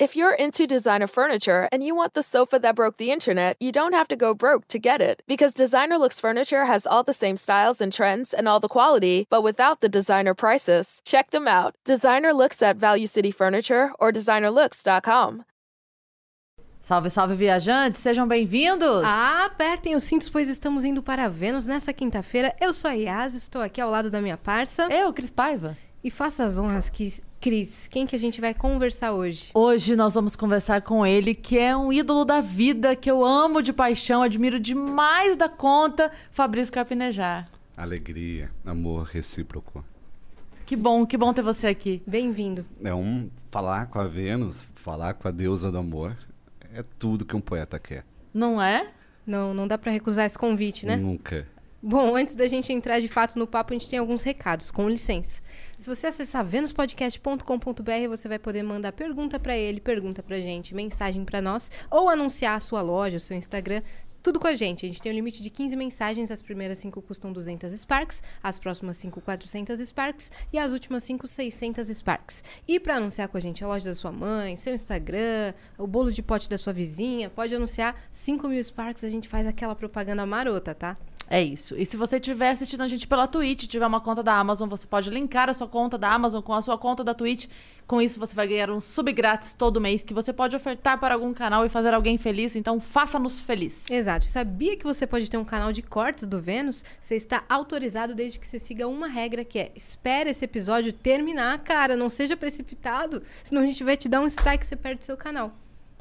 If you're into designer furniture and you want the sofa that broke the internet, you don't have to go broke to get it. Because Designer Looks Furniture has all the same styles and trends and all the quality, but without the designer prices. Check them out. Designer Looks at Value City Furniture or designerlooks.com. Salve, salve, viajantes! Sejam bem-vindos! Ah, apertem os cintos, pois estamos indo para Vênus nessa quinta-feira. Eu sou a Yas, estou aqui ao lado da minha parça. Eu, Cris Paiva. E faça as honras, que, Cris. Quem que a gente vai conversar hoje? Hoje nós vamos conversar com ele, que é um ídolo da vida, que eu amo de paixão, admiro demais da conta, Fabrício Carpinejar. Alegria, amor recíproco. Que bom, que bom ter você aqui. Bem-vindo. É um falar com a Vênus, falar com a deusa do amor, é tudo que um poeta quer. Não é? Não, não dá para recusar esse convite, né? Nunca. Bom, antes da gente entrar de fato no papo, a gente tem alguns recados, com licença. Se você acessar venuspodcast.com.br, você vai poder mandar pergunta para ele, pergunta pra gente, mensagem para nós, ou anunciar a sua loja, o seu Instagram, tudo com a gente. A gente tem um limite de 15 mensagens, as primeiras 5 custam 200 Sparks, as próximas 5 400 Sparks e as últimas 5 600 Sparks. E para anunciar com a gente a loja da sua mãe, seu Instagram, o bolo de pote da sua vizinha, pode anunciar 5 mil Sparks, a gente faz aquela propaganda marota, tá? É isso. E se você estiver assistindo a gente pela Twitch, tiver uma conta da Amazon, você pode linkar a sua conta da Amazon com a sua conta da Twitch. Com isso, você vai ganhar um sub grátis todo mês que você pode ofertar para algum canal e fazer alguém feliz. Então, faça-nos feliz. Exato. Sabia que você pode ter um canal de cortes do Vênus? Você está autorizado desde que você siga uma regra que é: espere esse episódio terminar, cara. Não seja precipitado, senão a gente vai te dar um strike e você perde seu canal.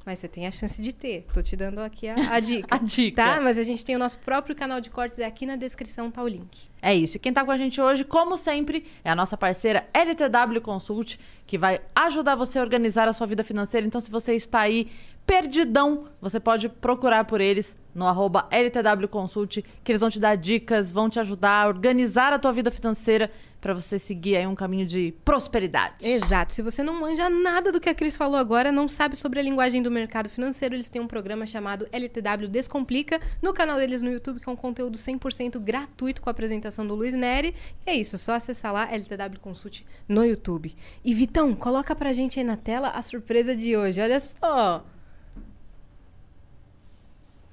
Mas você tem a chance de ter. Tô te dando aqui a, a dica. A dica. Tá? Mas a gente tem o nosso próprio canal de cortes. É aqui na descrição tá o link. É isso. E quem tá com a gente hoje, como sempre, é a nossa parceira LTW Consult, que vai ajudar você a organizar a sua vida financeira. Então, se você está aí perdidão, você pode procurar por eles no arroba LTW Consult, que eles vão te dar dicas, vão te ajudar a organizar a tua vida financeira para você seguir aí um caminho de prosperidade. Exato. Se você não manja nada do que a Cris falou agora, não sabe sobre a linguagem do mercado financeiro, eles têm um programa chamado LTW Descomplica no canal deles no YouTube, que é um conteúdo 100% gratuito com a apresentação do Luiz Neri. E é isso, só acessar lá LTW Consult no YouTube. E Vitão, coloca pra gente aí na tela a surpresa de hoje. Olha só.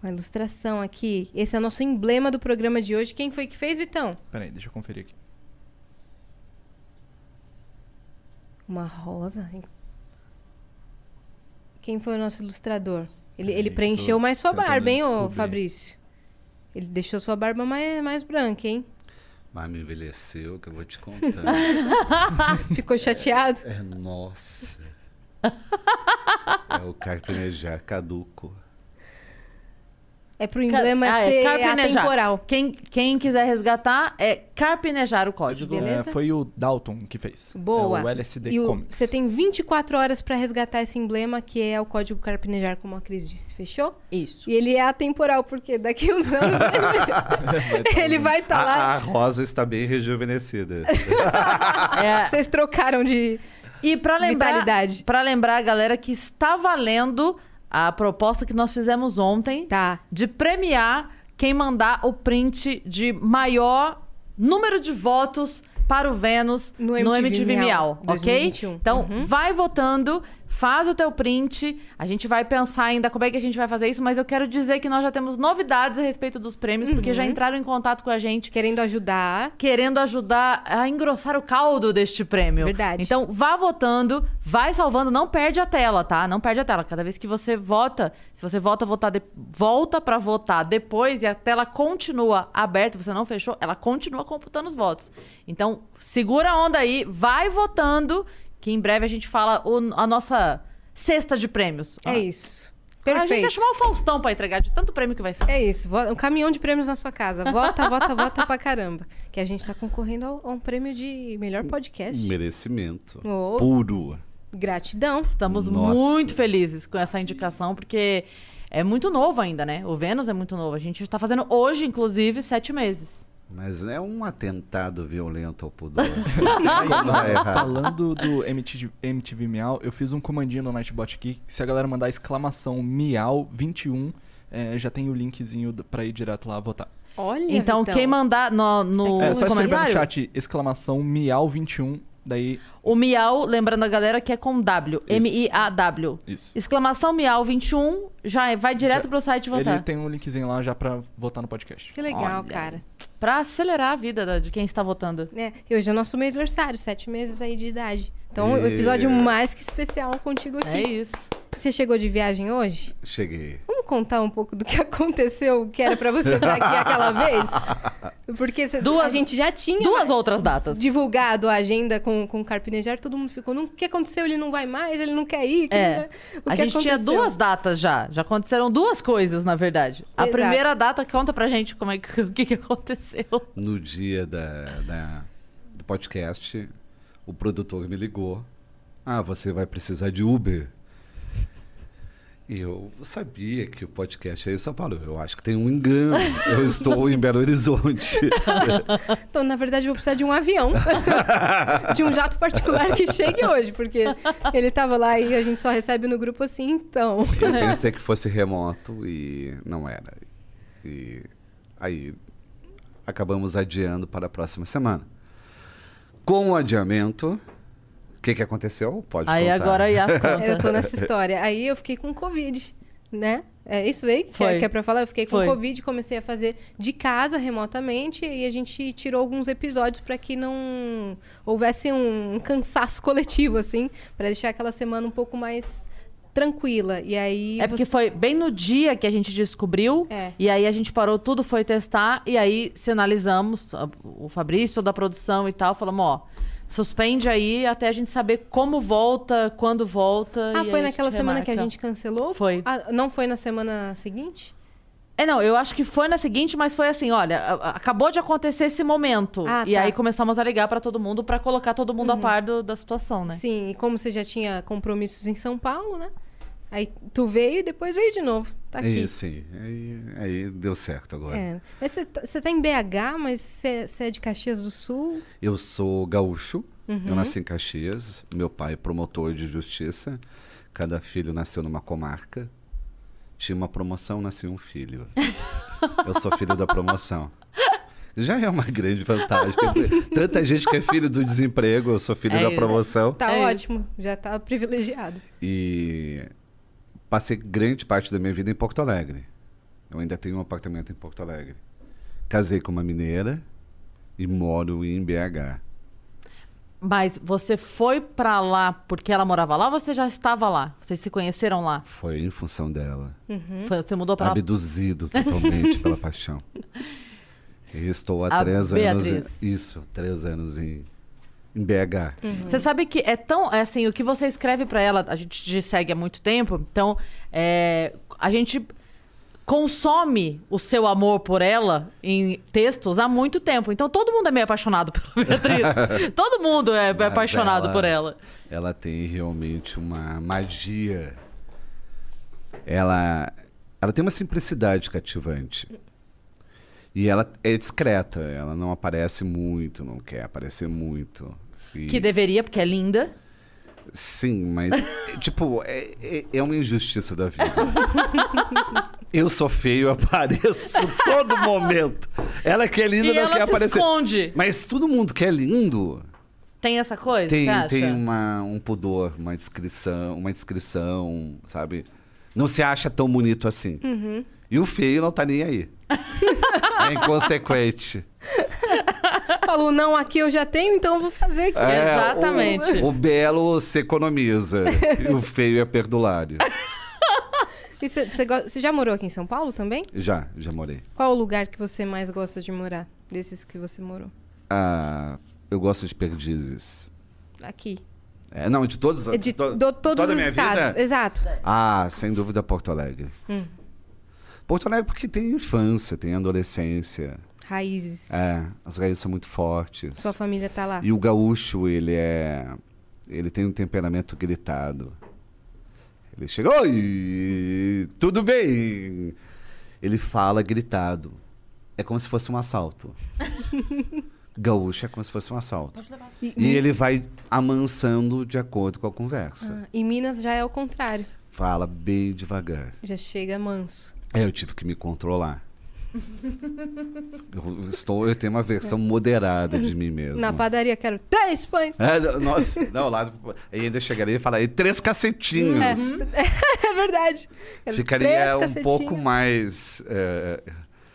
Uma ilustração aqui. Esse é o nosso emblema do programa de hoje. Quem foi que fez, Vitão? Peraí, deixa eu conferir aqui. Uma rosa. Quem foi o nosso ilustrador? Ele, ele preencheu mais sua barba, hein, ô. Fabrício? Ele deixou sua barba mais, mais branca, hein? Mas me envelheceu, que eu vou te contar. Ficou chateado? é, nossa. é o carpinejar caduco. É pro emblema Ah, ser carpinejar. atemporal. Quem, quem quiser resgatar é carpinejar o código. Beleza. É, foi o Dalton que fez. Boa. É o LSD E o- Comics. você tem 24 horas pra resgatar esse emblema, que é o código carpinejar, como a Cris disse. Fechou? Isso. E ele é atemporal, porque daqui uns anos ele, ele vai estar A, lá. a rosa está bem rejuvenescida. É, Vocês trocaram de. E pra lembrar, pra lembrar a galera que está valendo a proposta que nós fizemos ontem Tá. de premiar quem mandar o print de maior número de votos para o Vênus No no MTV MTV, Miau, Miau, ok? 2021. Então, Uhum. vai votando, faz o teu print. A gente vai pensar ainda como é que a gente vai fazer isso, mas eu quero dizer que nós já temos novidades a respeito dos prêmios, porque Uhum. já entraram em contato com a gente Querendo ajudar. querendo ajudar a engrossar o caldo deste prêmio. Verdade. Então, vá votando, vai salvando, não perde a tela, tá? Não perde a tela. Cada vez que você vota, se você vota, votar de... volta pra votar depois e a tela continua aberta, você não fechou, ela continua computando os votos. Então, segura a onda aí, vai votando, que em breve a gente fala o- a nossa cesta de prêmios. É Ah, isso. A gente vai Perfeito. chamar o Faustão pra entregar de tanto prêmio que vai ser. É isso. Um caminhão de prêmios na sua casa. Vota, vota, vota pra caramba. Que a gente tá concorrendo ao- a um prêmio de melhor podcast. Merecimento. Oh. Puro. Gratidão. Estamos Nossa. muito felizes com essa indicação, porque é muito novo ainda, né? O Vênus é muito novo. A gente está fazendo hoje, inclusive, sete meses. Mas é um atentado violento ao pudor. não é. Falando do MTV, MTV Miau, eu fiz um comandinho no Nightbot aqui. Se a galera mandar exclamação Miau 21, é, já tem o linkzinho pra ir direto lá votar. Olha, Então, Vitão. quem mandar no, no É só escrever no comentário... chat exclamação Miau 21 Daí, O Miau, lembrando a galera que é com W. M-I-A-W. isso. Exclamação Miau 21, já é- vai direto Já- pro site votar. Ele tem um linkzinho lá já pra votar no podcast. Que legal, Olha. cara. Pra acelerar a vida da- de quem está votando. É, e hoje é nosso mês aniversário, sete meses aí de idade. Então, o E- episódio mais que especial contigo aqui. É isso. Você chegou de viagem hoje? Cheguei. Vamos contar um pouco do que aconteceu, que era pra você estar aqui aquela vez? Porque cê- Duas- a gente já tinha Duas outras datas. divulgado a agenda com, com o Carpinejar, todo mundo ficou, não, o que aconteceu? Ele não vai mais, ele não quer ir. que- É. o A que gente tinha aconteceu? duas datas já. Já aconteceram duas coisas, na verdade. A Exato. primeira data, conta pra gente como é que, o que, que aconteceu. No dia da, da- do podcast, o produtor me ligou. Ah, você vai precisar de Uber. E eu sabia que o podcast é em São Paulo. Eu acho que tem um engano. Eu estou em Belo Horizonte. Então, na verdade, eu vou precisar de um avião. de um jato particular que chegue hoje, porque ele tava lá e a gente só recebe no grupo assim, então. Eu pensei que fosse remoto e não era. E aí acabamos adiando para a próxima semana. Com o adiamento, o que, que aconteceu? Pode Aí contar. agora Yas conta. Eu tô nessa história. Aí eu fiquei com Covid, né? É isso aí que é, que é pra falar? Eu fiquei com Foi. Covid, comecei a fazer de casa, remotamente, e a gente tirou alguns episódios pra que não houvesse um, um cansaço coletivo, assim, pra deixar aquela semana um pouco mais tranquila. E aí. É porque você- foi bem no dia que a gente descobriu. É. E aí a gente parou tudo, foi testar. E aí sinalizamos, a- o Fabrício da produção e tal, falamos, ó, suspende aí até a gente saber como volta, quando volta. Ah, foi naquela semana que a gente cancelou? Foi. Ah, não foi na semana seguinte? É, não, eu acho que foi na seguinte, mas foi assim, olha, acabou de acontecer esse momento. Ah, e tá. aí começamos a ligar pra todo mundo pra colocar todo mundo a par do- da situação, né? Sim, e como você já tinha compromissos em São Paulo, né? Aí tu veio e depois veio de novo. Tá aqui. Aí, sim. Aí, aí deu certo agora. É. Mas você tá, você tá em BH, mas você é de Caxias do Sul? Eu sou gaúcho. Uhum. Eu nasci em Caxias. Meu pai é promotor de justiça. Cada filho nasceu numa comarca. Tinha uma promoção, nasceu um filho. Eu sou filho da promoção. Já é uma grande vantagem. Tem tanta gente que é filho do desemprego, eu sou filho É da isso. promoção. Tá É ótimo, já tá privilegiado. E passei grande parte da minha vida em Porto Alegre. Eu ainda tenho um apartamento em Porto Alegre. Casei com uma mineira e moro em BH. Mas você foi pra lá porque ela morava lá ou você já estava lá? Vocês se conheceram lá? Foi em função dela. Uhum. Foi- você mudou pra lá? Abduzido totalmente pela paixão. E estou há A três anos. em- Beatriz. Isso, três anos em, em BH. Você sabe que é tão. É assim, o que você escreve pra ela, a gente te segue há muito tempo, então é, a gente consome o seu amor por ela em textos há muito tempo. Então todo mundo é meio apaixonado pela Beatriz. todo mundo é Mas apaixonado ela- por ela. Ela tem realmente uma magia. Ela, ela tem uma simplicidade cativante. E ela é discreta, ela não aparece muito, não quer aparecer muito. E- Que deveria, porque é linda. Sim, mas, tipo, é, é- é uma injustiça da vida. Eu sou feio, eu apareço todo momento. Ela que é linda e não ela quer se aparecer. esconde. Mas todo mundo que é lindo Tem essa coisa? tem, tem uma, um pudor, uma descrição, uma descrição, sabe? Não se acha tão bonito assim. Uhum. E o feio não tá nem aí. é inconsequente. Falou, não, aqui eu já tenho, então eu vou fazer aqui. É, Exatamente. O, o belo se economiza. e o feio é perdulário. E você já morou aqui em São Paulo também? Já, já morei. Qual o lugar que você mais gosta de morar? Desses que você morou? Ah, eu gosto de perdizes. Aqui. É, não, de todos, É De to- do- todos toda os minha estados. vida? Exato. Ah, sem dúvida Porto Alegre. Hum. Porto Alegre porque tem infância, tem adolescência. Raízes. É, as raízes são muito fortes. Sua família tá lá. E o gaúcho, ele é. Ele tem um temperamento gritado. Ele chega, oi, tudo bem? Ele fala gritado. É como se fosse um assalto. gaúcho é como se fosse um assalto. E, E ele vai amansando de acordo com a conversa. Ah, em Minas já é o contrário. Fala bem devagar. Já chega manso. É, eu tive que me controlar. Eu, estou, eu tenho uma versão moderada de mim mesmo. Na padaria quero três pães. É, nossa, não, lá ainda chegaria e falaria três cacetinhos. É verdade. Quero Ficaria três um cacetinhos. pouco mais. É,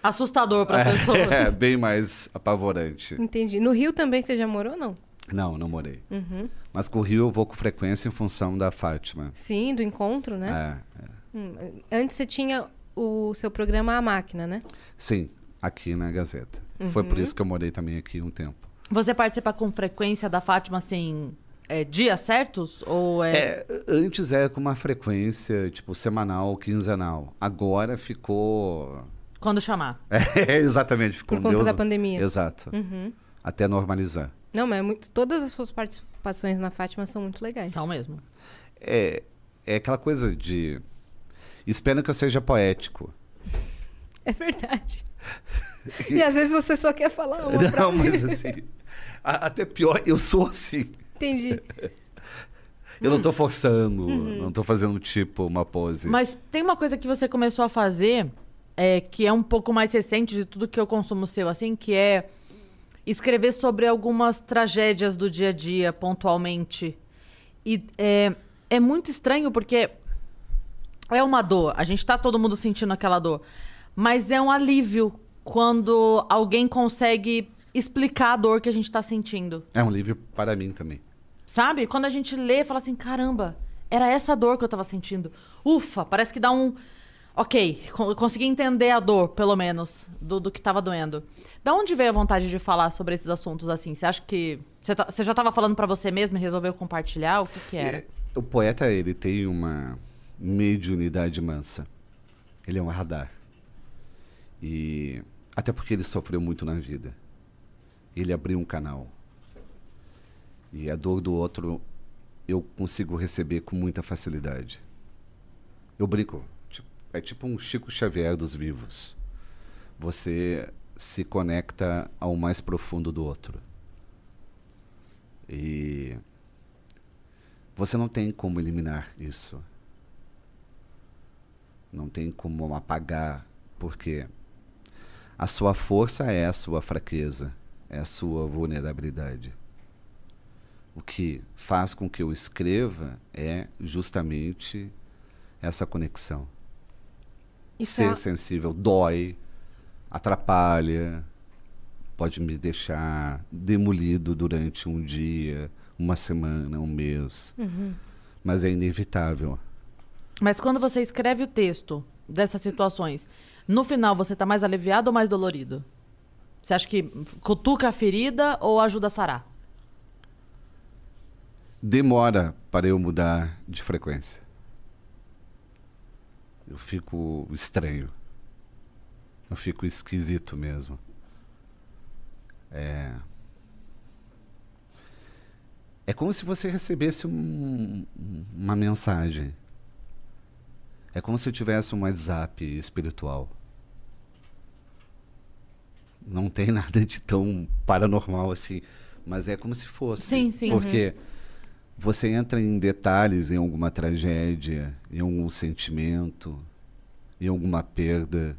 Assustador pra pessoa. é, bem mais apavorante. Entendi. No Rio também você já morou, não? Não, não morei. Uhum. Mas com o Rio eu vou com frequência em função da Fátima. Sim, do encontro, né? É, é. Hum, Antes você tinha o seu programa A Máquina, né? Sim, aqui na Gazeta. Foi Uhum. por isso que eu morei também aqui um tempo. Você participa com frequência da Fátima, assim, é, dias certos? Ou é... É, antes era com uma frequência, tipo, semanal, quinzenal. Agora ficou. quando chamar? É, exatamente, ficou Por conta Deus- da pandemia. Exato. Uhum. Até normalizar. Não, mas é muito, todas as suas participações na Fátima são muito legais. São mesmo. É, é aquela coisa de. Espero que eu seja poético. É verdade. e às vezes você só quer falar uma Não, frase. mas assim. a- Até pior, eu sou assim. Entendi. Eu não tô forçando, Uhum. não tô fazendo tipo uma pose. Mas tem uma coisa que você começou a fazer, é, que é um pouco mais recente de tudo que eu consumo seu, assim, que é escrever sobre algumas tragédias do dia a dia, pontualmente. E é, é muito estranho porque é uma dor, a gente tá todo mundo sentindo aquela dor, mas é um alívio quando alguém consegue explicar a dor que a gente tá sentindo. É um livro para mim também. Sabe? Quando a gente lê, fala assim: caramba, era essa dor que eu tava sentindo. Ufa, parece que dá um. Ok, consegui entender a dor, pelo menos, do, do que tava doendo. Da onde veio a vontade de falar sobre esses assuntos assim? Você acha que. Você, tá- você já tava falando pra você mesmo e resolveu compartilhar? O que, que era? É, o poeta, ele tem uma mediunidade mansa. Ele é um radar. E até porque ele sofreu muito na vida. Ele abriu um canal. E a dor do outro eu consigo receber com muita facilidade. Eu brinco, tipo, é tipo um Chico Xavier dos vivos. Você se conecta ao mais profundo do outro. E você não tem como eliminar isso. Não tem como apagar, porque a sua força é a sua fraqueza, é a sua vulnerabilidade. O que faz com que eu escreva é justamente essa conexão. Isso Ser é, sensível dói, atrapalha, pode me deixar demolido durante um dia, uma semana, um mês. Uhum. Mas é inevitável. Mas quando você escreve o texto dessas situações, no final você tá mais aliviado ou mais dolorido? Você acha que cutuca a ferida ou ajuda a sarar? Demora para eu mudar de frequência. Eu fico estranho. Eu fico esquisito mesmo. É. É como se você recebesse um- uma mensagem. É como se eu tivesse um WhatsApp espiritual. Não tem nada de tão paranormal assim, mas é como se fosse. Sim, sim. Porque você entra em detalhes em alguma tragédia, em algum sentimento, em alguma perda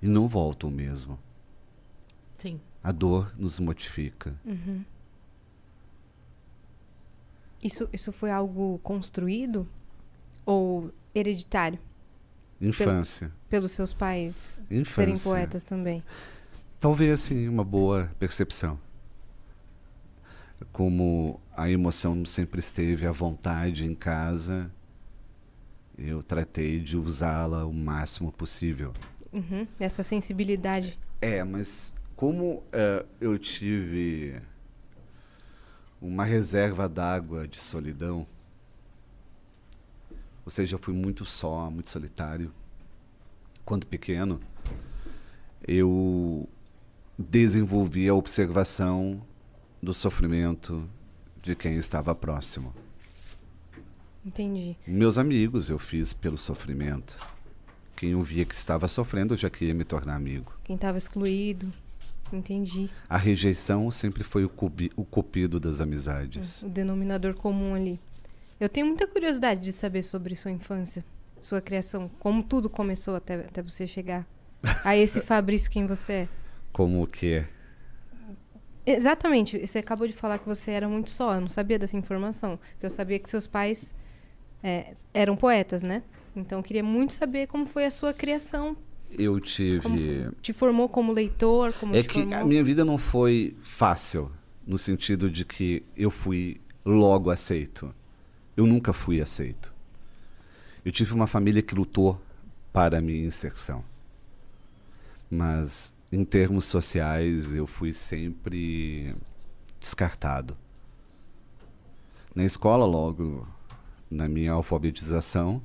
e não volta o mesmo. Sim. A dor nos modifica. isso, isso foi algo construído ou hereditário Infância. pelos seus pais Infância. serem poetas também? Talvez sim, uma boa percepção. Como a emoção sempre esteve à vontade em casa, eu tratei de usá-la o máximo possível. Uhum. Essa sensibilidade. É, mas como eh, eu tive uma reserva d'água de solidão, ou seja, eu fui muito só, muito solitário. Quando pequeno, eu desenvolvi a observação do sofrimento de quem estava próximo. Entendi. Meus amigos eu fiz pelo sofrimento. Quem eu via que estava sofrendo, eu já queria me tornar amigo. Quem estava excluído. Entendi. A rejeição sempre foi o, cubi- o cupido das amizades. O denominador comum ali. Eu tenho muita curiosidade de saber sobre sua infância, sua criação, como tudo começou até, até você chegar. a esse Fabrício quem você é? Como que é? Exatamente. Você acabou de falar que você era muito só. Eu não sabia dessa informação. Eu sabia que seus pais é, eram poetas, né? Então eu queria muito saber como foi a sua criação. Eu tive. Como te formou como leitor? Como É que formou? a minha vida não foi fácil, no sentido de que eu fui logo aceito. Eu nunca fui aceito. Eu tive uma família que lutou para a minha inserção. Mas, em termos sociais, eu fui sempre descartado. Na escola, logo na minha alfabetização,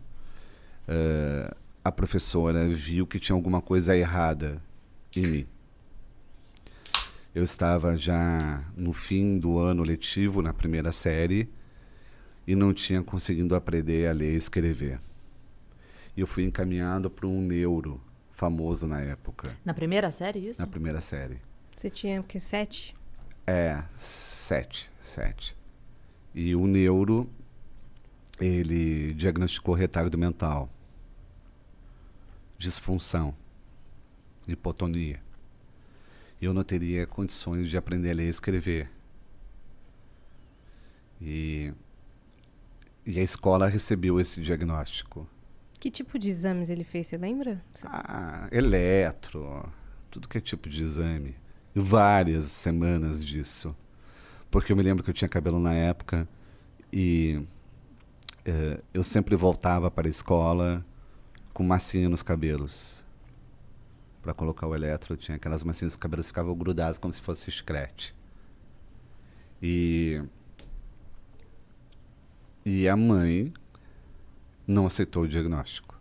eh, a professora viu que tinha alguma coisa errada em mim. Eu estava já no fim do ano letivo, na primeira série, e não tinha conseguido aprender a ler e escrever. E eu fui encaminhado para um neuro famoso na época, Na primeira série, isso? na primeira série. Você tinha o quê? Sete? É, sete, sete. E o neuro, ele diagnosticou retardo mental, disfunção, hipotonia. Eu não teria condições de aprender a ler e escrever. E, e a escola recebeu esse diagnóstico. Que tipo de exames ele fez, você lembra? Ah, eletro, tudo que é tipo de exame. Várias semanas disso. Porque eu me lembro que eu tinha cabelo na época e eh, eu sempre voltava para a escola com massinha nos cabelos. Para colocar o eletro, eu tinha aquelas massinhas nos cabelos que ficavam grudadas como se fosse chiclete. E e a mãe não aceitou o diagnóstico.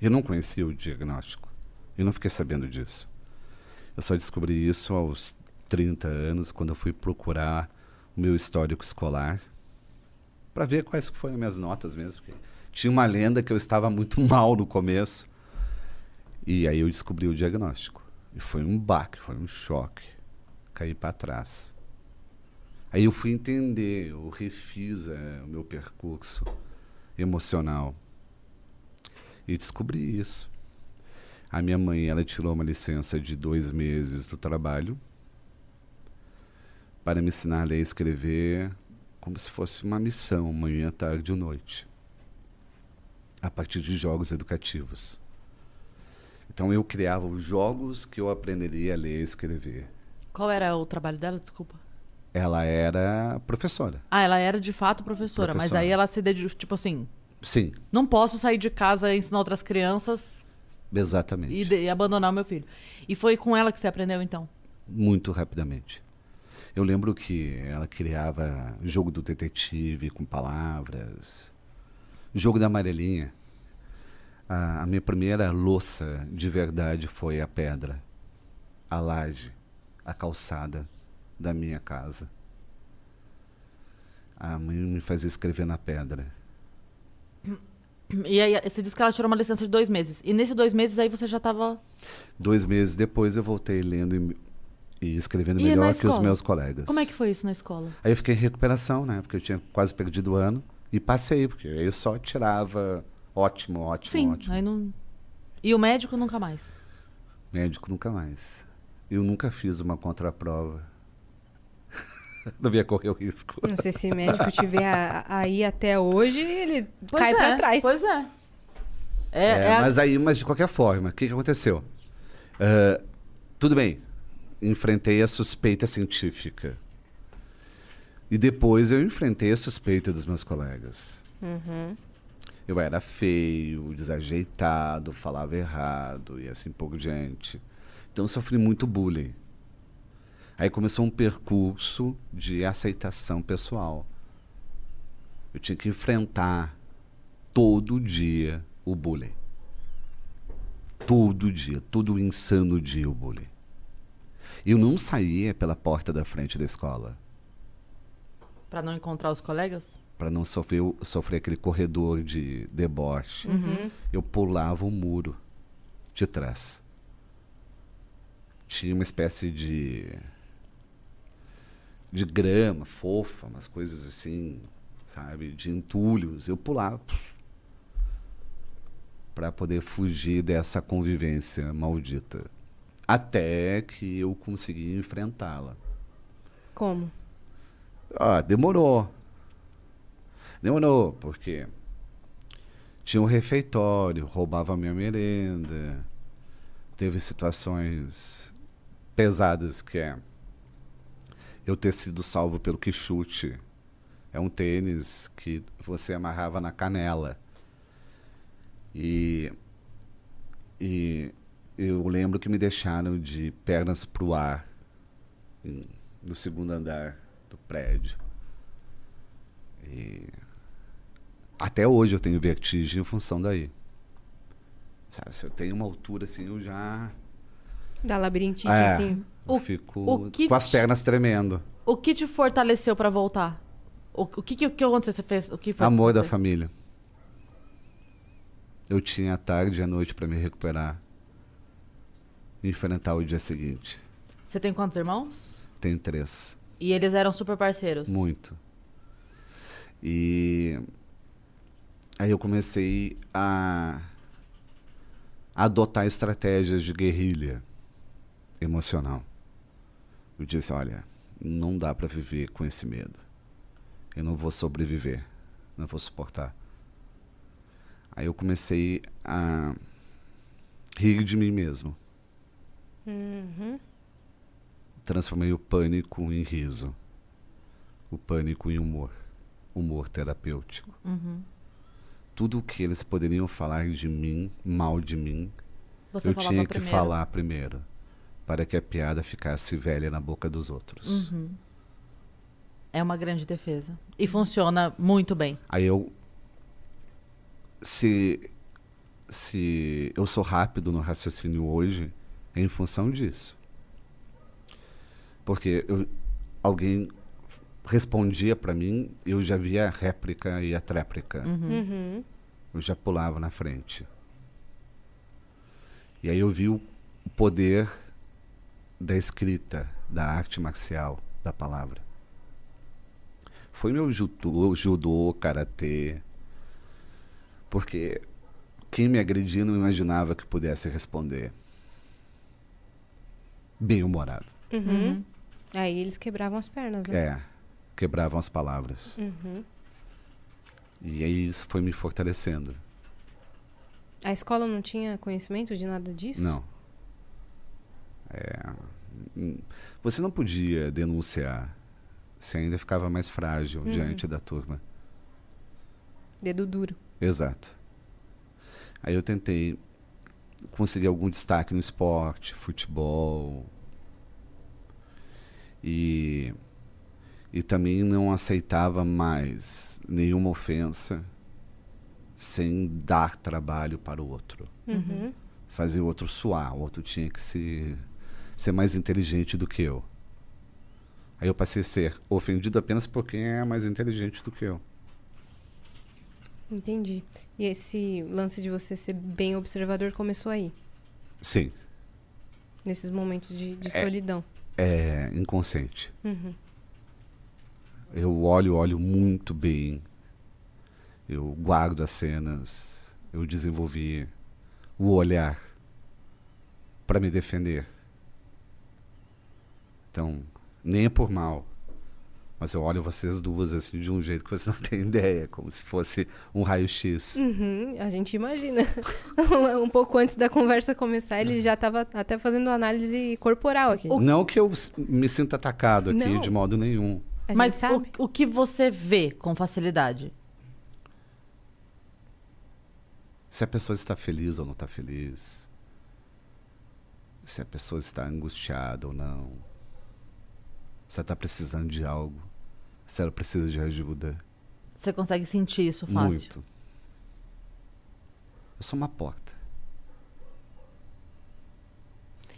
Eu não conhecia o diagnóstico. Eu não fiquei sabendo disso. Eu só descobri isso aos 30 anos, quando eu fui procurar o meu histórico escolar para ver quais foram as minhas notas mesmo. Tinha uma lenda que eu estava muito mal no começo. E aí eu descobri o diagnóstico. E foi um baque, foi um choque. Caí para trás. Aí eu fui entender, eu refiz eh, o meu percurso emocional. E descobri isso. A minha mãe, ela tirou uma licença de dois meses do trabalho para me ensinar a ler e escrever como se fosse uma missão, manhã, tarde e noite. A partir de jogos educativos. Então eu criava os jogos que eu aprenderia a ler e escrever. Qual era o trabalho dela? Desculpa. Ela era professora. Ah, ela era de fato professora, mas Professora. aí ela se dedicou, tipo assim, Sim, não posso sair de casa e ensinar outras crianças exatamente. e, de- e abandonar o meu filho. E foi com ela que você aprendeu, então? muito rapidamente. Eu lembro que ela criava jogo do detetive com palavras, jogo da amarelinha. A, a minha primeira louça de verdade foi a pedra, a laje, a calçada da minha casa. A mãe me fazia escrever na pedra. E aí você disse que ela tirou uma licença de dois meses. E nesses dois meses aí você já tava. Dois meses depois eu voltei lendo e, e escrevendo E melhor que os meus colegas. Como é que foi isso na escola? Aí eu fiquei em recuperação, né? Porque eu tinha quase perdido o ano. E passei, porque aí eu só tirava ótimo, ótimo, Sim, ótimo. aí não. E o médico nunca mais. Médico nunca mais. Eu nunca fiz uma contraprova. Não ia correr o risco. Não sei se médico tiver a- aí até hoje, ele Pois cai é, pra trás. Pois é. É, É, é a- Mas aí, mas de qualquer forma, o que, que aconteceu? Ah, tudo bem, enfrentei a suspeita científica. E depois eu enfrentei a suspeita dos meus colegas. Uhum. Eu era feio, desajeitado, falava errado e assim por diante. Então eu sofri muito bullying. Aí começou um percurso de aceitação pessoal. Eu tinha que enfrentar todo dia o bullying. Todo dia, todo insano dia o bullying. Eu não saía pela porta da frente da escola Pra não encontrar os colegas? para não sofrer, sofrer aquele corredor de deboche. Eu pulava o muro de trás. Tinha uma espécie de de grama fofa, umas coisas assim, sabe, de entulhos. Eu pulava. para poder fugir dessa convivência maldita. Até que eu consegui enfrentá-la. Como? Ah, demorou. Demorou, porque tinha um refeitório, roubava a minha merenda. Teve situações pesadas que é eu ter sido salvo pelo que chute. É um tênis que você amarrava na canela. E, e eu lembro que me deixaram de pernas pro ar em- no segundo andar do prédio. E até hoje eu tenho vertigem em função daí. Sabe, se eu tenho uma altura assim, eu já Da labirintite, É. assim. O- fico o que com as te- pernas tremendo. O que te fortaleceu pra voltar? O, o que, que, que aconteceu? Você fez? O que foi? Amor da família. Eu tinha a tarde e a noite para me recuperar. E enfrentar o dia seguinte. Você tem quantos irmãos? Tenho três. E eles eram super parceiros. Muito. E aí eu comecei a adotar estratégias de guerrilha emocional. Eu disse, olha, não dá para viver com esse medo. Eu não vou sobreviver, não vou suportar. Aí eu comecei a rir de mim mesmo. Uhum. Transformei o pânico em riso. O pânico em humor. Humor terapêutico. Uhum. Tudo o que eles poderiam falar de mim, mal de mim, Você eu tinha que primeiro. falar primeiro. Para que a piada ficasse velha na boca dos outros. Uhum. É uma grande defesa. E funciona muito bem. Aí eu. Se. Se eu sou rápido no raciocínio hoje, é em função disso. Porque eu, alguém respondia para mim, eu já via a réplica e a tréplica. Uhum. Eu já pulava na frente. E aí eu vi o poder da escrita, da arte marcial, da palavra. Foi meu judô, judô, karatê. Porque quem me agredia não imaginava que pudesse responder. Bem humorado. Uhum. Aí eles quebravam as pernas, né? É, quebravam as palavras. Uhum. E aí isso foi me fortalecendo. A escola não tinha conhecimento de nada disso? Não. É, você não podia denunciar. Você ainda ficava mais frágil Uhum. diante da turma. Dedo duro. Exato. Aí eu tentei conseguir algum destaque no esporte, futebol. E, e também não aceitava mais nenhuma ofensa sem dar trabalho para o outro. Uhum. fazer o outro suar, o outro tinha que se, ser mais inteligente do que eu. Aí eu passei a ser ofendido apenas por quem é mais inteligente do que eu. Entendi. E esse lance de você ser bem observador começou aí, Sim, nesses momentos de, de solidão. é inconsciente. Uhum. Eu olho, olho muito bem. Eu guardo as cenas. Eu desenvolvi o olhar para me defender. Então, nem é por mal. Mas eu olho vocês duas assim de um jeito que você não tem ideia, como se fosse um raio-x. Uhum, a gente imagina. um pouco antes da conversa começar, ele já estava até fazendo análise corporal aqui. Não que eu me sinta atacado aqui Não. de modo nenhum. Mas sabe. o, o que você vê com facilidade? Se a pessoa está feliz ou não está feliz. Se a pessoa está angustiada ou não. Se ela está precisando de algo. Se ela precisa de ajuda. Você consegue sentir isso fácil? Muito. Eu sou uma porta.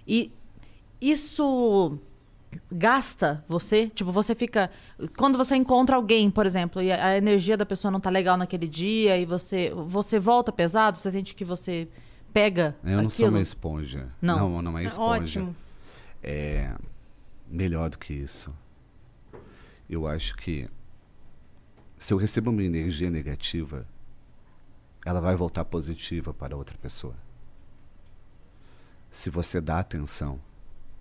E isso gasta você? Tipo, você fica. Quando você encontra alguém, por exemplo, e a, energia da pessoa não tá legal naquele dia, e você, você volta pesado, você sente que você pega. Eu não sou uma esponja. Não. Não, não é Ah, esponja. Ótimo. É melhor do que isso. Eu acho que se eu recebo uma energia negativa, ela vai voltar positiva para outra pessoa. Se você dá atenção,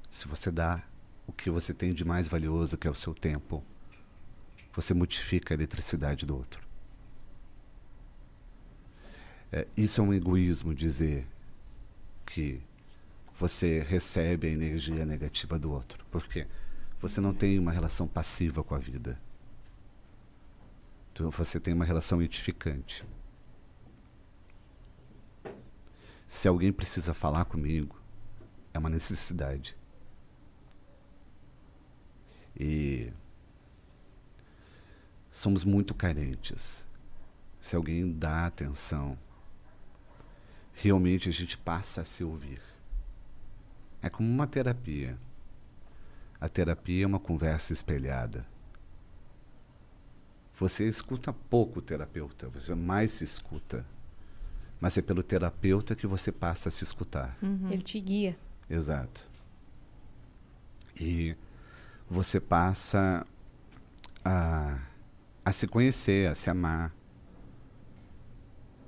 se você dá o que você tem de mais valioso, que é o seu tempo, você multiplica a eletricidade do outro. É, isso é um egoísmo dizer que você recebe a energia negativa do outro. Porque você não tem uma relação passiva com a vida. Então você tem uma relação edificante. Se alguém precisa falar comigo, é uma necessidade. E somos muito carentes. Se alguém dá atenção, realmente a gente passa a se ouvir. É como uma terapia. A terapia é uma conversa espelhada. Você escuta pouco o terapeuta, você mais se escuta. Mas é pelo terapeuta que você passa a se escutar. Ele te guia. Exato. E você passa a, a se conhecer, a se amar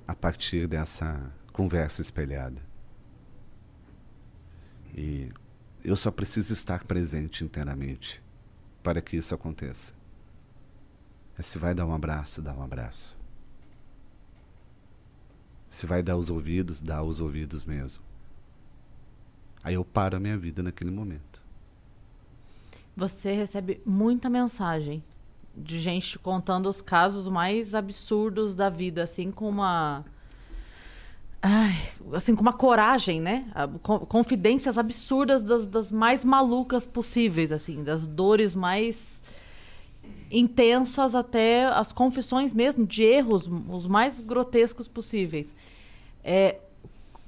a partir dessa conversa espelhada. E eu só preciso estar presente inteiramente para que isso aconteça. É se vai dar um abraço, dá um abraço. Se vai dar os ouvidos, dá os ouvidos mesmo. Aí eu paro a minha vida naquele momento. Você recebe muita mensagem de gente contando os casos mais absurdos da vida, assim, com uma. Ai, assim, com uma coragem, né? A- co- Confidências absurdas das, das mais malucas possíveis, assim, das dores mais intensas até as confissões mesmo de erros, os mais grotescos possíveis. É,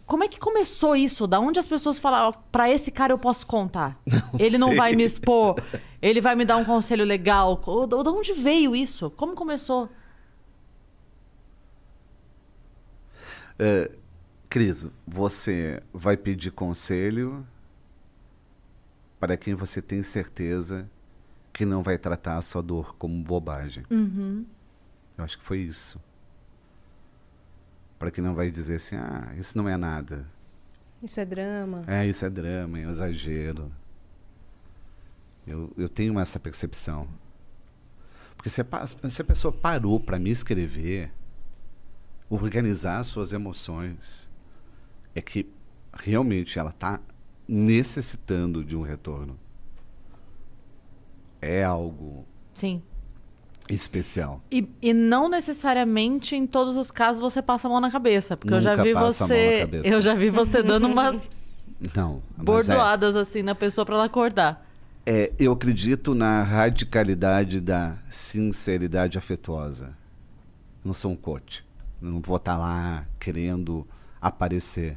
como é que começou isso? Da onde as pessoas falaram, pra esse cara eu posso contar? ele não sei. vai me expor, ele vai me dar um conselho legal. Ou Da onde veio isso? Como começou? É, Cris, você vai pedir conselho para quem você tem certeza que não vai tratar a sua dor como bobagem. Eu acho que foi isso. Para quem não vai dizer assim, ah, isso não é nada. Isso é drama. É, isso é drama, é um exagero. Eu, eu tenho essa percepção. Porque se a, se a pessoa parou para me escrever, organizar suas emoções, é que realmente ela está necessitando de um retorno. É algo Sim. especial. E, e não necessariamente em todos os casos você passa a mão na cabeça. Porque eu já Nunca vi você. Eu já vi você dando umas Não. é- bordoadas assim na pessoa pra ela acordar. É, eu acredito na radicalidade da sinceridade afetuosa. Eu não sou um coach. Eu não vou estar lá querendo aparecer.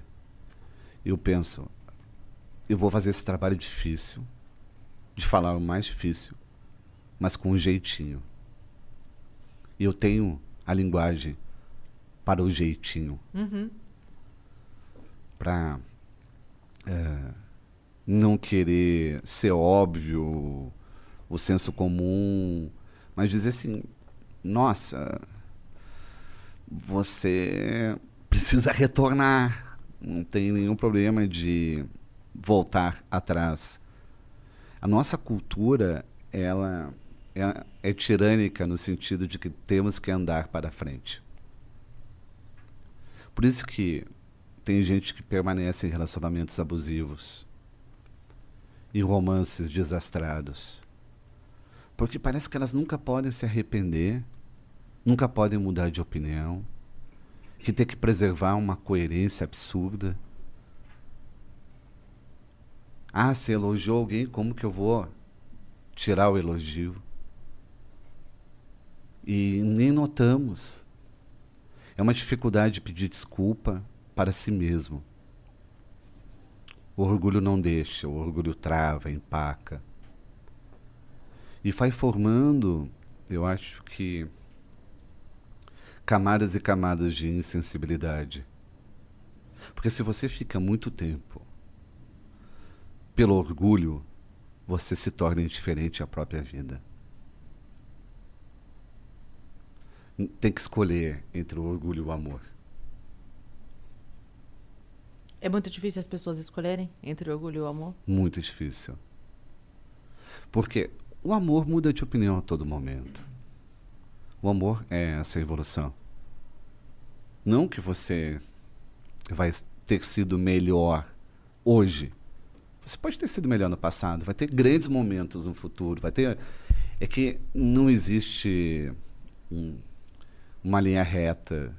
Eu penso, eu vou fazer esse trabalho difícil, de falar o mais difícil, mas com um jeitinho. E eu tenho a linguagem para o jeitinho. Para não querer ser óbvio, o senso comum, mas dizer assim, nossa, você precisa retornar, não tem nenhum problema de voltar atrás. A nossa cultura, ela é, é tirânica no sentido de que temos que andar para frente. Por isso que tem gente que permanece em relacionamentos abusivos e romances desastrados. Porque parece que elas nunca podem se arrepender, nunca podem mudar de opinião, que tem que preservar uma coerência absurda. Ah, se elogiou alguém, como que eu vou tirar o elogio? E nem notamos. É uma dificuldade de pedir desculpa para si mesmo. O orgulho não deixa, o orgulho trava, empaca. E vai formando, eu acho que, camadas e camadas de insensibilidade. Porque se você fica muito tempo pelo orgulho, você se torna indiferente à própria vida. Tem que escolher entre o orgulho e o amor. É muito difícil as pessoas escolherem entre o orgulho e o amor? Muito difícil. Porque o amor muda de opinião a todo momento. O amor é essa evolução. Não que você vai ter sido melhor hoje. Você pode ter sido melhor no passado, vai ter grandes momentos no futuro, vai ter é que não existe um, uma linha reta.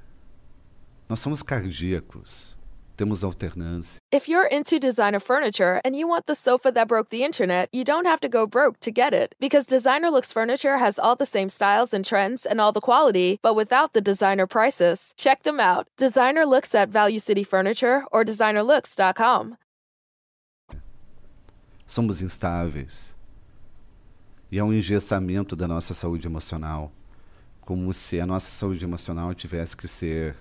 Nós somos cardíacos. Temos alternância. If you're into designer furniture and you want the sofa that broke the internet, you don't have to go broke to get it. Because Designer Looks Furniture has all the same styles and trends and all the quality, but without the designer prices. Check them out. Designer Looks at Value City Furniture or designerlooks.com. Somos instáveis. E é um engessamento da nossa saúde emocional. Como se a nossa saúde emocional tivesse que ser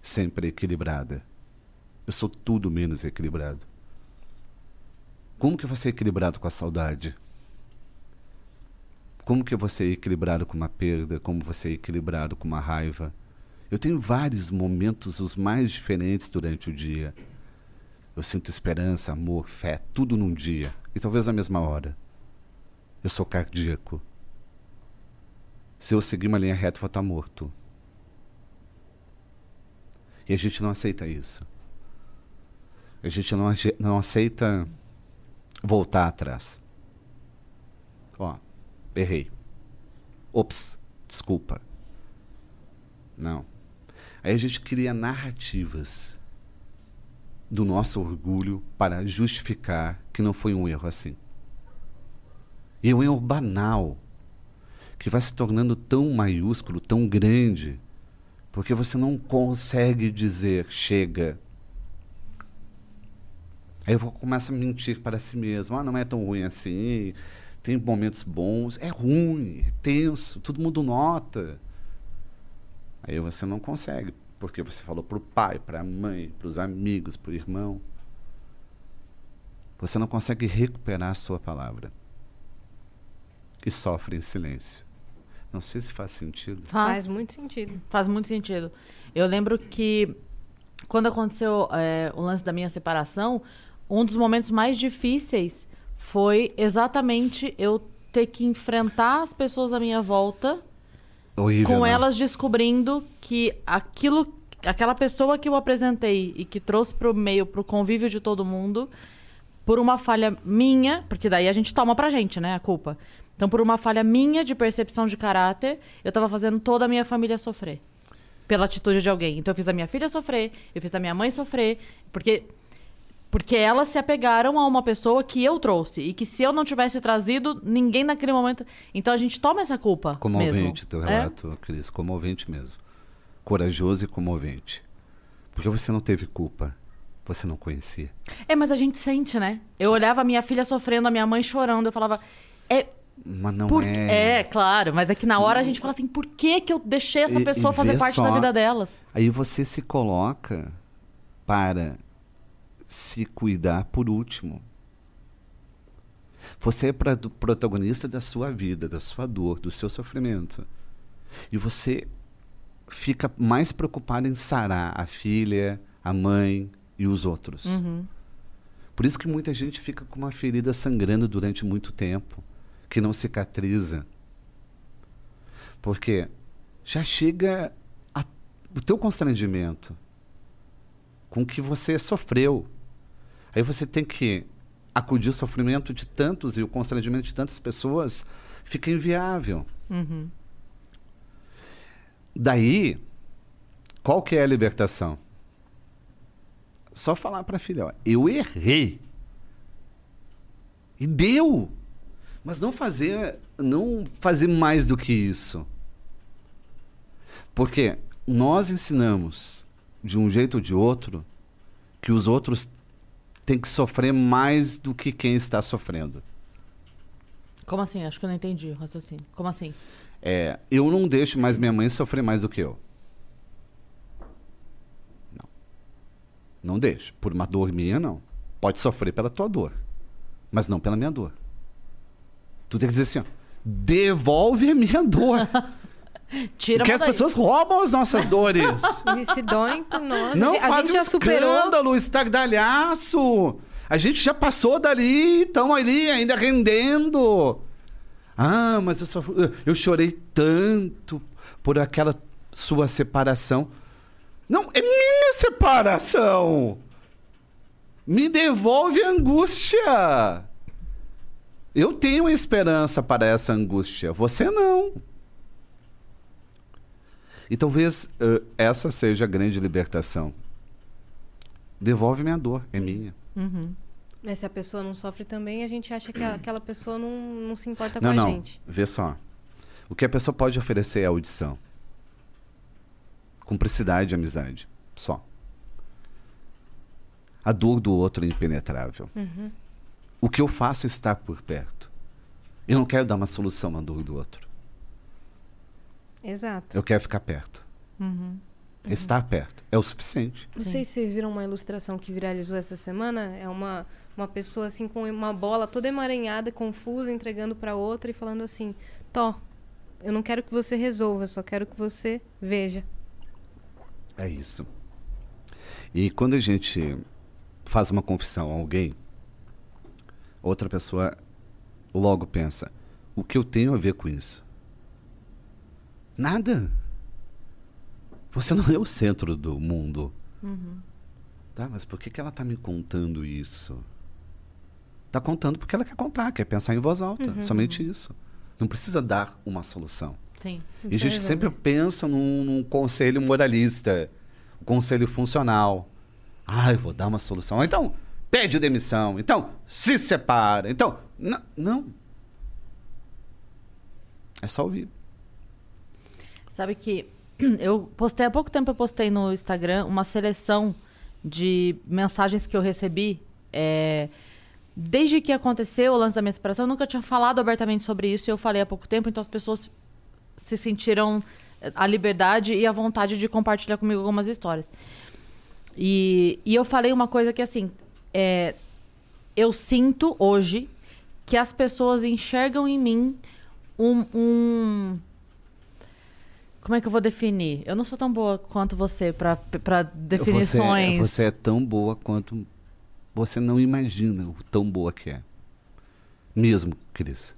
sempre equilibrada. Eu sou tudo menos equilibrado. Como que você é equilibrado com a saudade? Como que você é equilibrado com uma perda? Como você equilibrado com uma raiva? Eu tenho vários momentos, os mais diferentes durante o dia. Eu sinto esperança, amor, fé, tudo num dia. E talvez na mesma hora. Eu sou cardíaco. Se eu seguir uma linha reta, eu vou estar morto. E a gente não aceita isso. A gente não, não aceita voltar atrás. Ó, errei. Ops, desculpa. Não. Aí a gente cria narrativas do nosso orgulho para justificar que não foi um erro assim. E é um erro banal, que vai se tornando tão maiúsculo, tão grande, porque você não consegue dizer chega, Aí eu começo a mentir para si mesmo. Ah, não é tão ruim assim. Tem momentos bons. É ruim, é tenso. Todo mundo nota. Aí você não consegue, porque você falou para o pai, para a mãe, para os amigos, para o irmão. Você não consegue recuperar a sua palavra. E sofre em silêncio. Não sei se faz sentido. Faz, faz muito sentido. Faz muito sentido. Eu lembro que quando aconteceu é, o lance da minha separação, um dos momentos mais difíceis foi exatamente eu ter que enfrentar as pessoas à minha volta Horrível, com não? elas descobrindo que aquilo aquela pessoa que eu apresentei e que trouxe para o meio para o convívio de todo mundo por uma falha minha porque daí a gente toma pra gente né a culpa então por uma falha minha de percepção de caráter eu estava fazendo toda a minha família sofrer pela atitude de alguém então eu fiz a minha filha sofrer eu fiz a minha mãe sofrer porque porque elas se apegaram a uma pessoa que eu trouxe. E que se eu não tivesse trazido, ninguém naquele momento. Então a gente toma essa culpa. Comovente mesmo. teu É? relato, Cris. Comovente mesmo. Corajoso e comovente. Porque você não teve culpa. Você não conhecia. É, mas a gente sente, né? Eu olhava a minha filha sofrendo, a minha mãe chorando. Eu falava. É, Mas não por... é. é, claro, mas é que na hora a gente fala assim: por que, que eu deixei essa E- pessoa e fazer vê parte só. da vida delas? Aí você se coloca para se cuidar por último. Você é protagonista da sua vida, da sua dor, do seu sofrimento. E você fica mais preocupado em sarar a filha, a mãe e os outros. Uhum. Por isso que muita gente fica com uma ferida sangrando durante muito tempo, que não cicatriza. Porque já chega a- o teu constrangimento com o que você sofreu. Aí você tem que acudir o sofrimento de tantos e o constrangimento de tantas pessoas fica inviável. Uhum. Daí, qual que é a libertação? Só falar para a filha, ó, eu errei. E deu. Mas não fazer, não fazer mais do que isso. Porque nós ensinamos de um jeito ou de outro que os outros têm que sofrer mais do que quem está sofrendo. Como assim? Acho que eu não entendi o raciocínio. Como assim? É, eu não deixo mais minha mãe sofrer mais do que eu. Não. Não deixo. Por uma dor minha, não. Pode sofrer pela tua dor, mas não pela minha dor. Tu tem que dizer assim, ó, devolve a minha dor. Tira Porque as daí. pessoas roubam as nossas dores. E se doem por nós. Não a gente, a faz gente um escândalo, estardalhaço. A gente já passou dali, estão ali ainda rendendo. Ah, mas eu, só, eu chorei tanto por aquela sua separação. Não, é minha separação. Me devolve a angústia. Eu tenho esperança para essa angústia. Você não. E talvez eh, essa seja a grande libertação. Devolve minha dor, é minha. Mas se a pessoa não sofre também, a gente acha que a- aquela pessoa não, não se importa não, com a não. gente. Vê só. O que a pessoa pode oferecer é audição. Cumplicidade e amizade. Só. A dor do outro é impenetrável. O que eu faço é estar por perto. Eu não quero dar uma solução à dor do outro. Exato. Eu quero ficar perto. Estar perto é o suficiente. Não sei se vocês viram uma ilustração que viralizou essa semana. É uma, uma pessoa assim com uma bola toda emaranhada, confusa, entregando para outra e falando assim: Tó, eu não quero que você resolva, eu só quero que você veja. É isso. E quando a gente faz uma confissão a alguém, outra pessoa logo pensa: o que eu tenho a ver com isso? Nada. Você não é o centro do mundo. Tá, mas por que, que ela está me contando isso? Está contando porque ela quer contar, quer pensar em voz alta. Somente isso. Não precisa dar uma solução. Sim. E a gente sempre pensa num, num conselho moralista, um conselho funcional. Ah, eu vou dar uma solução. Então, pede demissão. Então, se separa. Então, n- não. É só ouvir. Sabe que eu postei há pouco tempo, eu postei no Instagram uma seleção de mensagens que eu recebi. é, desde que aconteceu o lance da minha separação, eu nunca tinha falado abertamente sobre isso e eu falei há pouco tempo, então as pessoas se sentiram eh, a liberdade e a vontade de compartilhar comigo algumas histórias. E, e eu falei uma coisa que, assim, é, eu sinto hoje que as pessoas enxergam em mim um- um como é que eu vou definir? Eu não sou tão boa quanto você pra definições. Você, você é tão boa quanto você não imagina o tão boa que é. Mesmo, Cris.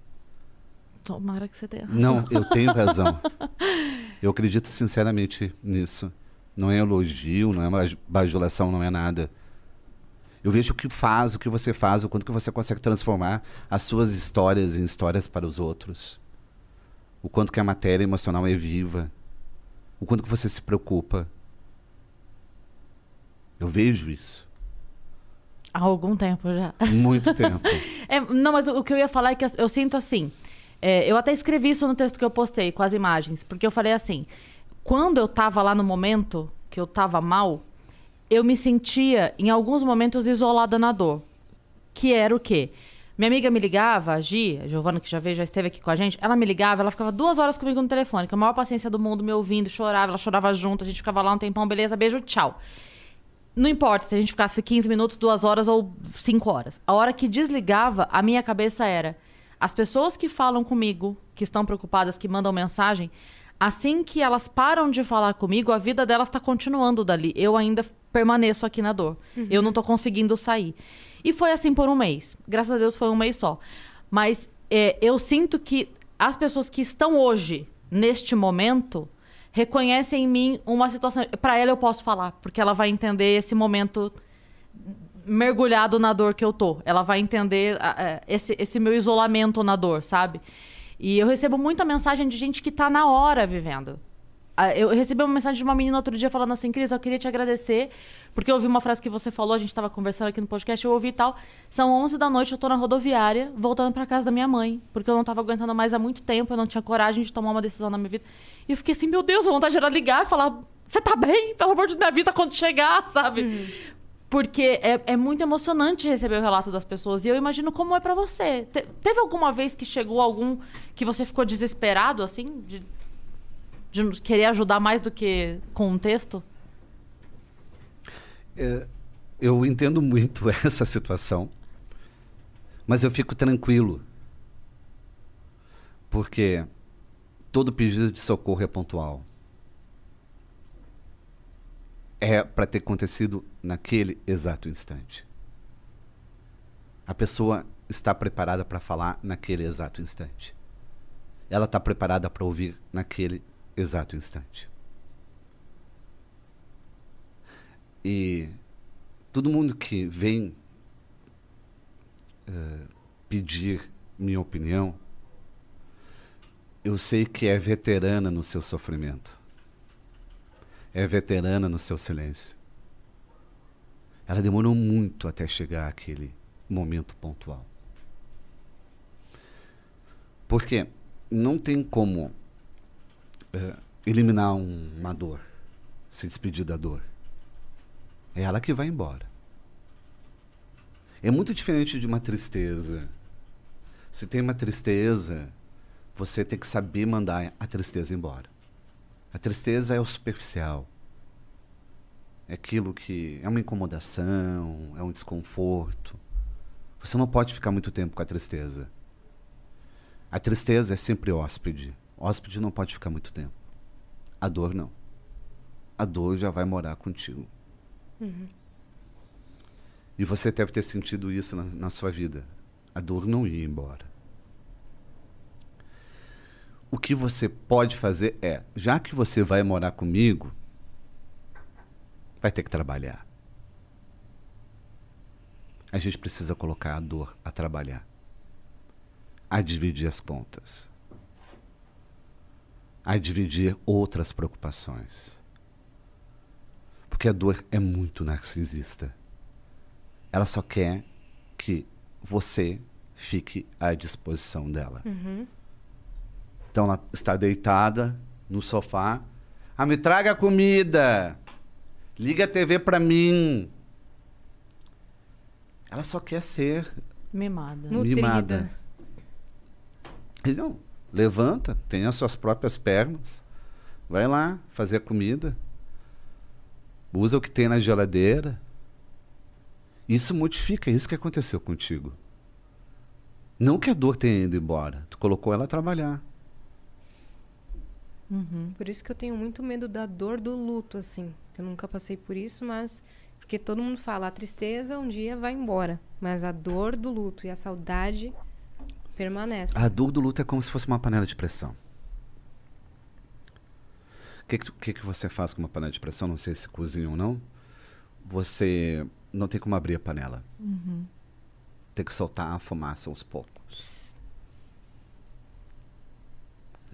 Tomara que você tenha. Não, eu tenho razão. Eu acredito sinceramente nisso. Não é elogio, não é bajulação, não é nada. Eu vejo o que faz, o que você faz, o quanto que você consegue transformar as suas histórias em histórias para os outros. O quanto que a matéria emocional é viva. O quanto que você se preocupa. Eu vejo isso. Há algum tempo já. Muito tempo. É, não, mas o, que eu ia falar é que eu sinto assim. é, eu até escrevi isso no texto que eu postei com as imagens, porque eu falei assim: quando eu tava lá no momento que eu tava mal, eu me sentia, em alguns momentos, isolada na dor. Que era o quê? Minha amiga me ligava, a Gi, a Giovana, que já veio, já esteve aqui com a gente, ela me ligava, ela ficava duas horas comigo no telefone, com a maior paciência do mundo, me ouvindo, chorava, ela chorava junto, a gente ficava lá um tempão, beleza, beijo, tchau. Não importa se a gente ficasse 15 minutos, duas horas ou cinco horas. A hora que desligava, a minha cabeça era: as pessoas que falam comigo, que estão preocupadas, que mandam mensagem, assim que elas param de falar comigo, a vida delas está continuando dali. Eu ainda permaneço aqui na dor. Eu não tô conseguindo sair. E foi assim por um mês. Graças a Deus foi um mês só. Mas é, eu sinto que as pessoas que estão hoje, neste momento, reconhecem em mim uma situação. Para ela eu posso falar, porque ela vai entender esse momento mergulhado na dor que eu tô. Ela vai entender esse, esse meu isolamento na dor, sabe? E eu recebo muita mensagem de gente que tá na hora vivendo. Ah, Eu recebi uma mensagem de uma menina outro dia falando assim, Cris, eu queria te agradecer, porque eu ouvi uma frase que você falou, a gente tava conversando aqui no podcast, eu ouvi e tal. São 11 da noite, eu tô na rodoviária, voltando pra casa da minha mãe, porque eu não tava aguentando mais há muito tempo, eu não tinha coragem de tomar uma decisão na minha vida. E eu fiquei assim, meu Deus, a vontade era ligar e falar, você tá bem? Pelo amor de Deus, me avisa quando chegar, sabe? Porque é, é muito emocionante receber o relato das pessoas. E eu imagino como é pra você. Te- teve alguma vez que chegou algum que você ficou desesperado, assim? De, de querer ajudar mais do que com um texto? É, eu entendo muito essa situação, mas eu fico tranquilo. Porque todo pedido de socorro é pontual. É para ter acontecido naquele exato instante. A pessoa está preparada para falar naquele exato instante. Ela está preparada para ouvir naquele exato instante. E todo mundo que vem uh, pedir minha opinião, eu sei que é veterana no seu sofrimento. É veterana no seu silêncio. Ela demorou muito até chegar àquele momento pontual. Porque não tem como uh, eliminar um, uma dor, se despedir da dor. É ela que vai embora. É muito diferente de uma tristeza. Se tem uma tristeza, você tem que saber mandar a tristeza embora. A tristeza é o superficial. É aquilo que é uma incomodação, é um desconforto. Você não pode ficar muito tempo com a tristeza. A tristeza é sempre hóspede. Hóspede não pode ficar muito tempo. A dor não. A dor já vai morar contigo. Uhum. E você deve ter sentido isso na, na sua vida. A dor não ia embora. O que você pode fazer é, já que você vai morar comigo, vai ter que trabalhar. A gente precisa colocar a dor a trabalhar, a dividir as contas, a dividir outras preocupações. Porque a dor é muito narcisista. Ela só quer que você fique à disposição dela. Uhum. Então ela está deitada no sofá. Ah, me traga comida. Liga a TV para mim. Ela só quer ser mimada. Mimada. Não, levanta, tem as suas próprias pernas. Vai lá fazer a comida. Usa o que tem na geladeira. Isso modifica, é isso que aconteceu contigo. Não que a dor tenha ido embora. Tu colocou ela a trabalhar. Uhum. Por isso que eu tenho muito medo da dor do luto, assim. Eu nunca passei por isso, mas. Porque todo mundo fala, a tristeza um dia vai embora. Mas a dor do luto e a saudade permanece. A dor do luto é como se fosse uma panela de pressão. O que, que, que você faz com uma panela de pressão? Não sei se cozinha ou não. Você não tem como abrir a panela. Uhum. Tem que soltar a fumaça aos poucos.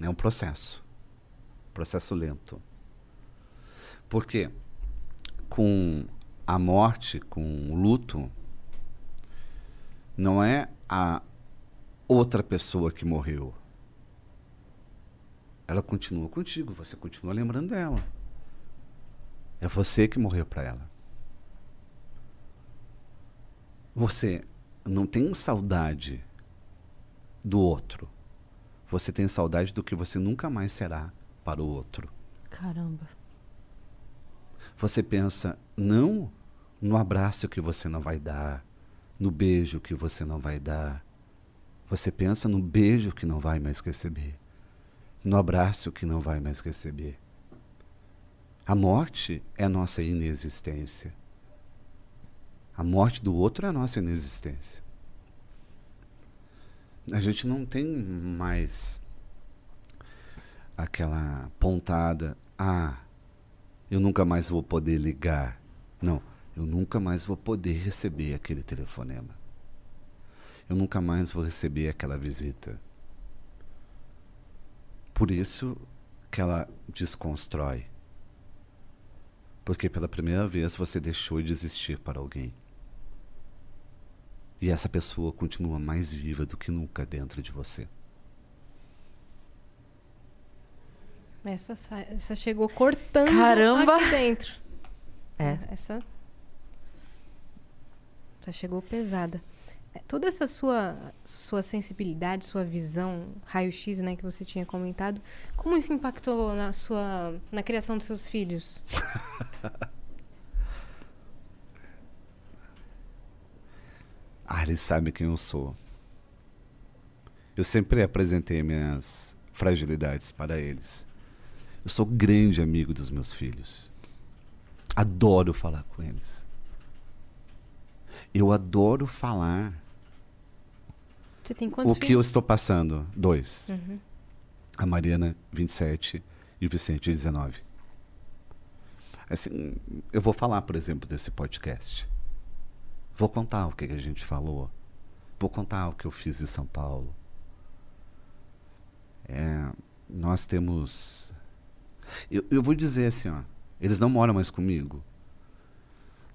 É um processo. Processo lento. Porque com a morte, com o luto, não é a outra pessoa que morreu. Ela continua contigo, você continua lembrando dela. É você que morreu para ela. Você não tem saudade do outro. Você tem saudade do que você nunca mais será para o outro. Caramba. Você pensa não no abraço que você não vai dar, no beijo que você não vai dar. Você pensa no beijo que não vai mais receber, no abraço que não vai mais receber. A morte é a nossa inexistência. A morte do outro é a nossa inexistência. A gente não tem mais aquela pontada, ah, eu nunca mais vou poder ligar. Não, eu nunca mais vou poder receber aquele telefonema. Eu nunca mais vou receber aquela visita. Por isso que ela desconstrói. Porque pela primeira vez você deixou de existir para alguém. E essa pessoa continua mais viva do que nunca dentro de você. Essa, essa chegou cortando Caramba. aqui dentro. É. Essa. Já chegou pesada. É, toda essa sua, sua sensibilidade, sua visão, raio-x, né, que você tinha comentado, como isso impactou na sua na criação dos seus filhos? Ah, eles sabem quem eu sou. Eu sempre apresentei minhas fragilidades para eles. Eu sou grande amigo dos meus filhos. Adoro falar com eles. Eu adoro falar Você tem quantos o que eu filhos? estou passando. Dois. Uhum. A Mariana, 27, e o Vicente, 19. Assim, eu vou falar, por exemplo, desse podcast. Vou contar o que que a gente falou. Vou contar o que eu fiz em São Paulo. É, nós temos. Eu, eu vou dizer assim, ó. Eles não moram mais comigo.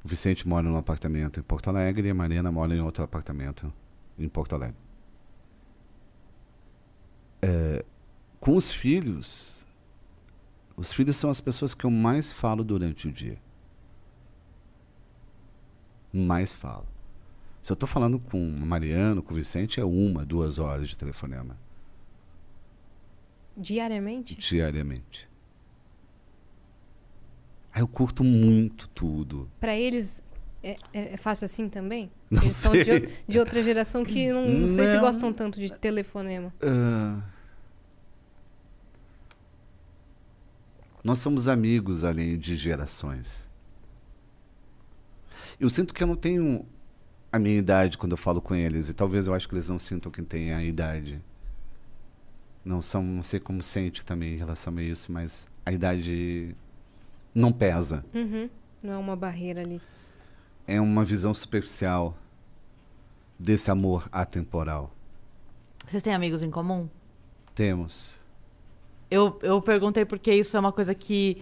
O Vicente mora num apartamento em Porto Alegre e a Mariana mora em outro apartamento em Porto Alegre. É, com os filhos, os filhos são as pessoas que eu mais falo durante o dia. Mais falo. Se eu estou falando com o Mariano, com o Vicente, é uma, duas horas de telefonema Diariamente? diariamente. Aí eu curto muito tudo. Pra eles é, é- é fácil assim também? Não eles são de, sei. de outra geração que não, não sei se Não. gostam tanto de telefonema. Ah, nós somos amigos além de gerações. Eu sinto que eu não tenho a minha idade quando eu falo com eles, e talvez eu acho que eles não sintam que têm a idade. Não são, não sei como sente também em relação a isso, mas a idade não pesa. Uhum. Não é uma barreira ali. É uma visão superficial desse amor atemporal. Vocês têm amigos em comum? Temos. Eu, eu perguntei porque isso é uma coisa que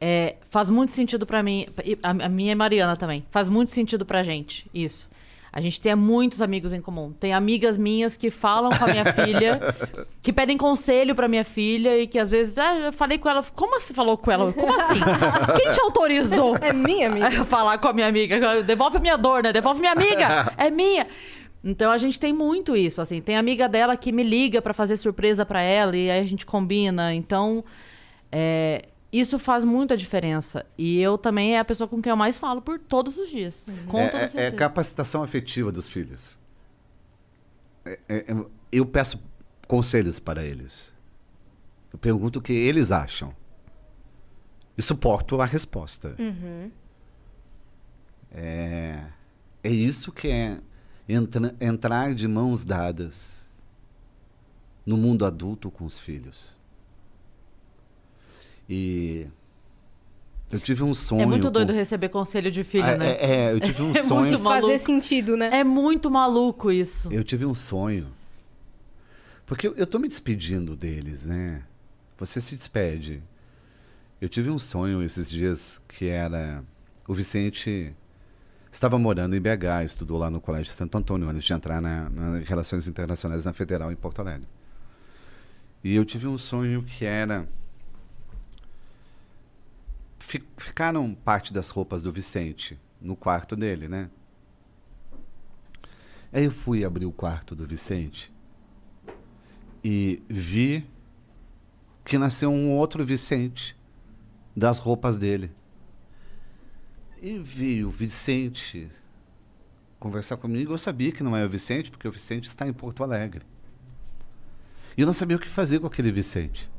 é, faz muito sentido pra mim. e A, a minha é Mariana também. Faz muito sentido pra gente, isso. A gente tem muitos amigos em comum. Tem amigas minhas que falam com a minha filha, que pedem conselho pra minha filha e que às vezes, ah, eu falei com ela. Como você falou com ela? Como assim? Quem te autorizou? É minha amiga. a falar com a minha amiga. Devolve a minha dor, né? Devolve minha amiga. É minha. Então a gente tem muito isso, assim. Tem amiga dela que me liga pra fazer surpresa pra ela e aí a gente combina. Então, é, isso faz muita diferença. E eu também é a pessoa com quem eu mais falo por todos os dias. Com é, toda é- é capacitação afetiva dos filhos. É- é- eu peço conselhos para eles. Eu pergunto o que eles acham. E suporto a resposta. Uhum. É, é isso que é entra- entrar de mãos dadas no mundo adulto com os filhos. E eu tive um sonho. É muito doido com- receber conselho de filho, Ah, né? é, é, eu tive um É sonho. muito maluco. Fazer sentido, né? É muito maluco isso. Eu tive um sonho. Porque eu, eu tô me despedindo deles, né? Você se despede. Eu tive um sonho esses dias que era. O Vicente estava morando em BH, estudou lá no Colégio Santo Antônio, antes de entrar na, na Relações Internacionais na Federal em Porto Alegre. E eu tive um sonho que era. Fi- Ficaram parte das roupas do Vicente no quarto dele, né? Aí eu fui abrir o quarto do Vicente e vi que nasceu um outro Vicente das roupas dele. E vi o Vicente conversar comigo. Eu sabia que não era o Vicente, porque o Vicente está em Porto Alegre. E eu não sabia o que fazer com aquele Vicente.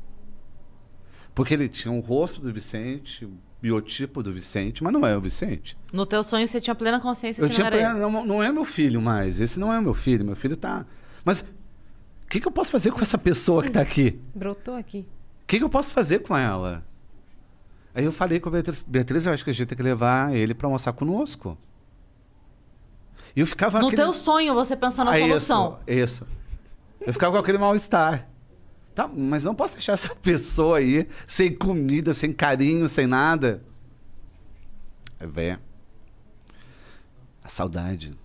Porque ele tinha o rosto do Vicente, o biotipo do Vicente, mas não é o Vicente. No teu sonho você tinha plena consciência Eu que tinha não era plena- ele. não, não é meu filho mais. Esse não é meu filho. Meu filho tá. Mas o que, que eu posso fazer com essa pessoa que tá aqui? Brotou aqui. O que, que eu posso fazer com ela? Aí eu falei com a Beatriz, Beatriz, eu acho que a gente tem que levar ele para almoçar conosco. E eu ficava No aquele... teu sonho você pensa na Ah, solução. Isso, isso. Eu ficava com aquele mal-estar. Tá, mas não posso deixar essa pessoa aí sem comida, sem carinho, sem nada. Vem a saudade.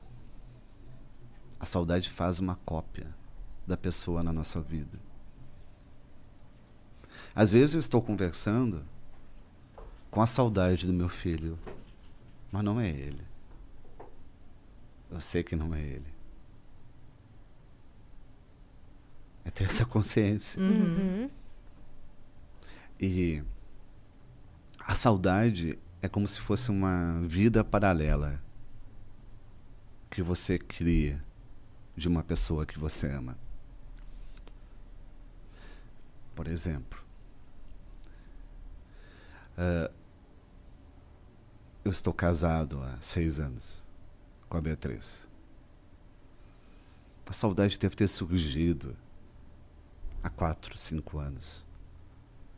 A saudade faz uma cópia da pessoa na nossa vida. Às vezes eu estou conversando com a saudade do meu filho, mas não é ele. Eu sei que não é ele. É ter essa consciência. Uhum. E a saudade é como se fosse uma vida paralela que você cria de uma pessoa que você ama. por exemplo. Ah, eu estou casado há seis anos com a Beatriz. A saudade deve ter surgido há quatro, cinco anos.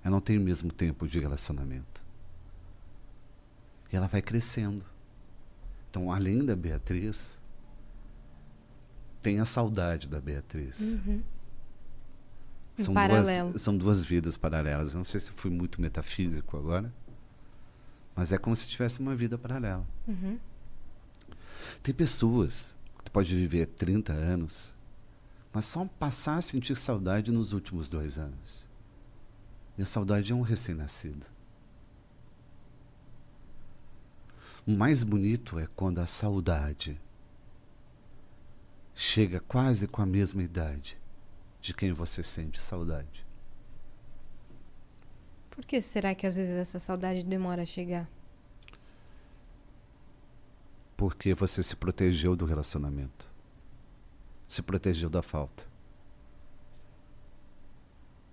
Eu não tenho o mesmo tempo de relacionamento. E ela vai crescendo. Então, além da Beatriz, tem a saudade da Beatriz. Uhum. São paralelo. duas, são duas vidas paralelas. Eu não sei se eu fui muito metafísico agora, mas é como se tivesse uma vida paralela. Uhum. Tem pessoas que tu pode viver 30 anos, mas só passar a sentir saudade nos últimos dois anos. E a saudade é um recém-nascido. O mais bonito é quando a saudade chega quase com a mesma idade de quem você sente saudade. Por que será que às vezes essa saudade demora a chegar? Porque você se protegeu do relacionamento. Se protegeu da falta.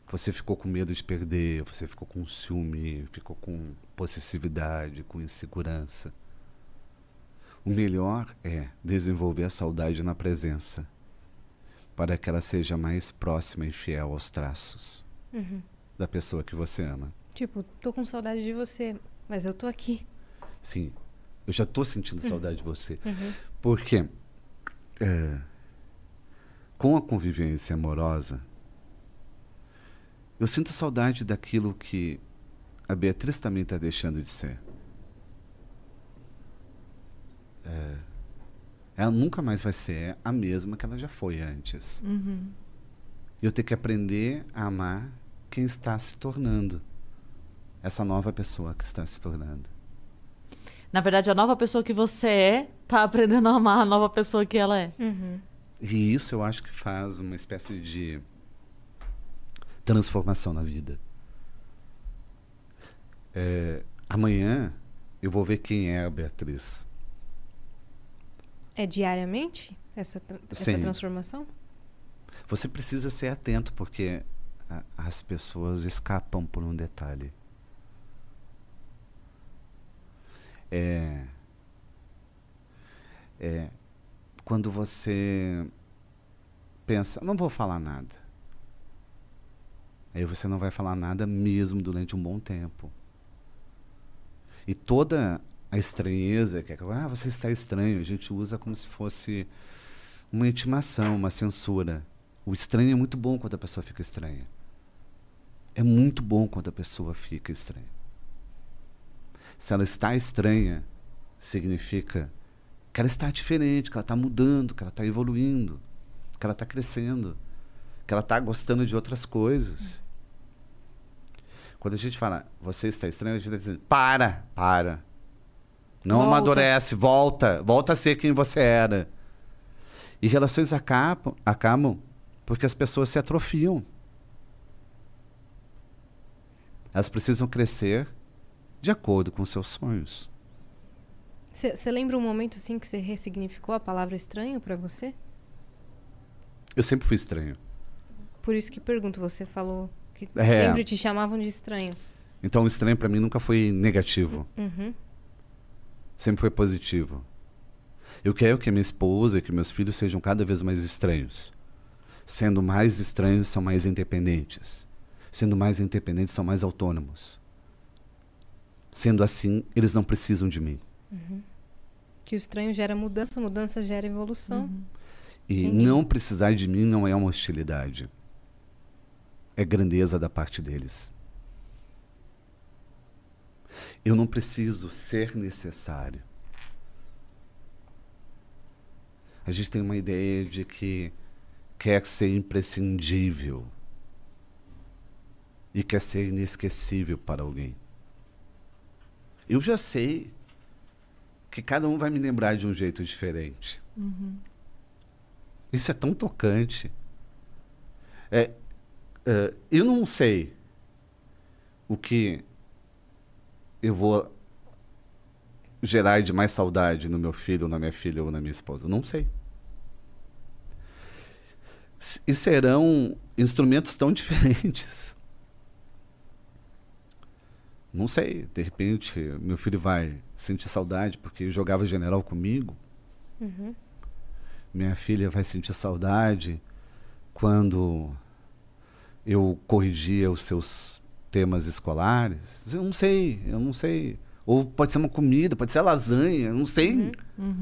Você ficou com medo de perder, você ficou com ciúme, ficou com possessividade, com insegurança. O melhor é desenvolver a saudade na presença, para que ela seja mais próxima e fiel aos traços Uhum. Da pessoa que você ama. Tipo, tô com saudade de você, mas eu tô aqui. Sim, eu já estou sentindo saudade de você. Uhum. Porque é, com a convivência amorosa, eu sinto saudade daquilo que a Beatriz também está deixando de ser. É, ela nunca mais vai ser a mesma que ela já foi antes. Uhum. Eu tenho que aprender a amar quem está se tornando. Essa nova pessoa que está se tornando. Na verdade, a nova pessoa que você é tá aprendendo a amar a nova pessoa que ela é. Uhum. E isso eu acho que faz uma espécie de transformação na vida. É, amanhã eu vou ver quem é a Beatriz. É diariamente essa, tra- essa transformação? Você precisa ser atento porque as pessoas escapam por um detalhe. É, é quando você pensa, não vou falar nada. Aí você não vai falar nada mesmo durante um bom tempo. E toda a estranheza, que é, ah, você está estranho, a gente usa como se fosse uma intimação, uma censura. O estranho é muito bom quando a pessoa fica estranha. É muito bom quando a pessoa fica estranha. Se ela está estranha, significa que ela está diferente, que ela está mudando, que ela está evoluindo, que ela está crescendo, que ela está gostando de outras coisas. Quando a gente fala, você está estranho, a gente está dizendo, para, para. Não Volta. amadurece, volta, volta a ser quem você era. E relações acabam, acabam porque as pessoas se atrofiam. Elas precisam crescer de acordo com seus sonhos. Você lembra um momento assim que você ressignificou a palavra estranho pra você? Eu sempre fui estranho. Por isso que pergunto, você falou que É. sempre te chamavam de estranho. Então, estranho para mim nunca foi negativo. Uhum. Sempre foi positivo. Eu quero que minha esposa e que meus filhos sejam cada vez mais estranhos. Sendo mais estranhos, são mais independentes. Sendo mais independentes, são mais autônomos. Sendo assim, eles não precisam de mim. Que o estranho gera mudança, mudança gera evolução. E Entendi. não precisar de mim não é uma hostilidade. É grandeza da parte deles. Eu não preciso ser necessário. A gente tem uma ideia de que quer ser imprescindível e quer ser inesquecível para alguém. Eu já sei que cada um vai me lembrar de um jeito diferente. Isso é tão tocante. É, é, eu não sei o que eu vou gerar de mais saudade no meu filho, ou na minha filha ou na minha esposa. Não sei. E serão instrumentos tão diferentes. Não sei, de repente meu filho vai sentir saudade porque jogava general comigo. Minha filha vai sentir saudade quando eu corrigia os seus temas escolares. Eu não sei, eu não sei. Ou pode ser uma comida, pode ser lasanha, eu não sei.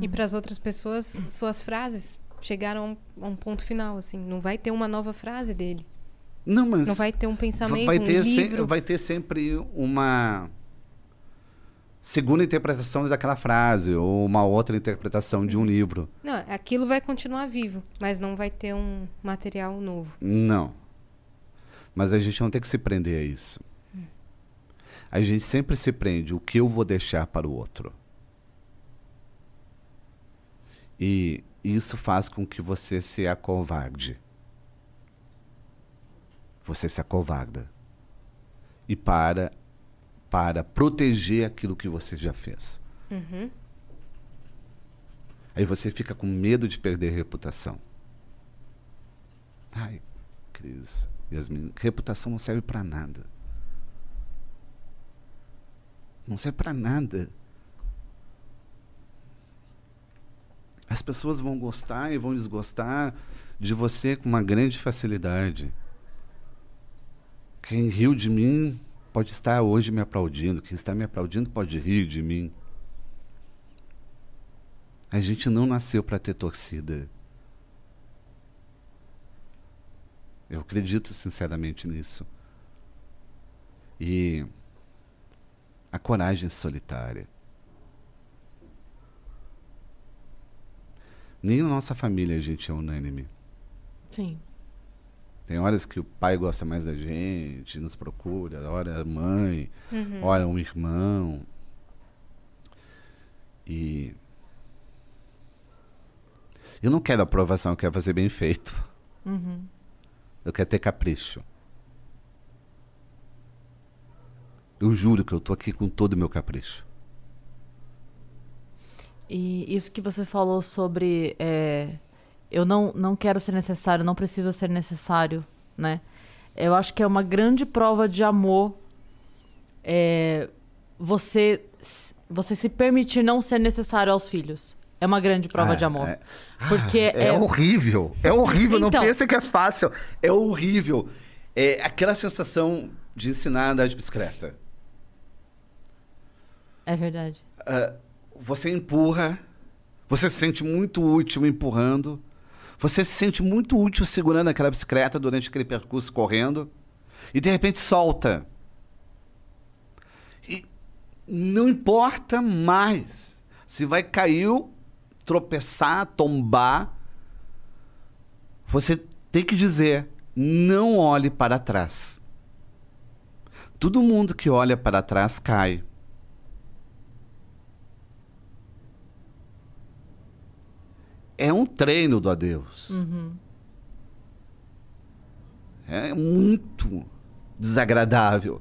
E para as outras pessoas, suas frases chegaram a um ponto final, assim. Não vai ter uma nova frase dele. Não, mas Não vai ter um pensamento, vai um ter, se- livro. vai ter sempre uma segunda interpretação daquela frase ou uma outra interpretação de um livro. Não, aquilo vai continuar vivo, mas não vai ter um material novo. Não. Mas a gente não tem que se prender a isso. A gente sempre se prende o que eu vou deixar para o outro. E isso faz com que você se acovarde. Você se acovarda. E para para proteger aquilo que você já fez. Aí você fica com medo de perder reputação. Ai, Cris, Yasmin, reputação não serve pra nada. Não serve pra nada. As pessoas vão gostar e vão desgostar de você com uma grande facilidade. Quem riu de mim pode estar hoje me aplaudindo. Quem está me aplaudindo pode rir de mim. A gente não nasceu para ter torcida. Eu acredito sinceramente nisso. E a coragem solitária. Nem na nossa família a gente é unânime. Sim. Tem horas que o pai gosta mais da gente, nos procura, hora a mãe, hora um irmão. E eu não quero aprovação, eu quero fazer bem feito. Eu quero ter capricho. Eu juro que eu tô aqui com todo o meu capricho. E isso que você falou sobre é, eu não, não quero ser necessário, não precisa ser necessário, né? Eu acho que é uma grande prova de amor é, você, você se permitir não ser necessário aos filhos. É uma grande prova Ah, de amor. é- Porque é, é, horrível. É horrível. Então. Não pensa que é fácil. É horrível. É aquela sensação de ensinar a andar de bicicleta. é verdade. Ah, você empurra, você se sente muito útil empurrando, você se sente muito útil segurando aquela bicicleta durante aquele percurso correndo, e de repente solta. E não importa mais se vai cair, tropeçar, tombar, você tem que dizer: não olhe para trás. Todo mundo que olha para trás cai. É um treino do adeus. É muito desagradável.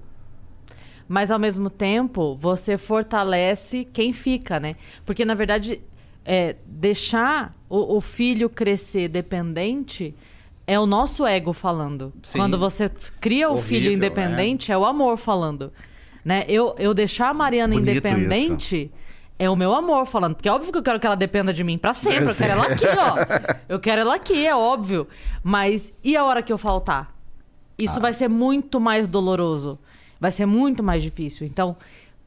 Mas ao mesmo tempo, você fortalece quem fica, né? Porque, na verdade, é, deixar o, o filho crescer dependente é o nosso ego falando. Sim. Quando você cria o filho Horrível, independente, é. o amor falando. Né? Eu, eu deixar a Mariana Bonito independente é o meu amor falando. Porque é óbvio que eu quero que ela dependa de mim pra sempre. Eu quero ela aqui, ó. Eu quero ela aqui, é óbvio. Mas e a hora que eu faltar? Isso Ah. vai ser muito mais doloroso. Vai ser muito mais difícil. Então,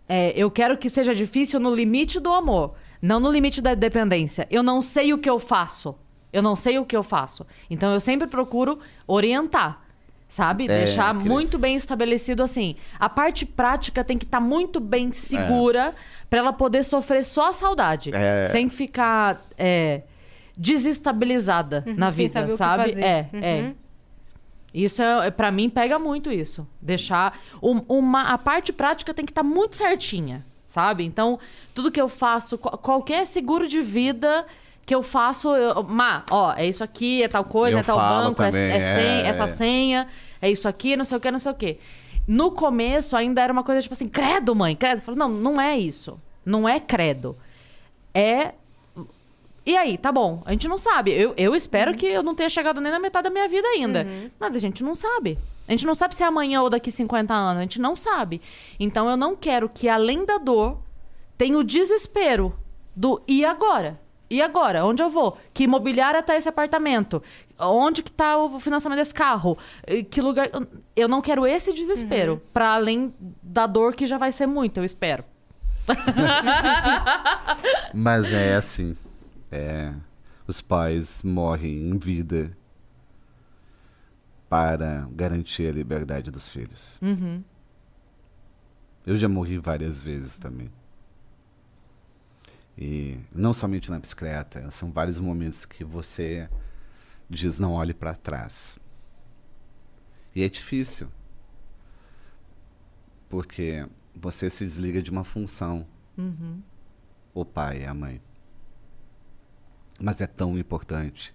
é, eu quero que seja difícil no limite do amor, não no limite da dependência. Eu não sei o que eu faço. Eu não sei o que eu faço. Então, eu sempre procuro orientar, sabe? É, Deixar Cris. muito bem estabelecido assim. A parte prática tem que estar muito bem segura pra ela poder sofrer só a saudade, É. sem ficar é, desestabilizada na sem vida, saber o que sabe? fazer. É, Uhum. é. Isso é, para mim pega muito isso. Deixar um- uma a parte prática tem que estar muito certinha, sabe? Então, tudo que eu faço, qual- qualquer seguro de vida que eu faço, eu, Má, ó, é isso aqui, é tal coisa, Eu é tal banco, é, também, é senha- é. essa senha, é isso aqui, não sei o que, não sei o que. No começo ainda era uma coisa tipo assim, credo, mãe, credo. Eu falo, não, não é isso. Não é credo. É e aí, tá bom. A gente não sabe. Eu, eu espero que eu não tenha chegado nem na metade da minha vida ainda. Mas a gente não sabe. A gente não sabe se é amanhã ou daqui 50 anos. A gente não sabe. Então eu não quero que, além da dor, tenha o desespero do e agora? E agora? Onde eu vou? Que imobiliária tá esse apartamento? Onde que tá o financiamento desse carro? Que lugar. Eu não quero esse desespero. Pra além da dor que já vai ser muito, eu espero. Mas é assim. É, os pais morrem em vida para garantir a liberdade dos filhos. Uhum. Eu já morri várias vezes também. E não somente na bicicleta, são vários momentos que você diz não olhe para trás. E é difícil. Porque você se desliga de uma função. O pai, a mãe. Mas é tão importante.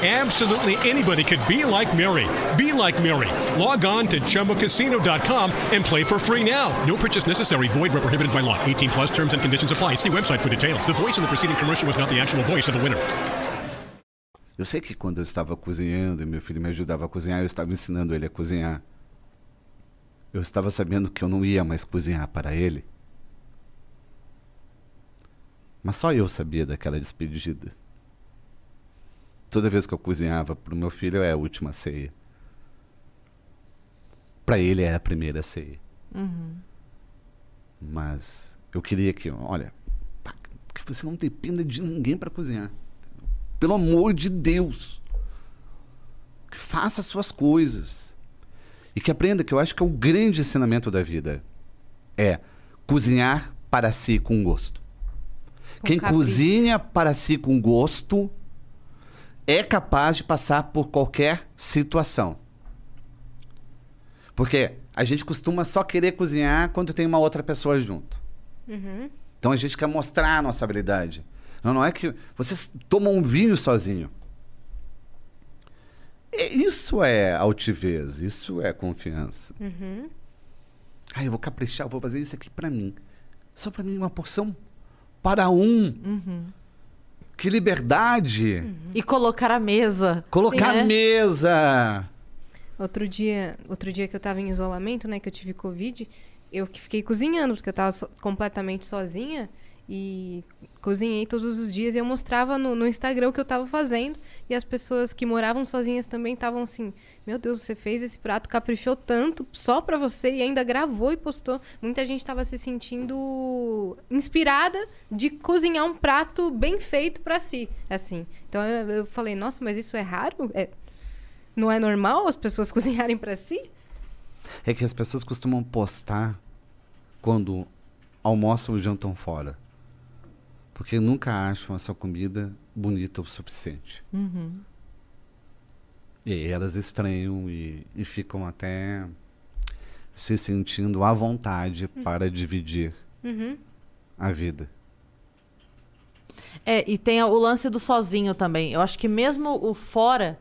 Absolutely anybody could be like Mary. Be like Mary. Log on to chumbacasino.com and play for free now. No purchase necessary. Void where prohibited by law. 18 plus terms and conditions apply. See website for details. The voice in the preceding commercial was not the actual voice of the winner. Eu sei que quando eu estava cozinhando e meu filho me ajudava a cozinhar, eu estava ensinando ele a cozinhar. Eu estava sabendo que eu não ia mais cozinhar para ele. Mas só eu sabia daquela despedida. Toda vez que eu cozinhava para o meu filho é a última ceia. Para ele é a primeira ceia. Mas eu queria que, olha, que você não dependa de ninguém para cozinhar. Pelo amor de Deus. Que faça as suas coisas. E que aprenda, que eu acho que é o grande ensinamento da vida. É cozinhar para si com gosto. Quem capricho. cozinha para si com gosto é capaz de passar por qualquer situação. Porque a gente costuma só querer cozinhar quando tem uma outra pessoa junto. Então a gente quer mostrar a nossa habilidade. Não, não é que vocês tomam um vinho sozinho. É- Isso é altivez, isso é confiança. Ah, eu vou caprichar, eu vou fazer isso aqui pra mim. Só pra mim, uma porção para um. Que liberdade! E colocar a mesa. Colocar Sim, a né? mesa! Outro dia, outro dia que eu tava em isolamento, né, que eu tive Covid, eu que fiquei cozinhando, porque eu tava so- completamente sozinha e cozinhei todos os dias e eu mostrava no, no Instagram o que eu tava fazendo e as pessoas que moravam sozinhas também estavam assim, meu Deus, você fez esse prato, caprichou tanto só pra você e ainda gravou e postou. Muita gente tava se sentindo inspirada de cozinhar um prato bem feito pra si, assim. Então eu, eu falei, nossa, mas isso é raro? É, não é normal as pessoas cozinharem pra si? É que as pessoas costumam postar quando almoçam ou jantam fora. Porque nunca acham a sua comida bonita o suficiente. E aí elas estranham e, e ficam até se sentindo à vontade para dividir a vida. É, e tem o lance do sozinho também. Eu acho que mesmo o fora,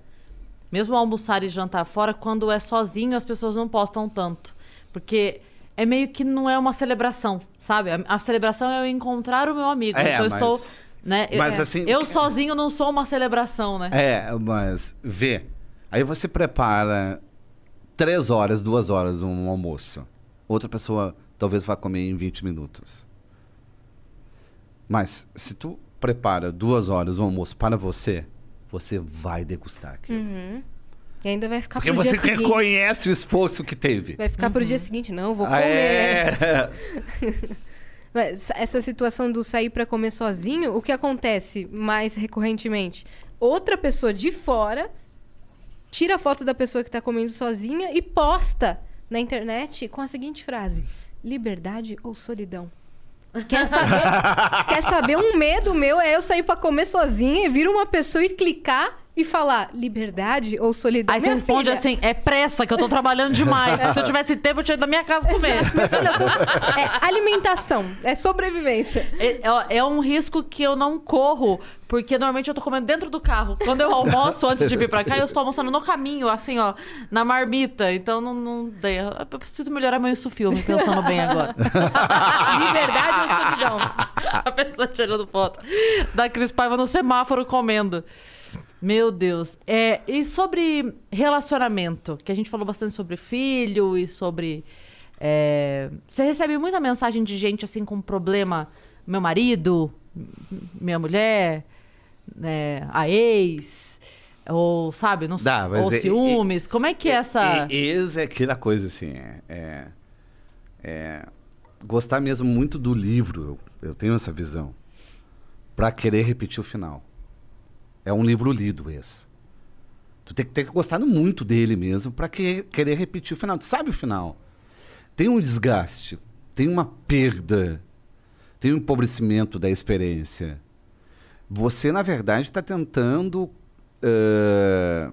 mesmo almoçar e jantar fora, quando é sozinho, as pessoas não postam tanto. Porque é meio que não é uma celebração, sabe? A, a celebração é eu encontrar o meu amigo. É, então eu mas- estou. Né? eu- mas é, assim- eu sozinho não sou uma celebração, né? É, mas vê. Aí você prepara três horas, duas horas um almoço. Outra pessoa talvez vá comer em 20 minutos. Mas se tu prepara duas horas um almoço para você, você vai degustar aquilo. E ainda vai ficar Porque pro você dia seguinte. reconhece o esforço que teve. Vai ficar pro dia seguinte, não, vou Ah, comer. É. Mas essa situação do sair pra comer sozinho, o que acontece mais recorrentemente? Outra pessoa de fora tira a foto da pessoa que tá comendo sozinha e posta na internet com a seguinte frase: liberdade ou solidão? Quer saber, quer saber um medo meu é eu sair pra comer sozinha e vir uma pessoa e clicar e falar liberdade ou solidão. Aí você responde filha, assim, é pressa, que eu tô trabalhando demais. Se eu tivesse tempo, eu tinha ido da minha casa comer. Filha, tô- é alimentação, é sobrevivência. É, é- é um risco que eu não corro, porque normalmente eu tô comendo dentro do carro. Quando eu almoço antes de vir pra cá, eu estou almoçando no caminho, assim, ó, na marmita. Então não, não dei. Eu preciso melhorar meu isso filme, pensando bem agora. Liberdade ou solidão? A pessoa tirando foto da Cris Paiva no semáforo comendo. Meu Deus. É, e sobre relacionamento, que a gente falou bastante sobre filho e sobre. é, você recebe muita mensagem de gente assim com problema, meu marido, minha mulher, né, a ex, ou sabe, não sei, Dá, ou é- ciúmes. Como é que é essa. E- e- Esse é aquela coisa assim, é, é- é gostar mesmo muito do livro, eu, eu tenho essa visão, pra querer repetir o final. É um livro lido esse. Tu tem que ter gostado muito dele mesmo pra que, querer repetir o final. Tu sabe o final. Tem um desgaste, tem uma perda, tem um empobrecimento da experiência. Você, na verdade, está tentando eh,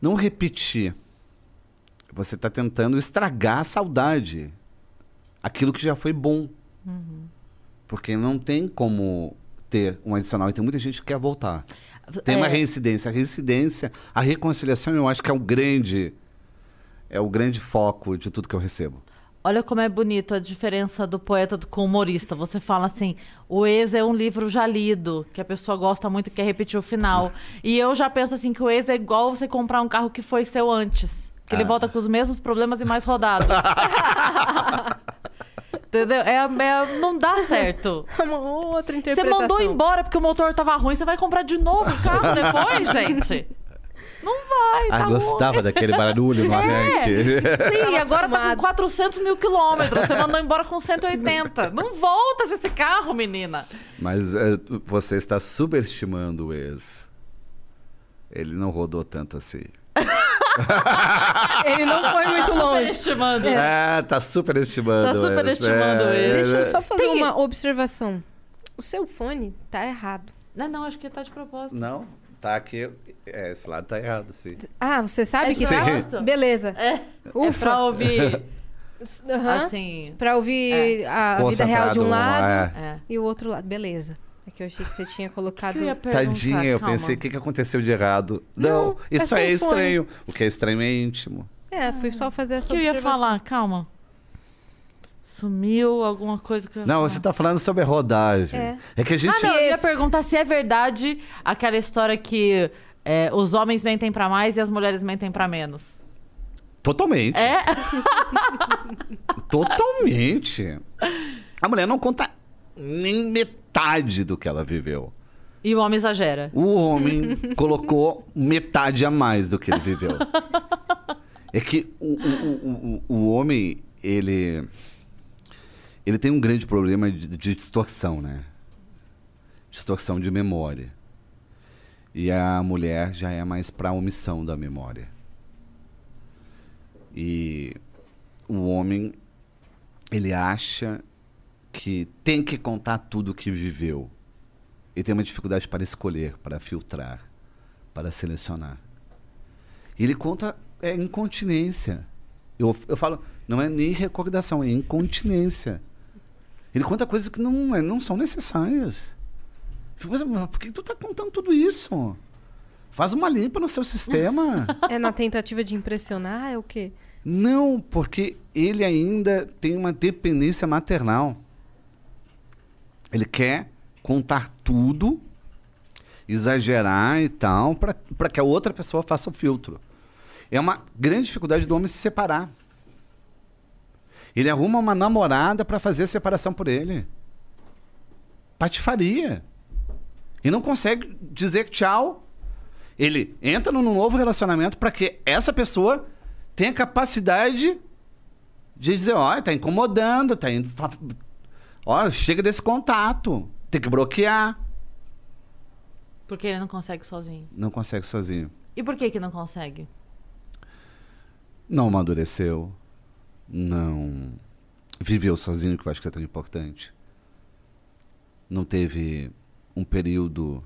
não repetir. Você está tentando estragar a saudade. Aquilo que já foi bom. Porque não tem como ter um adicional. E tem muita gente que quer voltar. Tem uma É. reincidência. A reincidência, a reconciliação, eu acho que é o grande. É o grande foco de tudo que eu recebo. Olha como é bonito a diferença do poeta do- com o humorista. Você fala assim, o ex é um livro já lido, que a pessoa gosta muito e quer repetir o final. E eu já penso assim que o ex é igual você comprar um carro que foi seu antes. Que ele Ah. volta com os mesmos problemas e mais rodado. Entendeu? É, é- não dá certo. Uma outra Você interpretação. mandou embora porque o motor tava ruim, você vai comprar de novo o carro depois, gente? Não vai, tá ah, ruim. gostava daquele barulho no arranque. Sim, agora tá com acostumado. 400 mil quilômetros. Você mandou embora com 180. Não volta esse carro, menina. Mas é, tu- você está superestimando o ex. Ele não rodou tanto assim. Ele não foi muito longe. Superestimando. É, tá superestimando. Tá superestimando o ex. Deixa eu só fazer Tem- uma observação. O seu fone tá errado. Não, não, acho que tá de propósito. Não, tá aqui. É, esse lado tá errado, sim. Ah, você sabe É que tá? Beleza. É, é Ufa. pra ouvir, Aham. assim... Pra ouvir a vida real de um lado é. É. e o outro lado. Beleza. É que eu achei que você tinha colocado. Que eu ia perguntar, Tadinha, eu calma. pensei, o que, que aconteceu de errado? Não, Não, isso é aí é fone. estranho. O que é estranho é íntimo. É, fui só fazer O essa que eu ia falar? Calma. Sumiu alguma coisa que eu Não, falar. você tá falando sobre a rodagem. É. É, que a gente. Ah, não, eu ia perguntar se é verdade aquela história que é, os homens mentem pra mais e as mulheres mentem pra menos. Totalmente. É? Totalmente. A mulher não conta nem metade do que ela viveu. E o homem exagera. O homem colocou metade a mais do que ele viveu. É que o, o, o, o, homem, ele. Ele tem um grande problema de, de distorção, né? Distorção de memória. E a mulher já é mais para omissão da memória. E o homem, ele acha que tem que contar tudo o que viveu. E tem uma dificuldade para escolher, para filtrar, para selecionar. Ele conta é incontinência. Eu, eu falo, não é nem recordação, é incontinência. Ele conta coisas que não, é- não são necessárias. Fico pensando, "Mas por que tu tá contando tudo isso? Faz uma limpa no seu sistema. É na tentativa de impressionar? É o quê? Não, porque ele ainda tem uma dependência maternal. Ele quer contar tudo, exagerar e tal, para que a outra pessoa faça o filtro. É uma grande dificuldade do homem se separar. Ele arruma uma namorada para fazer a separação por ele. Patifaria. E não consegue dizer tchau. Ele entra num novo relacionamento para que essa pessoa tenha capacidade de dizer, olha, tá incomodando, tá Olha, chega desse contato. Tem que bloquear. Porque ele não consegue sozinho. Não consegue sozinho. E por que que não consegue? Não amadureceu. Não viveu sozinho, que eu acho que é tão importante. Não teve um período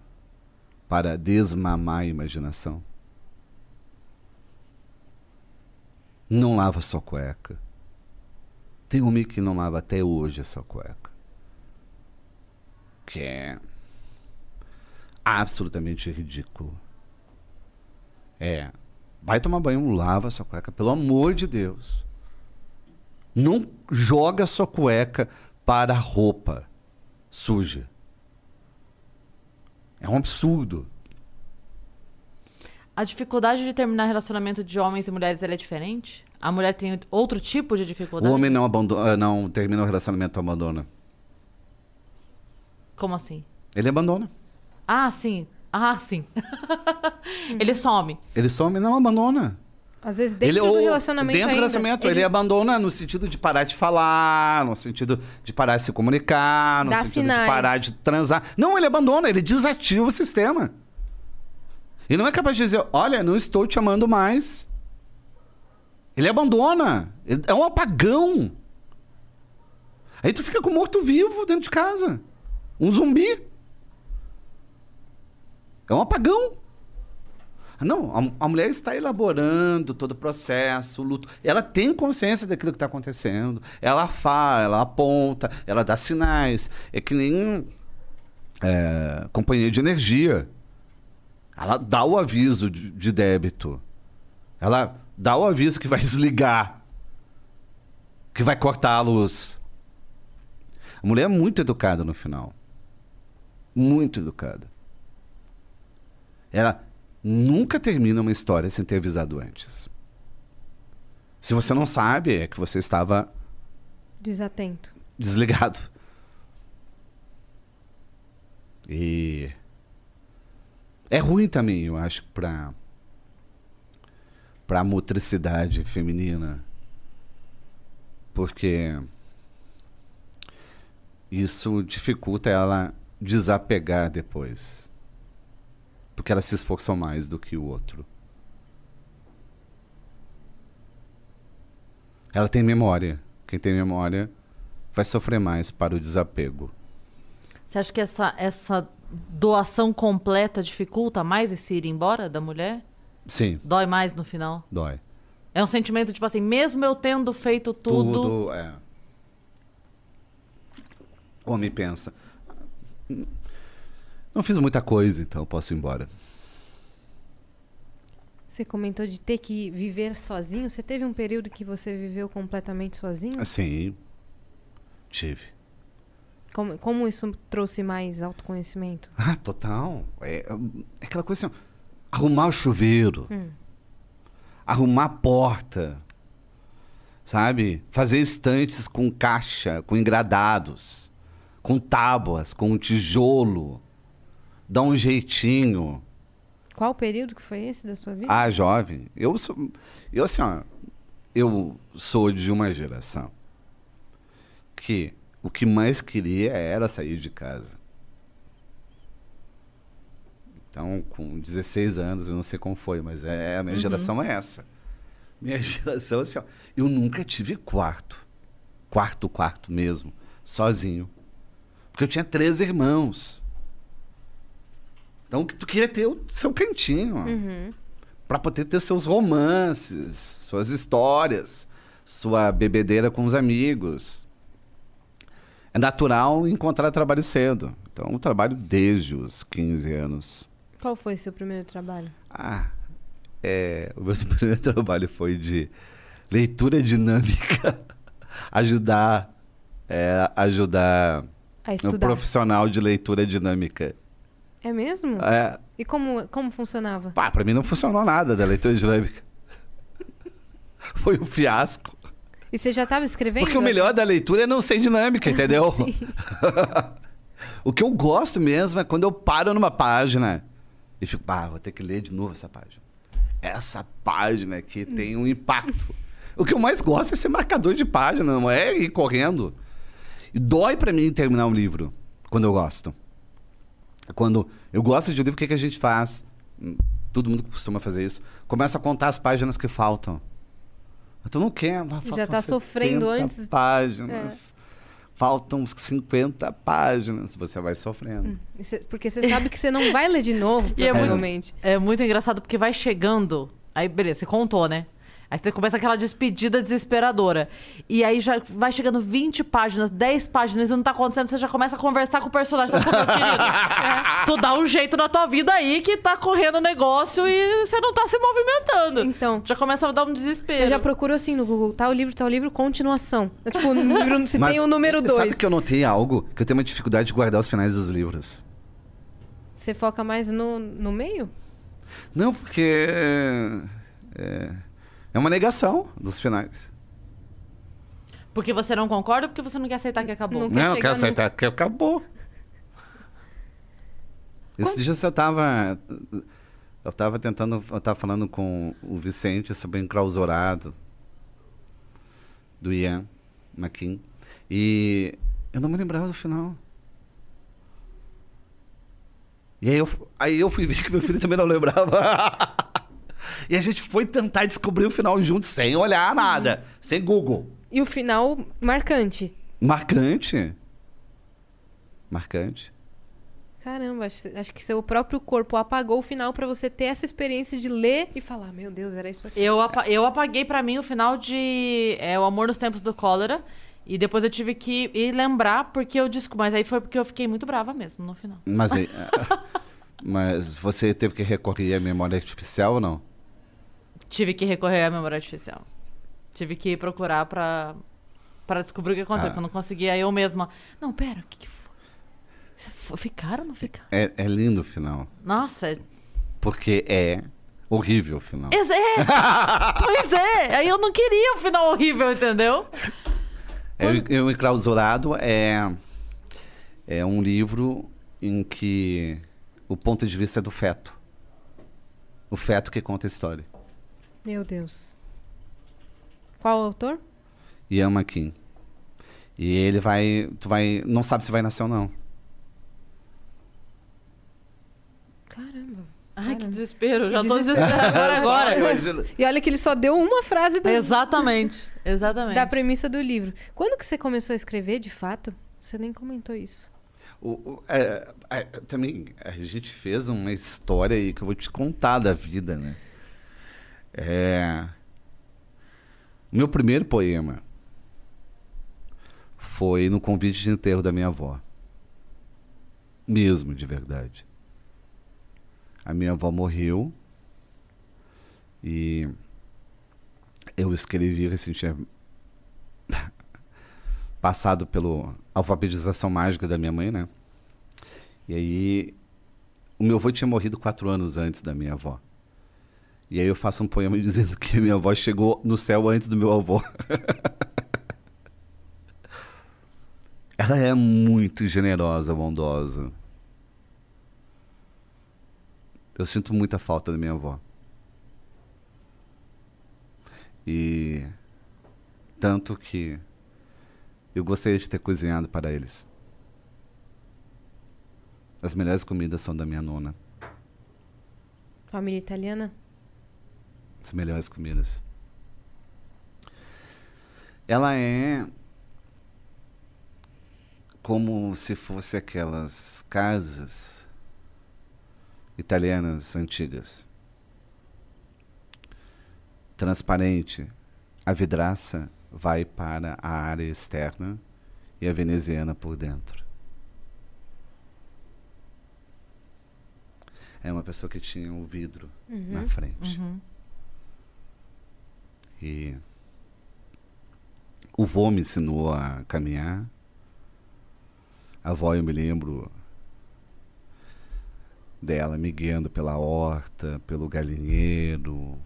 para desmamar a imaginação? Não lava sua cueca. Tem homem que não lava até hoje a sua cueca. Que é absolutamente ridículo. É. Vai tomar banho, lava sua cueca, pelo amor de Deus. Não joga sua cueca para a roupa suja. É um absurdo. A dificuldade de terminar relacionamento de homens e mulheres é diferente? A mulher tem outro tipo de O dificuldade? homem não, abandona, não termina o relacionamento, abandona. Como assim? Ele abandona. Ah, sim. Ah, sim. Ele some. Ele some, não abandona. Às vezes dentro ele, do relacionamento Dentro do ainda, relacionamento, ele... abandona no sentido de parar de falar, no sentido de parar de se comunicar, no Dá sentido sinais. de parar de transar. Não, ele abandona, ele desativa o sistema. E não é capaz de dizer, olha, não estou te amando mais. Ele abandona. Ele- É um apagão. Aí tu fica com um morto-vivo dentro de casa. Um zumbi. É um apagão. Não, a, a mulher está elaborando todo o processo, o luto. Ela tem consciência daquilo que está acontecendo. Ela fala, ela aponta, ela dá sinais. É que nem é, companhia de energia. Ela dá o aviso de, de débito. Ela dá o aviso que vai desligar. Que vai cortar a luz. A mulher é muito educada no final. Muito educada. Ela nunca termina uma história sem ter avisado antes. Se você não sabe, é que você estava Desatento. desligado. E é ruim também, eu acho, para para motricidade feminina. Porque isso dificulta ela desapegar depois. Porque ela se esforçou mais do que o outro. Ela tem memória. Quem tem memória vai sofrer mais para o desapego. Você acha que essa, essa doação completa dificulta mais esse ir embora da mulher? Sim, Dói mais no final? dói. É um sentimento tipo assim, mesmo eu tendo feito tudo. Tudo é. O homem pensa. Não fiz muita coisa, então posso ir embora. Você comentou de ter que viver sozinho. Você teve um período que você viveu completamente sozinho? Sim. Tive. Como, como isso trouxe mais autoconhecimento? Ah, total. É, é aquela coisa assim, arrumar o chuveiro. Arrumar a porta. Sabe? Fazer estantes com caixa, com engradados, com tábuas, com tijolo. Dar um jeitinho. Qual período que foi esse da sua vida? Ah, jovem. Eu sou. Eu, assim, ó. Eu sou de uma geração que o que mais queria era sair de casa. Então, com 16 anos, eu não sei como foi, mas é, a minha geração é essa. Minha geração, assim, ó. Eu nunca tive quarto. Quarto, quarto mesmo. Sozinho. Porque eu tinha três irmãos. Então, tu queria ter o seu cantinho. ó para poder ter seus romances, suas histórias, sua bebedeira com os amigos. É natural encontrar trabalho cedo. Então, eu trabalho desde os 15 anos. Qual foi seu primeiro trabalho? Ah, é, o meu primeiro trabalho foi de leitura dinâmica, ajudar, é, ajudar A um estudar. profissional de leitura dinâmica. É mesmo? É, E como, como funcionava? Pá, pra mim não funcionou nada da leitura dinâmica. Foi um fiasco. E você já estava escrevendo? Porque o melhor da leitura é não ser dinâmica, entendeu? o que eu gosto mesmo é quando eu paro numa página e fico, ah, vou ter que ler de novo essa página. Essa página aqui tem um impacto. O que eu mais gosto é ser marcador de página, não é ir correndo. E dói pra mim terminar um livro quando eu gosto. Quando eu gosto de um livro, o que, que a gente faz? Hum, Todo mundo costuma fazer isso. Começa a contar as páginas que faltam. Mas tu não quer. lá Já faltam tá sofrendo 70 antes. páginas. faltam 50 páginas. Você vai sofrendo. Cê- Porque você sabe que você não vai ler de novo, E é muito- provavelmente. É muito engraçado porque vai chegando. Aí, beleza, você contou, né? Aí você começa aquela despedida desesperadora. E aí já vai chegando 20 páginas, 10 páginas e não tá acontecendo, você já começa a conversar com o personagem. Fala, "Pô, meu querido, é, tu dá um jeito na tua vida aí que tá correndo o negócio e você não tá se movimentando. Então. Já começa a dar um desespero. Eu já procuro assim no Google, tal livro, tal livro, continuação. É tipo, no livro, se Mas tem o número Sabe 2. que eu notei algo? Que eu tenho uma dificuldade de guardar os finais dos livros. Você foca mais no, no meio? Não, porque. É, é uma negação dos finais. Porque você não concorda ou porque você não quer aceitar que acabou? Não. Quer Não, quero aceitar que acabou. Esse dia eu tava. Eu tava tentando. Eu tava falando com o Vicente sobre o enclausurado do Ian McKean. E eu não me lembrava do final. E aí eu, aí eu fui ver que meu filho também não lembrava. e a gente foi tentar descobrir o final junto, sem olhar nada, sem Google. E o final marcante. Marcante. Marcante. Caramba, acho, acho que seu próprio corpo apagou o final pra você ter essa experiência de ler e falar, meu Deus, era isso aqui. Eu, apa- eu apaguei pra mim o final de é, O Amor nos Tempos do Cólera. E depois eu tive que ir lembrar porque eu disse. Mas aí foi porque eu fiquei muito brava mesmo no final. Mas, aí, mas você teve que recorrer à memória artificial ou não? Tive que recorrer à memória artificial. Tive que procurar pra, pra descobrir o que aconteceu. Ah. Eu não conseguia eu mesma. Não, pera, o que, que foi? Ficaram ou não ficaram? É, é lindo o final. Nossa, é- Porque é horrível o final. Ex- é! pois é! Aí eu não queria um final horrível, entendeu? É, o- o Enclausurado é, é um livro em que o ponto de vista é do feto. O feto que conta a história. Meu Deus. Qual autor? Ian McKean. E ele vai. Tu vai. Não sabe se vai nascer ou não. Caramba. Ai, que desespero. Eu já tô Desespero. desesperada agora. agora. E olha que ele só deu uma frase do, Exatamente. Exatamente. da premissa do livro. Quando que você começou a escrever, de fato? Você nem comentou isso. O- o- é, é, também a gente fez uma história aí que eu vou te contar da vida, né? É, meu primeiro poema foi no convite de enterro da minha avó. Mesmo, de verdade. A minha avó morreu e eu escrevi tinha passado pela alfabetização mágica da minha mãe, né? E aí, o meu avô tinha morrido quatro anos antes da minha avó. E aí eu faço um poema dizendo que minha avó chegou no céu antes do meu avô. Ela é muito generosa, bondosa. Eu sinto muita falta da minha avó. E tanto que eu gostaria de ter cozinhado para eles. As melhores comidas são da minha nona. Família italiana? Melhores comidas. Ela é como se fosse aquelas casas italianas antigas. Transparente. A vidraça vai para a área externa e a veneziana por dentro. É uma pessoa que tinha o vidro na frente. E o vô me ensinou a caminhar. A avó, eu me lembro dela me guiando pela horta, pelo galinheiro.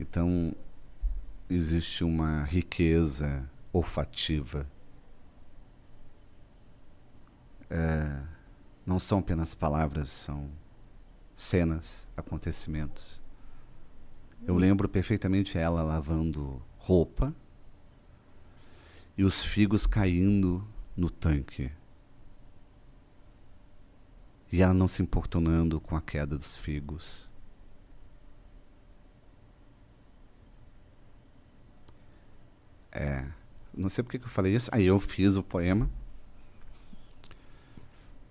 Então, existe uma riqueza olfativa. É, não são apenas palavras, são cenas, acontecimentos. Eu lembro perfeitamente ela lavando roupa e os figos caindo no tanque. E ela não se importunando com a queda dos figos. É. não sei porque que eu falei isso. Aí eu fiz o poema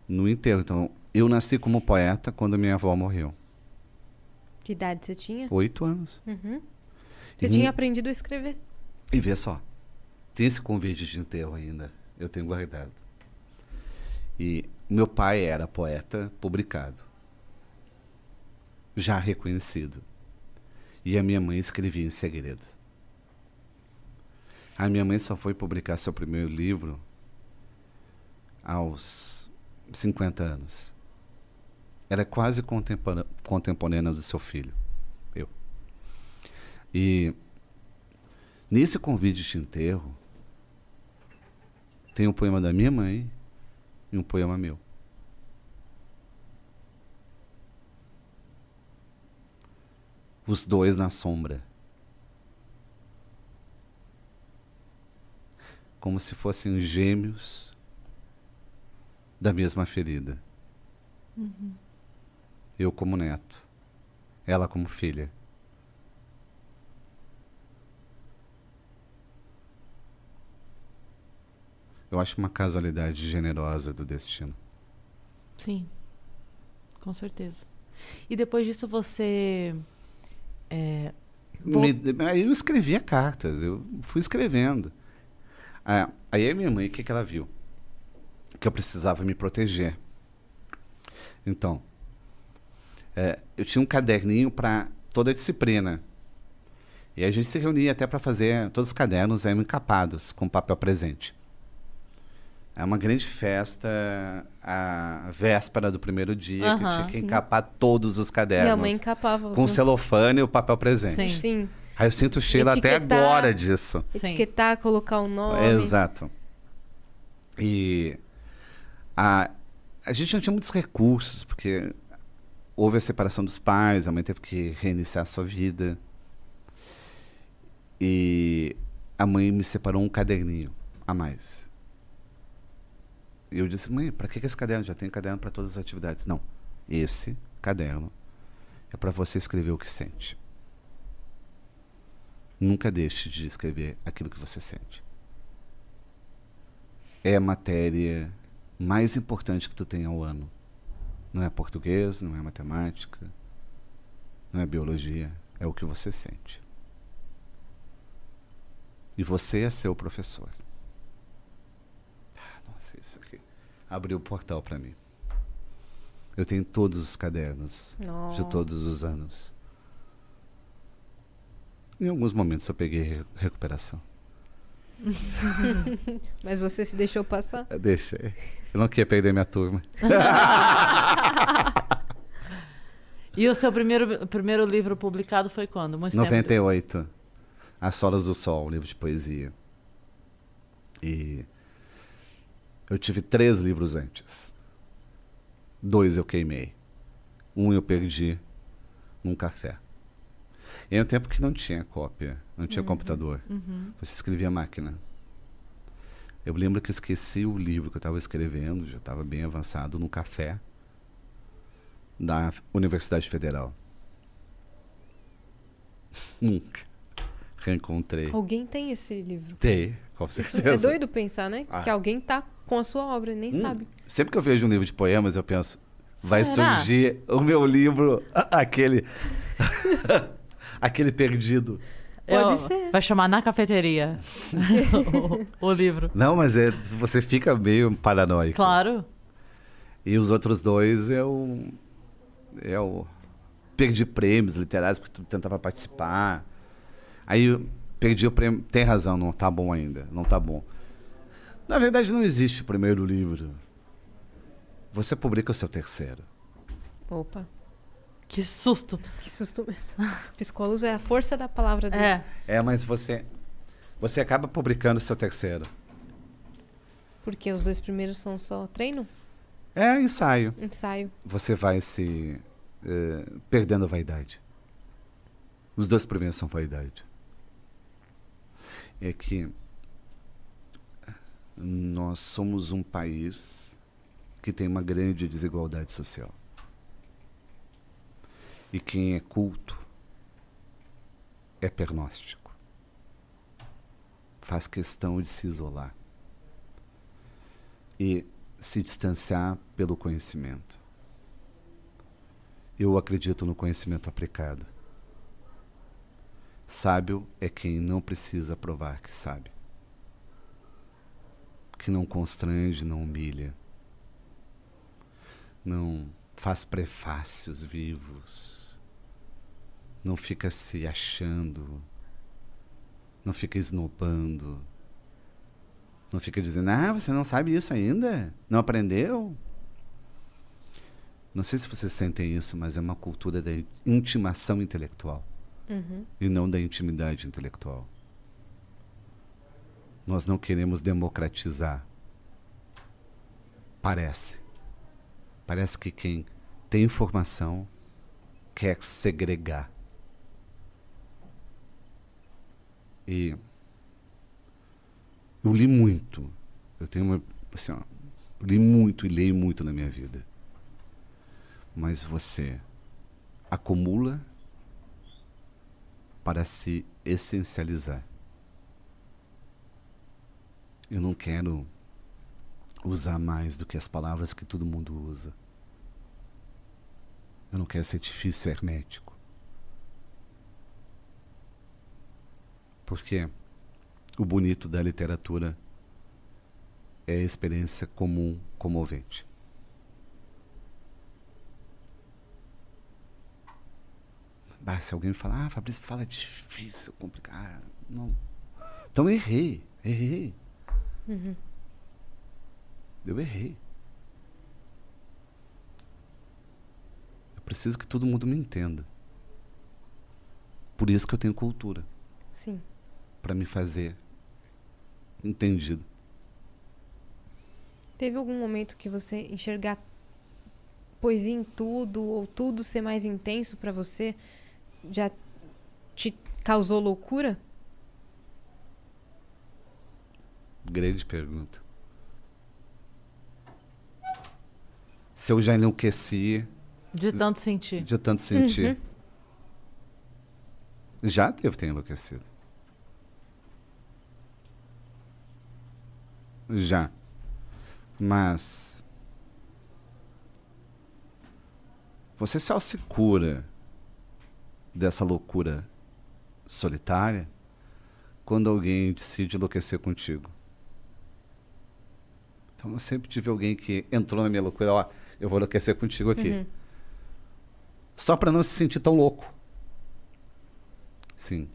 no enterro. Então, eu nasci como poeta quando minha avó morreu. Que idade você tinha? Oito anos. Uhum. Você E- tinha aprendido a escrever. E vê só, tem esse convite de enterro ainda. Eu tenho guardado. E meu pai era poeta publicado. Já reconhecido. E a minha mãe escrevia em segredo. A minha mãe só foi publicar seu primeiro livro aos 50 anos. Era quase contemporânea do seu filho, eu. E nesse convite de enterro tem um poema da minha mãe e um poema meu. Os dois na sombra. Como se fossem gêmeos da mesma ferida. Eu como neto, ela como filha. Eu acho uma casualidade generosa do destino. Sim. Com certeza. E depois disso você. é, vol- Me- eu escrevia cartas, eu fui escrevendo. Ah, aí a minha mãe, o que, que ela viu? Que eu precisava me proteger. Então, é, eu tinha um caderninho para toda a disciplina. E a gente se reunia até para fazer todos os cadernos eram encapados com papel presente. É uma grande festa, a véspera do primeiro dia, que Aham. tinha que Sim. encapar todos os cadernos. Minha mãe encapava os Com meus- celofane e o papel presente. Sim. Sim. Aí eu sinto o cheiro até Etiquetar. agora disso. Sim. Etiquetar, colocar o nome. Exato. E a, a gente não tinha muitos recursos, porque houve a separação dos pais, a mãe teve que reiniciar a sua vida. E a mãe me separou um caderninho a mais. E eu disse, mãe, para que que esse caderno? Já tem caderno para todas as atividades. Não, esse caderno é para você escrever o que sente. Nunca deixe de escrever aquilo que você sente. É a matéria mais importante que tu tem ao ano. Não é português, não é matemática, não é biologia, é o que você sente. E você é seu professor. Ah, nossa, isso aqui abriu o portal para mim. Eu tenho todos os cadernos de todos os anos. Em alguns momentos eu peguei re- recuperação. Mas você se deixou passar. Eu Deixei. Eu não queria perder minha turma. E o seu primeiro, primeiro livro publicado foi quando? Muito tempo 98. As Solas do Sol, um livro de poesia. E eu tive três livros antes. Dois eu queimei. Um eu perdi num café. E era um tempo que não tinha cópia, não tinha computador. Você escrevia à máquina. Eu lembro que eu esqueci o livro que eu estava escrevendo, já estava bem avançado, num café da Universidade Federal. Nunca reencontrei. Alguém tem esse livro. Tem, com certeza. é doido pensar, né? Ah. Que alguém tá com a sua obra e nem Hum, sabe. Sempre que eu vejo um livro de poemas, eu penso, vai Será? surgir o meu livro, a- aquele. aquele perdido. Pode Eu- ser. Vai chamar na cafeteria o, o livro. Não, mas é, você fica meio paranoico. Claro. E os outros dois eu. Eu perdi prêmios literários porque tu tentava participar. Aí eu perdi o prêmio. Tem razão, não tá bom ainda. Não tá bom. Na verdade, não existe o primeiro livro. Você publica o seu terceiro. Opa, Que susto. que susto mesmo. Psicólogos é a força da palavra dele. É. É, mas você. Você acaba publicando o seu terceiro. Porque os dois primeiros são só treino, É ensaio. ensaio. Você vai se. eh, perdendo a vaidade. Os dois primeiros são vaidade. É que. Nós somos um país que tem uma grande desigualdade social. E quem é culto é pernóstico. faz questão de se isolar e se distanciar pelo conhecimento. Eu acredito no conhecimento aplicado. Sábio é quem não precisa provar que sabe. Que não constrange, não humilha. Não faz prefácios vivos. Não fica se achando. Não fica esnobando. Não fica dizendo, ah, você não sabe isso ainda? Não aprendeu? Não sei se vocês sentem isso, mas é uma cultura da intimação intelectual e não da intimidade intelectual. Nós não queremos democratizar. Parece. Parece que quem tem informação quer segregar. E eu li muito. Eu tenho uma. Assim, ó, li muito e leio muito na minha vida. Mas você acumula para se essencializar. Eu não quero usar mais do que as palavras que todo mundo usa. Eu não quero ser difícil hermético. Porque o bonito da literatura é a experiência comum, comovente. Bah, se alguém falar, ah, Fabrício, fala difícil, complicado. Não. Então errei, errei. Eu errei. Eu preciso que todo mundo me entenda. Por isso que eu tenho cultura Sim. para me fazer entendido. Teve algum momento que você enxergar poesia em tudo ou tudo ser mais intenso pra você já te causou loucura? Grande pergunta. Se eu já enlouqueci De tanto sentir. de tanto sentir. Já devo ter enlouquecido. Já. Mas. Você só se cura dessa loucura solitária quando alguém decide enlouquecer contigo. Então eu sempre tive alguém que entrou na minha loucura, ó, eu vou enlouquecer contigo aqui. Só para não se sentir tão louco. Sim.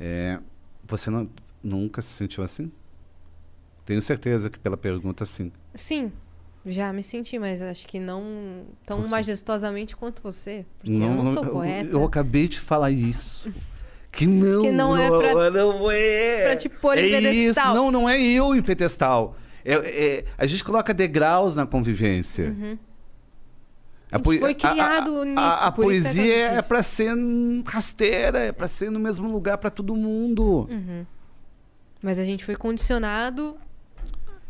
É, você não, nunca se sentiu assim? Tenho certeza que pela pergunta, sim. Sim, já me senti, mas acho que não tão majestosamente quanto você. Porque eu não sou eu- poeta. Eu, acabei de falar isso. Que não, Que não é pra- não é. pra te pôr em é isso, pedestal. não, não é eu em pedestal. É, é- a gente coloca degraus na convivência. A gente foi criado nisso, A, a é poesia é, difícil. para ser rasteira, é para ser no mesmo lugar para todo mundo. Mas a gente foi condicionado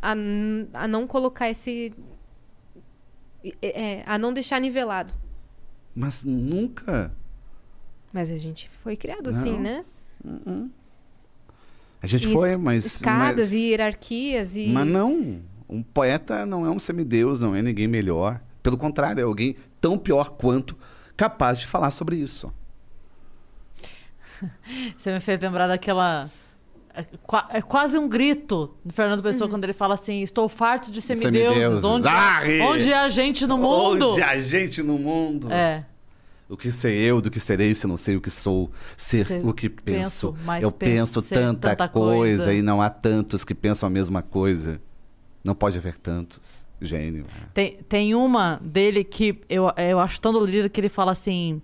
a, a não colocar esse. é, a não deixar nivelado. Mas nunca. Mas a gente foi criado assim, Não. né? A gente foi, mas. Escadas mas, e hierarquias e. Mas não. Um poeta não é um semideus, não é ninguém melhor. Pelo contrário, é alguém tão pior quanto capaz de falar sobre isso. Você me fez lembrar daquela. É, é quase um grito do Fernando Pessoa quando ele fala assim: Estou farto de semideuses. Semideuses. Onde, onde há gente no mundo? Onde há gente no mundo? É. O que sei eu, do que serei, se não sei o que sou, ser Ser- o que penso. penso, eu penso penso ser tanta, tanta coisa, coisa. e não há tantos que pensam a mesma coisa. Não pode haver tantos. Gênio. Tem, tem uma dele que eu, eu acho tão dolorida que ele fala assim: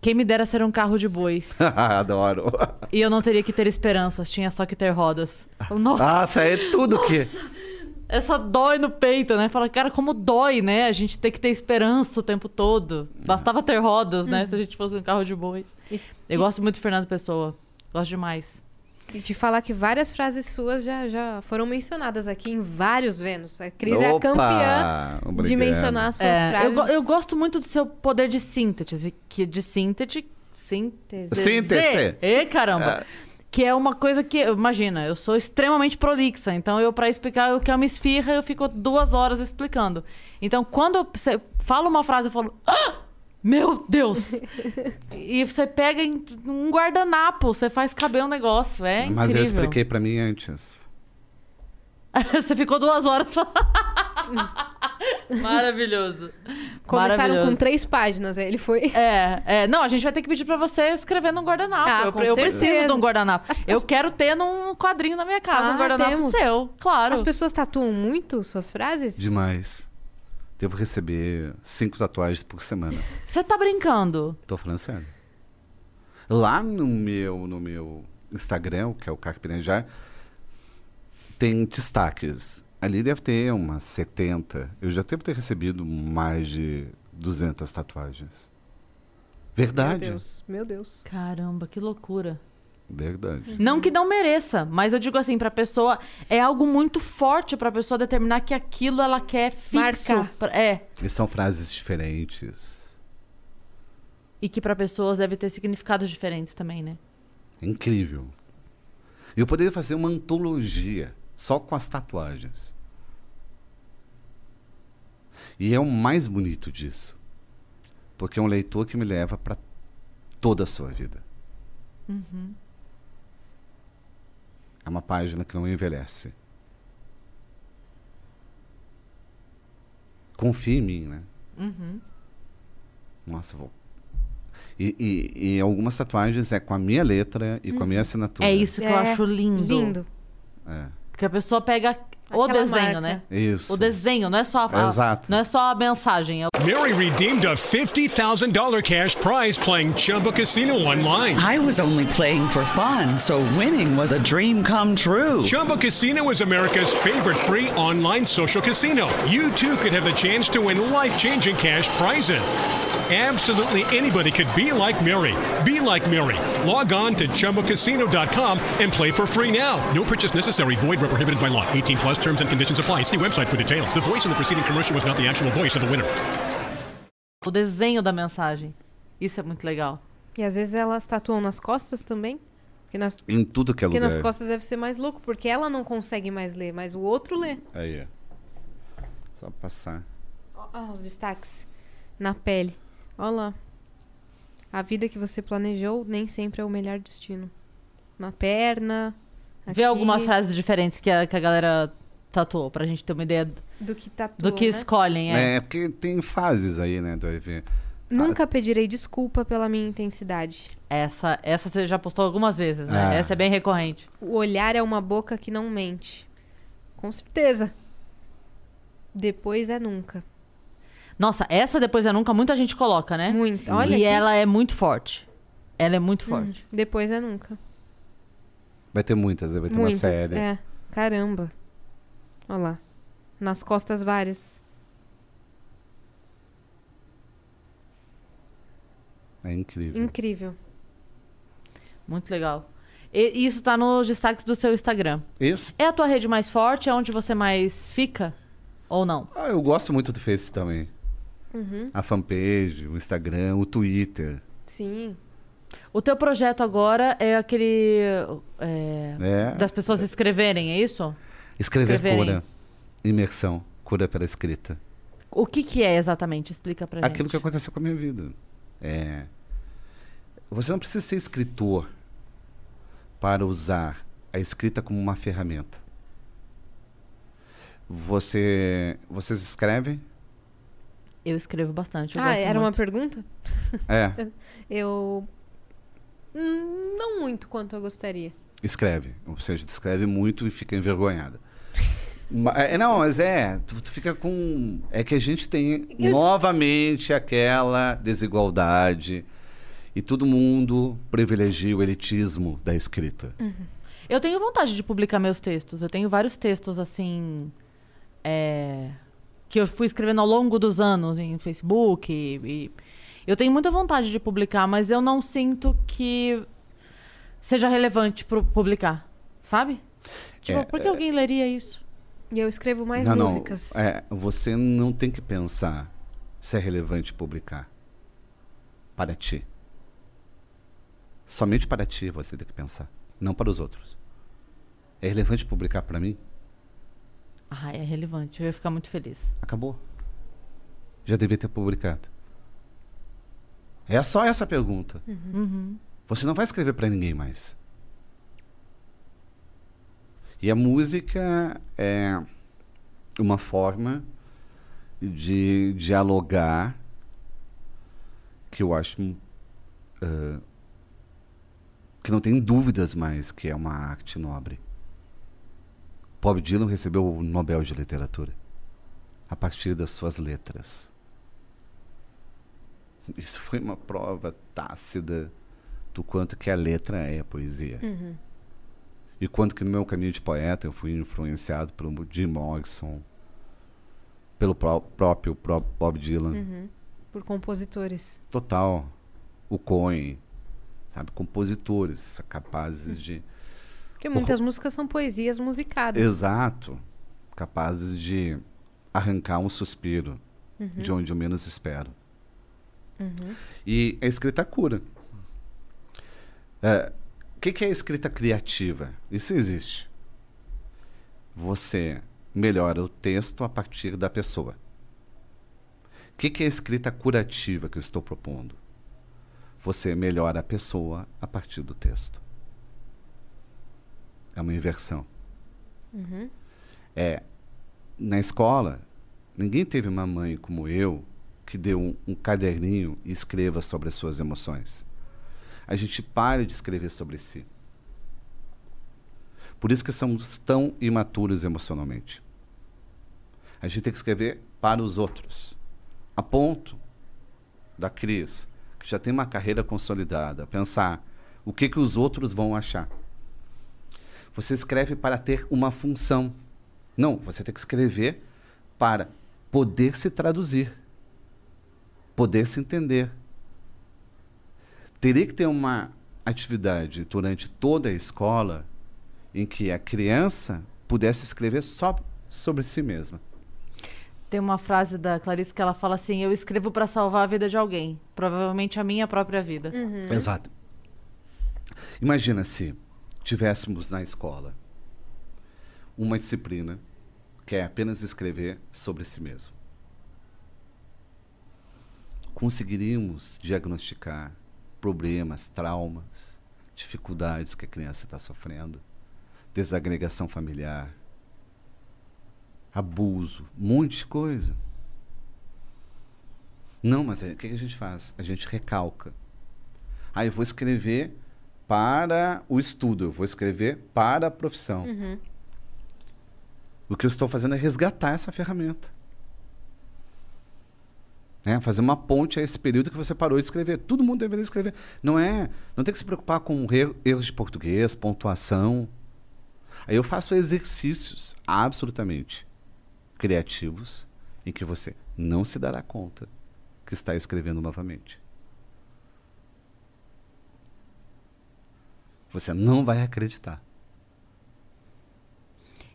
Quem me dera ser um carro de bois. Adoro. e eu não teria que ter esperanças, tinha só que ter rodas. Nossa, Nossa, é tudo que. Essa dói no peito, né? Fala, cara, como dói, né? A gente tem que ter esperança o tempo todo. Bastava ter rodas, né? Se a gente fosse um carro de bois. E- Eu gosto muito do Fernando Pessoa. Gosto demais. E te falar que várias frases suas já, já foram mencionadas aqui em vários Vênus. A Cris é a Opa! campeã de Obrigado. mencionar as suas É, eu, frases. go- eu gosto muito do seu poder de síntese, que, de síntese, Síntese. Síntese. E caramba. Que é uma coisa que, imagina, eu sou extremamente prolixa, então eu, pra explicar o que é uma esfirra, eu fico duas horas explicando. Então, quando eu você fala uma frase, eu falo, "Ah! meu Deus! e você pega em um guardanapo, você faz caber um negócio, é incrível. Mas eu expliquei pra mim antes. você ficou duas horas só. Maravilhoso. Começaram Maravilhoso. com três páginas, aí ele foi. É, é, não, a gente vai ter que pedir pra você escrever num guardanapo. Ah, eu eu preciso de um guardanapo. As Eu pessoas- quero ter num quadrinho na minha casa, Ah, um guardanapo temos. seu. Claro. As pessoas tatuam muito suas frases? Demais. Devo receber cinco tatuagens por semana. Você tá brincando? Tô falando sério. Lá no meu, no meu Instagram, que é o Carpinejar, tem destaques. Ali deve ter umas 70. Eu já devo ter recebido mais de 200 tatuagens. Verdade. Meu Deus, meu Deus. Caramba, que loucura. Verdade. Não que não mereça, mas eu digo assim, pra pessoa. É algo muito forte pra pessoa determinar que aquilo ela quer fixo. Marcar. Pra- É. E são frases diferentes. E que pra pessoas deve ter significados diferentes também, né? Incrível. Eu poderia fazer uma antologia só com as tatuagens. E é o mais bonito disso. Porque é um leitor que me leva para toda a sua vida. É uma página que não envelhece. Confia em mim, né? Nossa, eu vou. E, e, e algumas tatuagens é com a minha letra e com a minha assinatura. É isso que eu É, acho lindo. Lindo. É. Porque a pessoa pega o Aquela desenho, marca. né? Isso. O desenho, não é só a, Exato. não é só a mensagem, é o Mary redeemed a $50,000 cash prize playing Chumba Casino online. I was only playing for fun, so winning was a dream come true. Chumba Casino is America's favorite free online social casino. You too could have the chance to win life changing cash prizes. Absolutely anybody could be like Mary. Be like Mary. Log on to ChumbaCasino.com and play for free now. No purchase necessary. Void where prohibited by law. 18 plus terms and conditions apply. See website for details. The voice in the preceding commercial was not the actual voice of the winner. o desenho da mensagem. Isso é muito legal. E às vezes elas tatuam nas costas também. Porque nas, Em tudo que é porque lugar. nas costas deve ser mais louco, porque ela não consegue mais ler, mas o outro lê. Aí, ó. Só passar. Ó, os destaques. Na pele. Olha lá. A vida que você planejou nem sempre é o melhor destino. Na perna. Vê aqui, algumas frases diferentes que a, que a galera tatuou, pra gente ter uma ideia do Do que tatua, que né? escolhem. É. É, porque tem fases aí, né, do EV. Nunca pedirei desculpa pela minha intensidade. Essa, essa você já postou algumas vezes, né? Ah. Essa é bem recorrente. O olhar é uma boca que não mente. Com certeza. Depois é nunca. Nossa, essa depois é nunca muita gente coloca, né? Muito. Olha e aqui. ela é muito forte. Ela é muito forte. Depois é nunca. Vai ter muitas, vai ter Muitas. uma série. É. Caramba. Olha lá. Nas costas várias. É incrível. Incrível. Muito legal. E isso tá nos destaques do seu Instagram. Isso. É a tua rede mais forte? É onde você mais fica? Ou não? Ah, eu gosto muito do Face também. Uhum. A fanpage, o Instagram, o Twitter. Sim. O teu projeto agora é aquele. é, É. Das pessoas escreverem, é isso? Escrever Escreverem. cura. Imersão. Cura pela escrita. O que, que é exatamente? Explica pra gente. Aquilo que aconteceu com a minha vida. É. Você não precisa ser escritor para usar a escrita como uma ferramenta. Você, vocês escrevem? Eu escrevo bastante. eu ah, gosto era uma muito. pergunta? É, Eu. Hum, não muito quanto eu gostaria. escreve. Ou seja, escreve muito e fica envergonhada. Ma- é, não, mas é, tu, tu fica com. É que a gente tem Eu- novamente aquela desigualdade e todo mundo privilegia o elitismo da escrita. Eu tenho vontade de publicar meus textos. Eu tenho vários textos assim. é, que eu fui escrevendo ao longo dos anos em Facebook. E, e- eu tenho muita vontade de publicar, mas eu não sinto que seja relevante pro publicar. Sabe? Tipo, É, por que alguém leria isso? E eu escrevo mais não, músicas. não. É, você não tem que pensar se é relevante publicar para ti. Somente para ti você tem que pensar, não para os outros. É relevante publicar para mim? Ah, é relevante. Eu ia ficar muito feliz. Acabou. Já devia ter publicado. É só essa pergunta. Uhum. Você não vai escrever para ninguém mais. E a música é uma forma de dialogar que eu acho ah, que não tem dúvidas mais que é uma arte nobre. Bob Dylan recebeu o Nobel de Literatura a partir das suas letras. Isso foi uma prova tácida do quanto que a letra é poesia. E quanto que no meu caminho de poeta eu fui influenciado pelo Jim Morrison, pelo pró- próprio pró- Bob Dylan. Por compositores. Total. O Cohen, sabe? Compositores capazes de... Porque muitas músicas são poesias musicadas. Exato. Capazes de arrancar um suspiro de onde eu menos espero. E a escrita cura. É, O que, que é a escrita criativa? Isso existe. Você melhora o texto a partir da pessoa. O que, que é a escrita curativa que eu estou propondo? Você melhora a pessoa a partir do texto. É uma inversão. É, na escola, ninguém teve uma mãe como eu que deu um, um caderninho e escreva sobre as suas emoções. A gente para de escrever sobre si. Por isso que somos tão imaturos emocionalmente. A gente tem que escrever para os outros. A ponto da Cris, que já tem uma carreira consolidada, pensar o que, que os outros vão achar. Você escreve para ter uma função. Não, você tem que escrever para poder se traduzir, poder se entender. Teria que ter uma atividade durante toda a escola em que a criança pudesse escrever só sobre si mesma. Tem uma frase da Clarice que ela fala assim: Eu escrevo pra salvar a vida de alguém. Provavelmente a minha própria vida. Exato. Imagina se tivéssemos na escola uma disciplina que é apenas escrever sobre si mesmo. Conseguiríamos diagnosticar problemas, traumas, dificuldades que a criança está sofrendo, desagregação familiar, abuso, um monte de coisa. Não, mas aí, o que a gente faz? A gente recalca. Ah, eu vou escrever para o estudo, eu vou escrever para a profissão. O que eu estou fazendo é resgatar essa ferramenta. Né? Fazer uma ponte a esse período que você parou de escrever. Todo mundo deveria escrever. Não é, não tem que se preocupar com er- erros de português, pontuação. Aí eu faço exercícios absolutamente criativos em que você não se dará conta que está escrevendo novamente. Você não vai acreditar.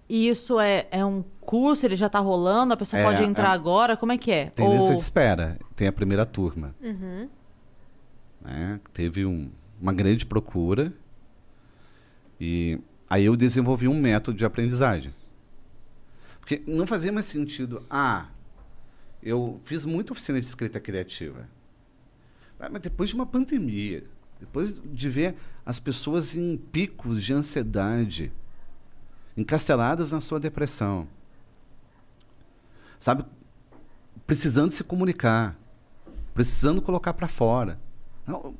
E isso é, é um curso, ele já tá rolando, a pessoa É, pode entrar é- agora? Como é que é? Tem Ou- lista de espera, tem a primeira turma. Né? Teve um- uma grande procura e aí eu desenvolvi um método de aprendizagem. Porque não fazia mais sentido, ah, eu fiz muita oficina de escrita criativa. Ah, Mas depois de uma pandemia, depois de ver as pessoas em picos de ansiedade, encasteladas na sua depressão, sabe, precisando se comunicar, precisando colocar para fora. Não,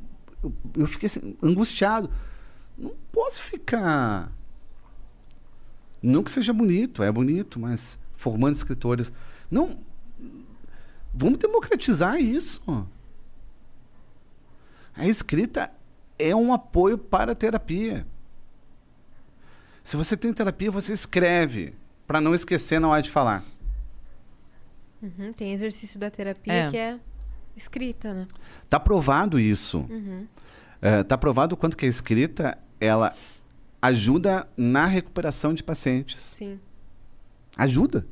Eu, eu fiquei assim, angustiado. Não posso ficar. Não que seja bonito, é bonito, mas formando escritores. Não. Vamos democratizar isso. A escrita é um apoio para a terapia. Se você tem terapia, você escreve para não esquecer na hora de falar. Uhum, Tem exercício da terapia É. que é escrita, né? Tá provado isso. É, tá provado o quanto que a escrita ela ajuda na recuperação de pacientes. Sim. Ajuda.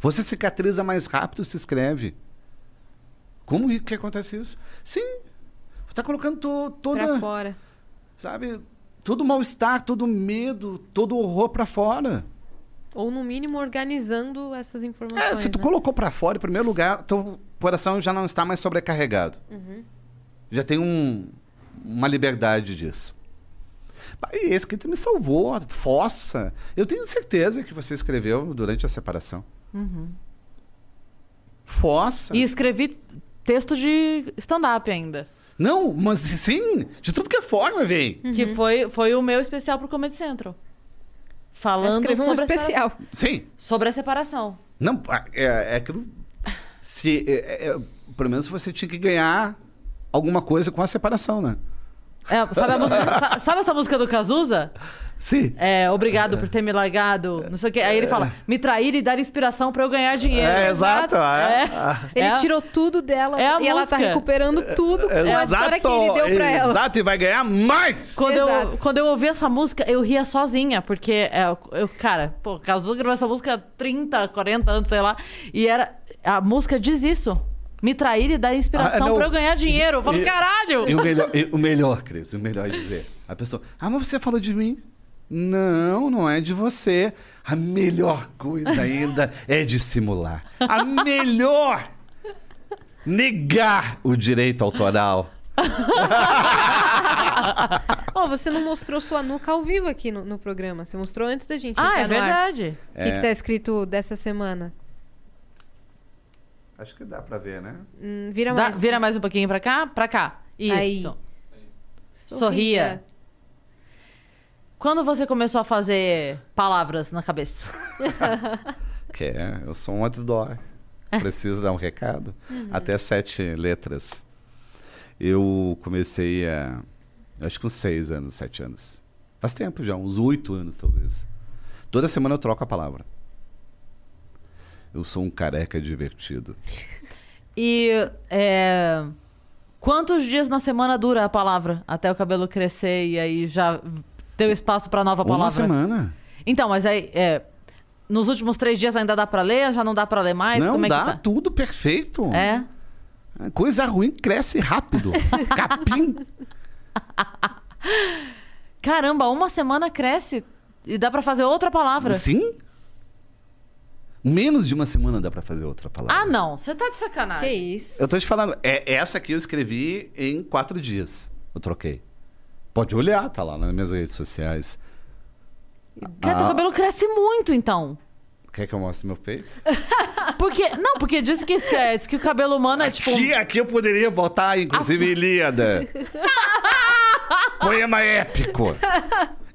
Você cicatriza mais rápido se escreve. Como i- que acontece isso? Sim. Você tá colocando to- toda Pra fora. sabe? Todo mal-estar, todo medo, todo horror pra fora. Ou, no mínimo, organizando essas informações. É, se tu né? colocou pra fora, em primeiro lugar, teu coração já não está mais sobrecarregado. Já tem um- uma liberdade disso. E esse que me salvou, fossa. Eu tenho certeza que você escreveu durante a separação. Fossa. E escrevi texto de stand-up ainda. Não, mas sim, de tudo que é forma, véi. Que foi, foi o meu especial pro Comedy Central. Falando um sobre, a especial. Sim. sobre a separação. Não, é, é aquilo. Se, é- é- pelo menos você tinha que ganhar alguma coisa com a separação, né? É, sabe, a música- sa- sabe essa música do Cazuza? Sim. É, obrigado por ter me largado, não sei o quê. Aí ele fala, me trair e dar inspiração pra eu ganhar dinheiro. É, exato. É. É. Ele É tirou tudo dela É a e ela tá música. recuperando tudo com a história que ele deu pra ela. Exato, e vai ganhar mais! Quando eu, Exato. quando eu ouvi essa música, eu ria sozinha, porque, é, eu, cara, pô, Cazuza gravou essa música há 30, 40 anos, sei lá, e era. A música diz isso. Me trair e dar inspiração Ah, não. pra eu ganhar dinheiro. Eu falo, E- caralho! E o melhor, e o melhor, Cris, o melhor é dizer. A pessoa, ah, mas você falou de mim? Não, não é de você. A melhor coisa ainda é dissimular. A melhor! Negar o direito autoral. Ó, você não mostrou sua nuca ao vivo aqui no, no programa. Você mostrou antes da gente Ah, é verdade. O que, que tá escrito dessa semana? Acho que dá pra ver, né? Hum, vira Dá- mais. vira mais um pouquinho pra cá? Pra cá. Isso. Aí. Sorria. Quando você começou a fazer palavras na cabeça? Que é, eu sou um outdoor. Preciso dar um recado. Até sete letras. Eu comecei a. Acho que uns seis anos, sete anos. Faz tempo já, uns oito anos talvez. Toda semana eu troco a palavra. Eu sou um careca divertido. E é, quantos dias na semana dura a palavra até o cabelo crescer e aí já deu espaço pra nova palavra? Uma semana. Então, mas aí é, nos últimos três dias ainda dá pra ler? Já não dá pra ler mais? Não Como é dá, que tá? tudo perfeito. É. Coisa ruim cresce rápido. Capim. Caramba, uma semana cresce e dá pra fazer outra palavra. Sim? Menos de uma semana dá pra fazer outra palavra. Ah, não. Você tá de Que sacanagem. isso? Eu tô te falando, é, essa aqui eu escrevi em quatro dias. Eu troquei. Pode olhar, tá lá nas minhas redes sociais. Cara, teu Ah. cabelo cresce muito, então. Quer que eu mostre meu peito? Porque, não, porque diz que, é, diz que o cabelo humano é tipo... Aqui, aqui eu poderia botar, inclusive, Ilíada. Poema épico.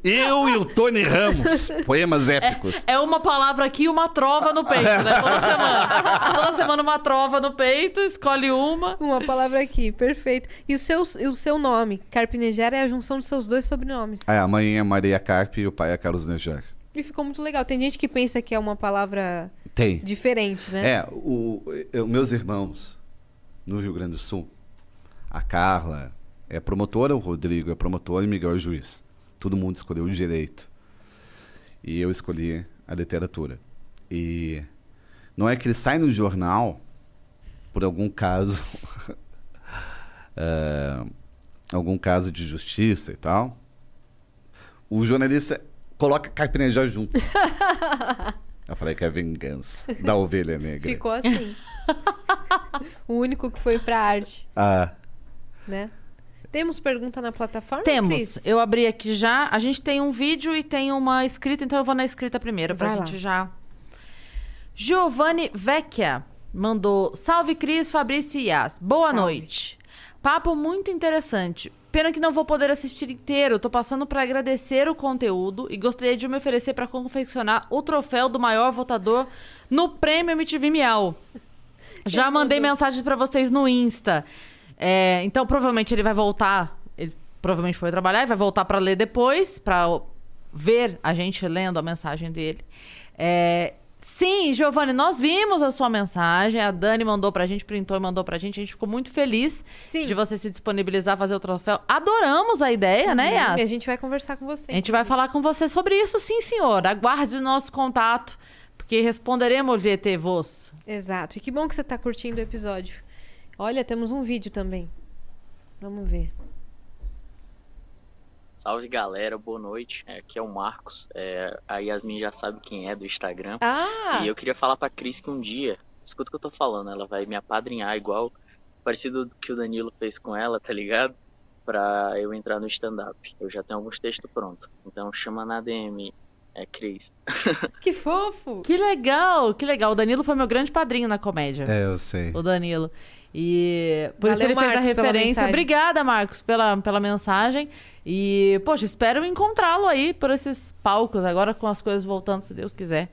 Eu e o Tony Ramos. Poemas épicos. É uma palavra aqui e uma trova no peito, né? Toda semana. Toda semana uma trova no peito, escolhe uma. Uma palavra aqui, perfeito. E o seu, e o seu nome, Carpinejar, é a junção dos seus dois sobrenomes. É, a mãe é Maria Carpe e o pai é Carlos Nejar. E ficou muito legal. Tem gente que pensa que é uma palavra Tem. diferente, né? É, o, eu- meus irmãos no Rio Grande do Sul, a Carla é promotora, o Rodrigo é promotor e Miguel é juiz. Todo mundo escolheu o direito. E eu escolhi a literatura. E não é que ele sai no jornal por algum caso, eh, algum caso de justiça e tal. O jornalista coloca carpinejar junto. eu falei que é vingança da ovelha negra. Ficou assim. o único que foi pra arte, Ah, né? Temos pergunta na plataforma? Temos. Cris? Eu abri aqui já. A gente tem um vídeo e tem uma escrita, então eu vou na escrita primeiro, pra Vai lá. gente já. Giovanni Vecchia mandou: Salve Cris, Fabrício e Yas. Boa Salve. noite. Papo muito interessante. Pena que não vou poder assistir inteiro. Tô passando pra agradecer o conteúdo e gostaria de me oferecer pra confeccionar o troféu do maior votador no Prêmio MTV Miau. Já mandei mensagem pra vocês no Insta. É, então, provavelmente ele vai voltar. Ele provavelmente foi trabalhar e vai voltar pra ler depois, pra o- ver a gente lendo a mensagem dele. É, sim, Giovanni, nós vimos a sua mensagem. A Dani mandou pra gente, printou e mandou pra gente. A gente ficou muito feliz Sim. de você se disponibilizar a fazer o troféu. Adoramos a ideia, né, Yas? E a gente vai conversar com você. A gente vai falar com você sobre isso, sim, senhor. Aguarde o nosso contato, porque responderemos VT vos. Exato. E que bom que você tá curtindo o episódio. Olha, temos um vídeo também. Vamos ver. Salve galera, boa noite. É, Aqui é o Marcos. É, a Yasmin já sabe quem é do Instagram. Ah! E eu queria falar pra Cris que um dia, escuta o que eu tô falando, ela vai me apadrinhar igual parecido do que o Danilo fez com ela, tá ligado? Pra eu entrar no stand-up. Eu já tenho alguns textos prontos. Então chama na DM, é Cris. Que fofo! Que legal, que legal. O Danilo foi meu grande padrinho na comédia. É, eu sei. O Danilo. E por isso Valeu, ele fez a Marcos, pela referência. Obrigada, Marcos, pela, pela mensagem. E, poxa, espero encontrá-lo aí por esses palcos, agora com as coisas voltando, se Deus quiser.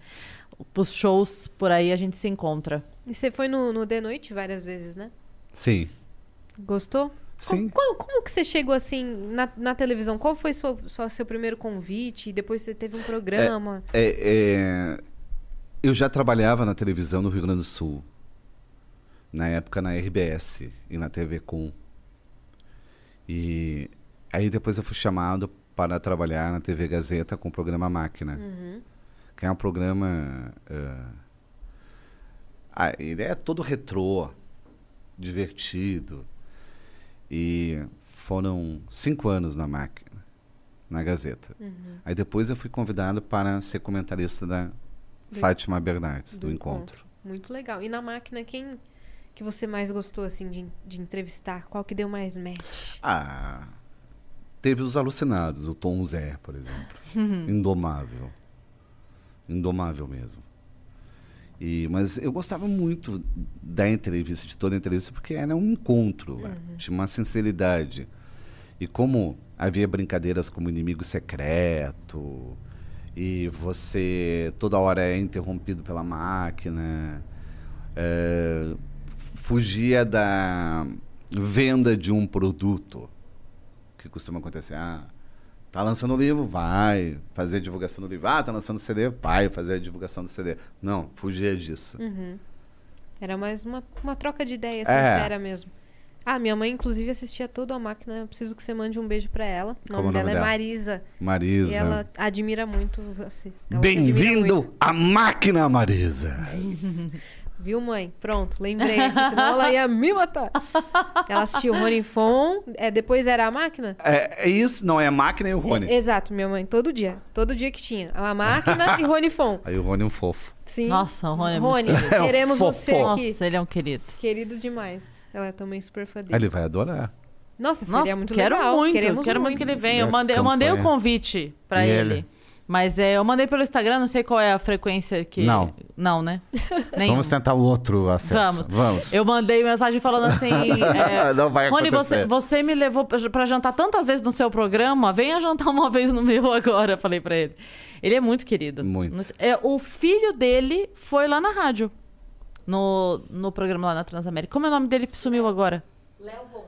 Os shows por aí a gente se encontra. E você foi no, no The Noite várias vezes, né? Sim. Gostou? Sim. Como, como- como que você chegou assim na, na televisão? Qual foi seu, sua- seu primeiro convite? Depois você teve um programa. É, é, eu já trabalhava na televisão no Rio Grande do Sul. Na época na RBS e na TV Com. E aí depois eu fui chamado para trabalhar na TV Gazeta com o programa Máquina. Uhum. Que é um programa. eh, ah, ele é todo retrô, divertido. E foram cinco anos na máquina, na Gazeta. Uhum. Aí depois eu fui convidado para ser comentarista da Fátima Bernardes, do, encontro. Muito legal. E na máquina, quem que você mais gostou assim de, de entrevistar? Qual que deu mais match? Ah, teve os alucinados, o Tom Zé, por exemplo. Indomável. Indomável mesmo. E, mas eu gostava muito da entrevista, de toda a entrevista, porque era um encontro, né? tinha uma sinceridade. E como havia brincadeiras como inimigo secreto, e você toda hora é interrompido pela máquina, é, fugia da venda de um produto, que costuma acontecer. Ah, tá lançando livro, vai fazer a divulgação do livro. Ah, tá lançando CD, vai fazer a divulgação do CD. Não, fugia disso. Uhum. Era mais uma, uma troca de ideia É. sincera mesmo. Ah, minha mãe, inclusive, assistia toda a máquina. Eu preciso que você mande um beijo pra ela. O nome o nome dela é dela? Marisa. Marisa. E ela admira muito você. Bem-vindo à máquina, Marisa. Viu, mãe? Pronto, lembrei aqui, senão ela ia me matar. Ela assistiu Rony Fon, é, depois era a máquina? É, é isso, não é a máquina e o Rony. É, exato, minha mãe, todo dia. Todo dia que tinha. A máquina e Rony Fon. Aí o Rony é um fofo. Sim. Nossa, o Rony é muito Rony, querido. É um queremos você aqui. Nossa, ele é um querido. Querido demais. Ela é também super fã dele. Ele vai adorar. Nossa, seria Nossa, muito quero legal. muito, Queremos quero muito que ele venha. Eu mandei, eu mandei o convite pra E ele. ele? Mas é, eu mandei pelo Instagram, não sei qual é a frequência que. Não. Não, né? Nenhum. Vamos tentar o outro acesso. Vamos. Vamos. Eu mandei mensagem falando assim. é, Não vai Rony, acontecer. você, você me levou pra pra jantar tantas vezes no seu programa, venha jantar uma vez no meu agora, falei pra ele. Ele é muito querido. Muito. É, o filho dele foi lá na rádio. No, no programa lá na Transamérica. Como é o nome dele que sumiu agora?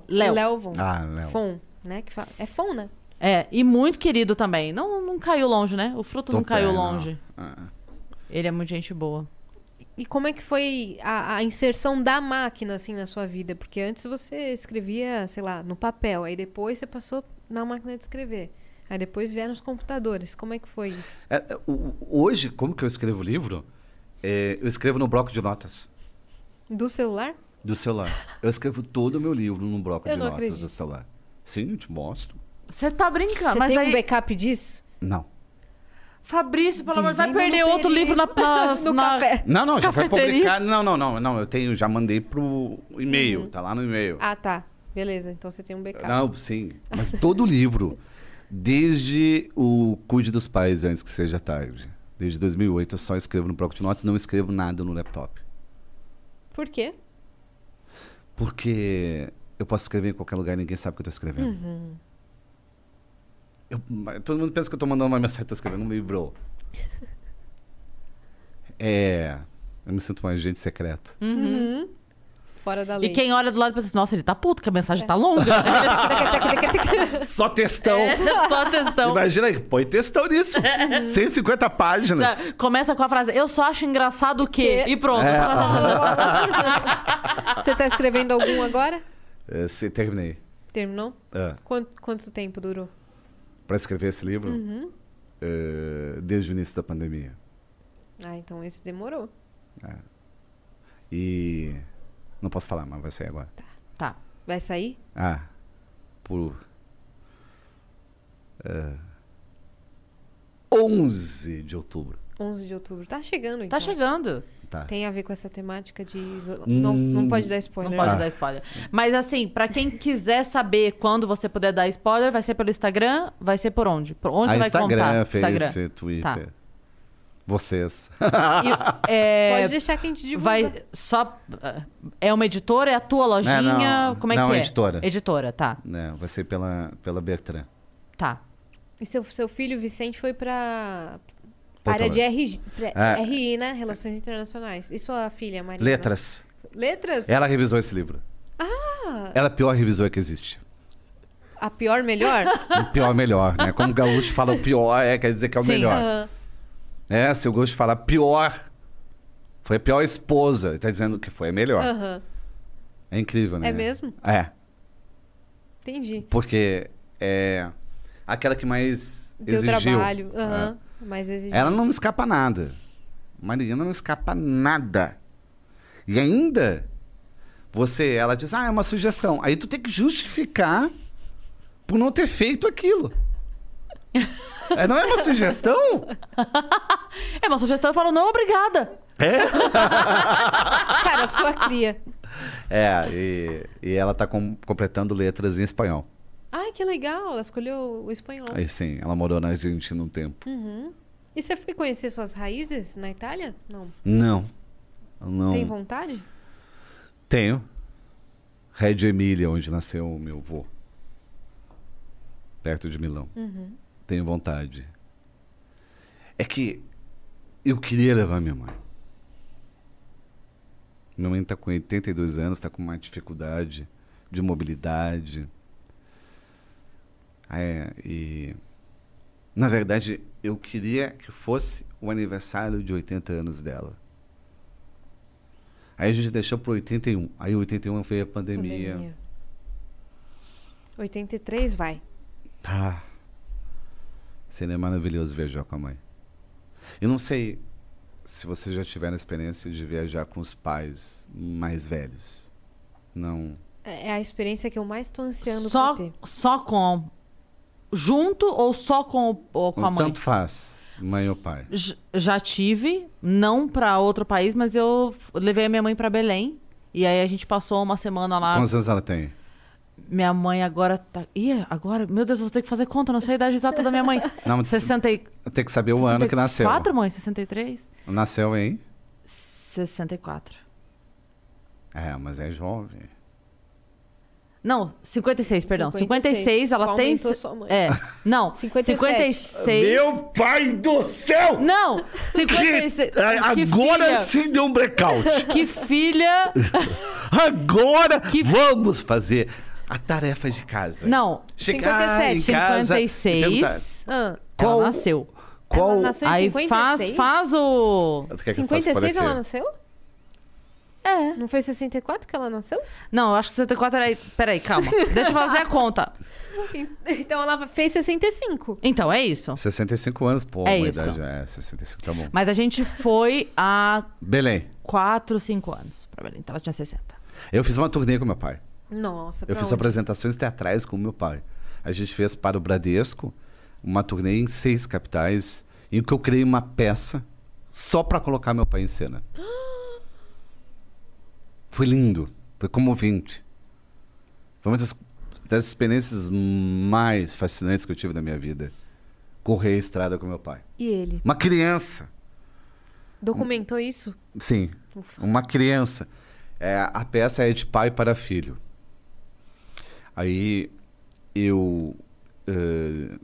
Léo. Léo Von. Ah, Léo. Fon, né? Que fala. É Fon, né? É, e muito querido também. Não, não caiu longe, né? O fruto não Tô caiu pé, não. longe. Ah. Ele é muito gente boa. E como é que foi a, a inserção da máquina, assim, na sua vida? Porque antes você escrevia, sei lá, no papel. Aí depois você passou na máquina de escrever. Aí depois vieram os computadores. Como é que foi isso? É, hoje, como que eu escrevo livro? É, eu escrevo no bloco de notas Do celular? do celular. Eu escrevo todo o meu livro no bloco Eu de não notas acredito. do celular. Sim, eu te mostro. Você tá brincando, Você mas tem aí... um backup disso? Não. Fabrício, pelo amor de Deus, vai perder outro livro na... na No na- café. Não, não, já foi publicado. Não, não, não, não. Eu tenho, já mandei pro e-mail. Tá lá no e-mail. Ah, tá. Beleza, então você tem um backup. Não, sim. Mas todo o livro, desde o Cuide dos Pais Antes que Seja Tarde, desde 2008, eu só escrevo no bloco de notas, não escrevo nada no laptop. Por quê? Porque eu posso escrever em qualquer lugar e ninguém sabe o que eu tô escrevendo. Uhum. Eu- todo mundo pensa que eu tô mandando uma mensagem, tô escrevendo um livro. É. Eu me sinto um agente secreto. Uhum. Fora da E lei. quem olha do lado pensa assim, nossa, ele tá puto, que a mensagem tá longa. Só textão. Só textão. Imagina aí, põe textão nisso. 150 páginas. Sabe, Começa com a frase, eu só acho engraçado o quê? Que? E pronto. É. Você tá escrevendo algum agora? É, se terminei. Terminou? É. Quanto, quanto tempo durou? Para escrever esse livro, Uhum. é, desde o início da pandemia. Ah, então esse demorou. E não posso falar, mas vai sair agora. Tá. Vai sair? Ah, por É, 11 de outubro. 11 de outubro. Tá chegando, então. Tá chegando. Tá. Tem a ver com essa temática de isolamento. Hum. Não, não pode dar spoiler. Não pode Ah. dar spoiler. Mas assim, pra quem quiser saber quando você puder dar spoiler, vai ser pelo Instagram? Vai ser por onde? Por onde Ah, você vai Instagram, contar? Face, Twitter. Vocês. E, é, Pode deixar que a gente divulga. vai só é uma editora, é a tua lojinha, não. como é Não, que é? editora. Editora, tá. né? Vai ser pela, pela Bertrand. Tá. E seu, seu filho Vicente foi pra Porto área de. RG, É. RI, né? Relações Internacionais. E sua filha, Marina? Letras. Letras? Ela revisou esse livro. Ah, Ela é a pior revisora que existe. a pior, melhor? O pior melhor, né? Como o gaúcho fala o pior, é, quer dizer que é o Sim. melhor. Aham. É, se o gaúcho fala pior, foi a pior esposa. Tá dizendo que foi a melhor. Aham. É incrível, né? É mesmo? É. Entendi. Porque é aquela que mais Deu exigiu. trabalho. Aham. Mais exigente. Ela não escapa nada. Mariana não escapa nada. E ainda, você, ela diz, ah, é uma sugestão. Aí tu tem que justificar por não ter feito aquilo. É, não é uma sugestão? É uma sugestão, eu falo, não, obrigada. É? Cara, sua cria. É, e, e ela tá com- completando letras em espanhol. Ai, que legal. Ela escolheu o espanhol. Aí sim, ela morou na Argentina um tempo. Uhum. E você foi conhecer suas raízes na Itália? Não. Não. Não. Tem vontade? Tenho. Reggio Emília, onde nasceu o meu avô. Perto de Milão. Uhum. Tenho vontade. É que eu queria levar minha mãe. Minha mãe está com 82 anos, está com uma dificuldade de mobilidade. É, e. Na verdade, eu queria que fosse o aniversário de 80 anos dela. Aí a gente deixou pro 81. Aí 81 veio a pandemia. Pandemia. 83 vai. Tá. Seria maravilhoso viajar com a mãe. Eu não sei se você já tiver a experiência de viajar com os pais mais velhos. Não. É é a experiência que eu mais tô ansiando Só, pra ter. só com. Junto ou só com, o- ou com a mãe? tanto faz, mãe ou pai. J- Já tive, não pra outro país, mas eu levei a minha mãe pra Belém. E aí a gente passou uma semana lá. Quantos anos ela tem? Minha mãe agora tá. Ih, agora, meu Deus, eu vou ter que fazer conta, não sei a idade exata da minha mãe. Não, mas 60 e... tem que saber o ano que nasceu. 64, mãe? 63? Nasceu em? 64. É, mas é jovem. Não, 56, perdão. 56. 56, ela Tu tem. sua mãe. É. Não, 57. 56. pai do céu! Não! 56. que filha, sim deu um blackout. Que filha. Agora Que- vamos fazer a tarefa de casa. Não, Chegar 57, em casa e 56. Ah, Qual- Ela nasceu. Qual... Ela nasceu em Aí 56? faz, faz o. Tu quer que eu faça 56 ela qual é nasceu? É. Não foi 64 que ela nasceu? Não, eu acho que 64 era. Peraí, calma. Deixa eu fazer a conta. Então ela fez 65. Então, é isso. 65 anos, pô, É uma isso. idade. É, 65 tá bom. Mas a gente foi há Belém. 4, 5 anos pra Belém. Então ela tinha 60. Eu fiz uma turnê com meu pai. Nossa, Eu fiz onde? apresentações teatrais com meu pai. A gente fez para o Bradesco uma turnê em seis capitais, em que eu criei uma peça só para colocar meu pai em cena. Foi lindo, foi comovente. Foi uma das, das experiências mais fascinantes que eu tive na minha vida. Correr a estrada com meu pai. E ele? Uma criança. Documentou isso? Sim, uma criança. É, a peça é de pai para filho. Aí eu eh,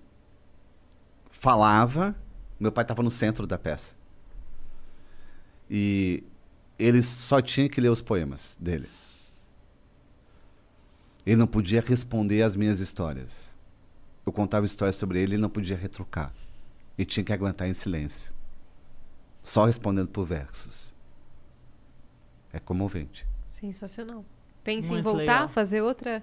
falava, meu pai estava no centro da peça. E ele só tinha que ler os poemas dele. Ele não podia responder às minhas histórias. Eu contava histórias sobre ele e ele não podia retrucar. E tinha que aguentar em silêncio. Só respondendo por versos. É comovente. Sensacional. Pensa em Muito voltar, legal. fazer outra?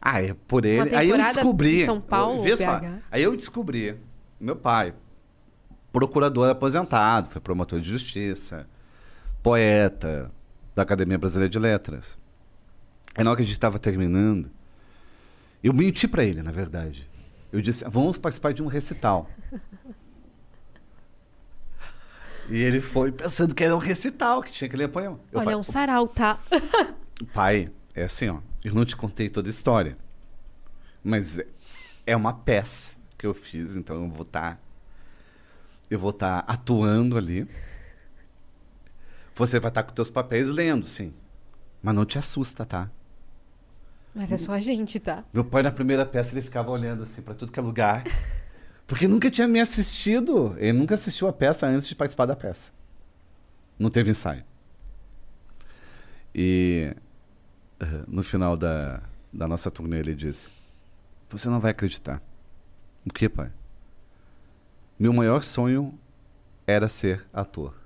Ah, é por ele. Aí eu descobri. em São Paulo, Vê só, BH. Aí eu descobri. Meu pai, procurador aposentado, foi promotor de justiça, poeta da Academia Brasileira de Letras. Aí na hora que a gente estava terminando, eu menti pra ele, na verdade. Eu disse, vamos participar de um recital. e ele foi pensando que era um recital, que tinha que ler poema. Eu Olha, falei, é um sarau, tá? Pai, é assim, ó. Eu não te contei toda a história. Mas é- é uma peça que eu fiz, então eu vou estar. eu vou estar atuando ali. Você vai estar com teus papéis lendo, sim. Mas não te assusta, tá? Mas é só a gente, tá? Meu pai, na primeira peça, ele ficava olhando assim pra tudo que é lugar. Porque nunca tinha me assistido. Ele nunca assistiu a peça antes de participar da peça. Não teve ensaio. E eh, no final da, da nossa turnê, ele disse: Você não vai acreditar. O que, pai? Meu maior sonho era ser ator.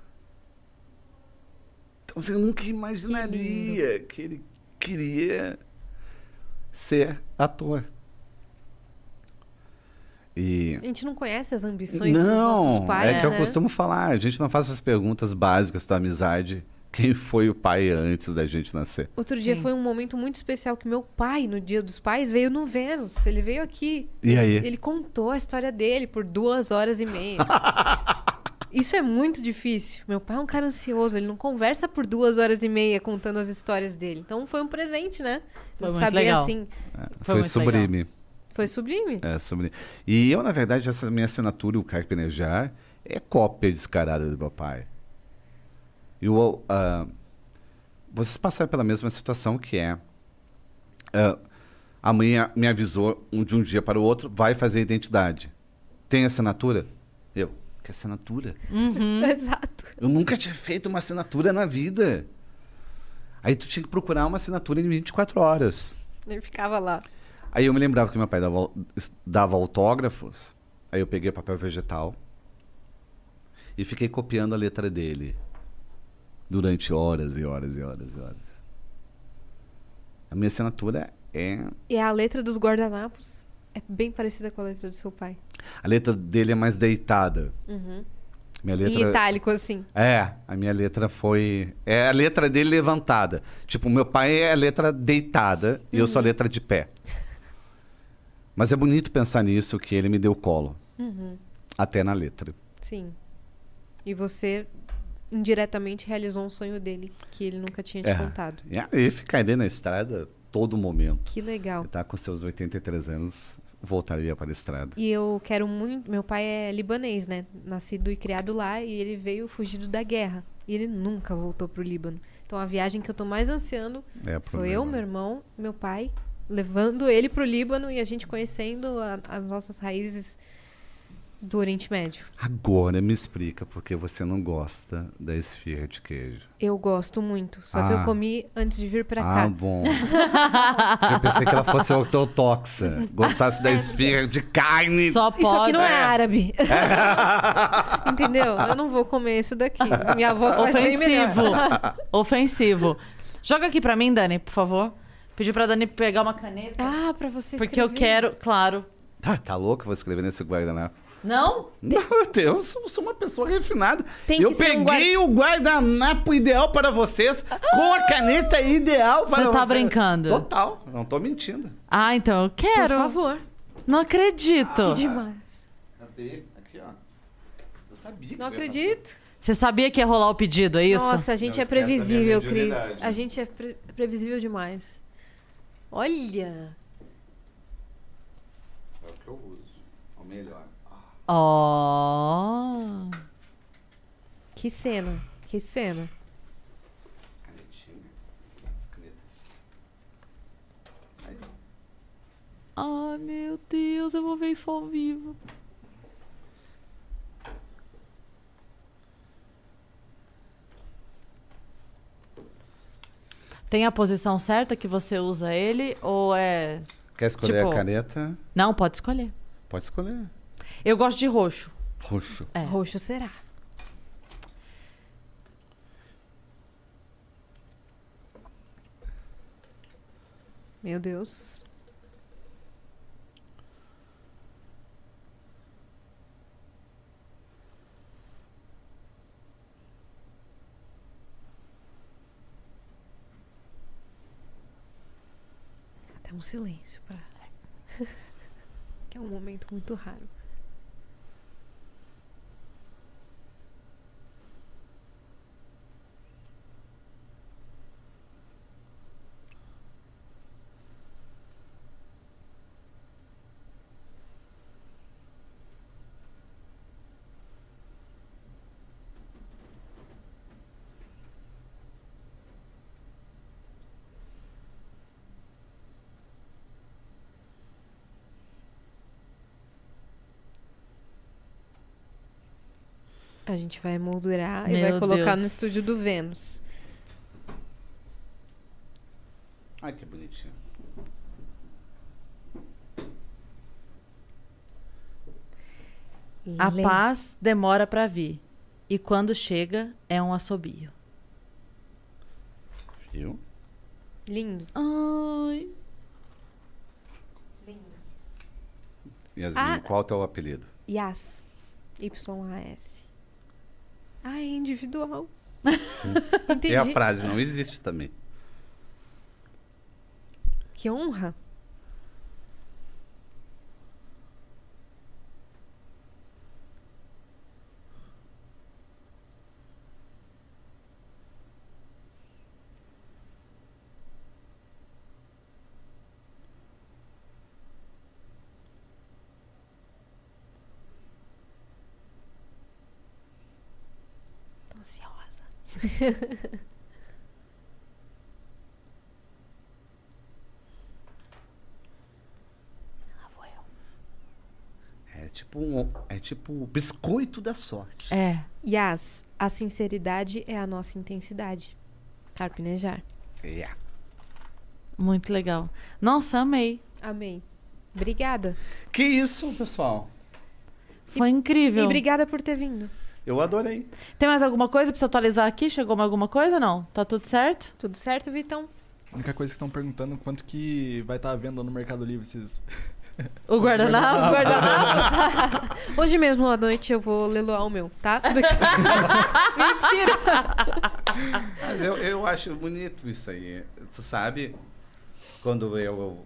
Você nunca imaginaria que ele queria ser ator. E A gente não conhece as ambições dos não, nossos pais, é que eu né? costumo falar, a gente não faz essas perguntas básicas da amizade. Quem foi o pai antes da gente nascer? Outro dia Sim. foi um momento muito especial que meu pai, no Dia dos Pais, veio no Vênus. Ele veio aqui. E aí? Ele contou a história dele por duas horas e meia. Isso é muito difícil. Meu pai é um cara ansioso, ele não conversa por duas horas e meia contando as histórias dele. Então foi um presente, né? Foi Eu muito saber legal. assim. Foi, muito sublime. Foi sublime. É, sublime. E eu, na verdade, essa minha assinatura, o Carpenejar, é cópia descarada do meu pai. E o, ah, vocês passaram pela mesma situação que é. ah, a mãe me avisou um, de um dia para o outro, vai fazer identidade. Tem assinatura? Eu, que assinatura? Exato. Eu nunca tinha feito uma assinatura na vida. Aí tu tinha que procurar uma assinatura em 24 horas. Ele ficava lá. Aí eu me lembrava que meu pai dava, dava autógrafos. Aí eu peguei papel vegetal e fiquei copiando a letra dele durante horas e horas e horas e horas. A minha assinatura é. E a letra dos guardanapos é bem parecida com a letra do seu pai. A letra dele é mais deitada. Minha Em letra. itálico, assim. É, a minha letra foi. É a letra dele levantada. Tipo, meu pai é a letra deitada e eu sou a letra de pé. Mas é bonito pensar nisso, que ele me deu colo. Até na letra. Sim. E você indiretamente realizou um sonho dele que ele nunca tinha te É. contado. E aí ficar ali na estrada todo momento. Que legal. Ele tá com seus 83 anos, voltaria para a estrada. E eu quero muito. Meu pai é libanês, né? Nascido e criado lá e ele veio fugido da guerra. E ele nunca voltou pro Líbano. Então a viagem que eu tô mais ansiando É, sou eu, meu irmão, meu pai, levando ele pro Líbano e a gente conhecendo a- as nossas raízes do Oriente Médio. Agora me explica por que você não gosta da esfirra de queijo. Eu gosto muito. Só que Ah. eu comi antes de vir pra Ah, cá. bom. Eu pensei que ela fosse ortodoxa. Gostasse da esfirra de carne. Só Isso aqui pode. não é, árabe. Entendeu? Eu não vou comer isso daqui. Minha avó faz. Ofensivo. Ofensivo. Joga aqui pra mim, Dani, por favor. Pedi pra Dani pegar uma caneta. Ah, pra você porque eu quero, claro. Tá, tá louco? Vou escrever nesse guardanapo. Não? Não, eu sou, sou uma pessoa refinada. Tem eu que ser um peguei o guardanapo ideal para vocês com a caneta ideal para Você tá vocês. brincando? Total, não tô mentindo. Ah, então eu Por quero. favor. Não acredito. Que demais. Cadê? Aqui, ó. Eu sabia que Não acredito. Você sabia que ia rolar o pedido, é isso? Nossa, a gente Não é minha previsível, Cris. A gente é pre- previsível demais. Olha. É o que eu uso. O melhor. Ó. Que cena. Que cena. Canetinha. As canetas. Aí. Ai, meu Deus, eu vou ver isso ao vivo. Tem a posição certa que você usa ele ou é. Quer escolher Tipo- a caneta? Não, pode escolher. Pode escolher. Eu gosto de roxo. Roxo. É. Roxo será. Meu Deus. Até um silêncio. Que é um momento muito raro. A gente vai moldurar e Meu vai colocar no Deus. estúdio do Vênus. Ai, que bonitinho. A Lê. paz demora pra vir. E quando chega, é um assobio. Viu? Lindo. Ai. Yasmin, Ah. qual é o teu apelido? Yas. Y-A-S. Ah, é individual. Sim. Entendi. E a frase não existe também. Que honra. Tô ansiosa. Lá vou eu. É tipo um, é tipo o biscoito da sorte. É. Yas, a sinceridade é a nossa intensidade. Carpinejar. É. Muito legal. Nossa, amei. Amei. Obrigada. Que isso, pessoal? Foi incrível. E obrigada por ter vindo. Eu adorei. Tem mais alguma coisa pra você atualizar aqui? Chegou mais alguma coisa? Não? Tá tudo certo? Tudo certo, Vitão? A única coisa que estão perguntando é quanto que vai estar à venda no Mercado Livre esses. O guardanapo? Os guardanapos. Hoje mesmo à noite eu vou leiloar o meu, tá? Mentira! Mas eu, eu acho bonito isso aí. Tu sabe, quando eu.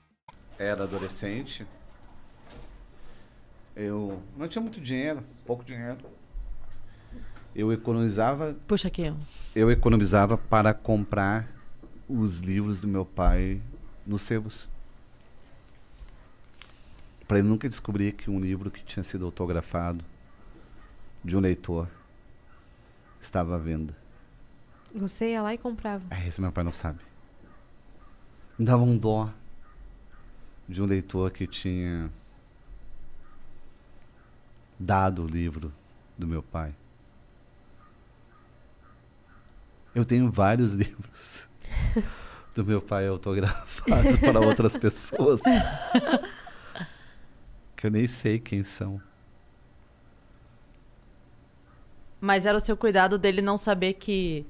Era adolescente, eu não tinha muito dinheiro, pouco dinheiro. Eu economizava, Puxa aqui. eu economizava para comprar os livros do meu pai nos sebos. Para ele nunca descobrir que um livro que tinha sido autografado de um leitor estava à venda. Você ia lá e comprava. É, isso meu pai não sabe. Me dava um dó de um leitor que tinha dado o livro do meu pai. Eu tenho vários livros do meu pai autografados para outras pessoas que eu nem sei quem são. Mas era o seu cuidado dele não saber que,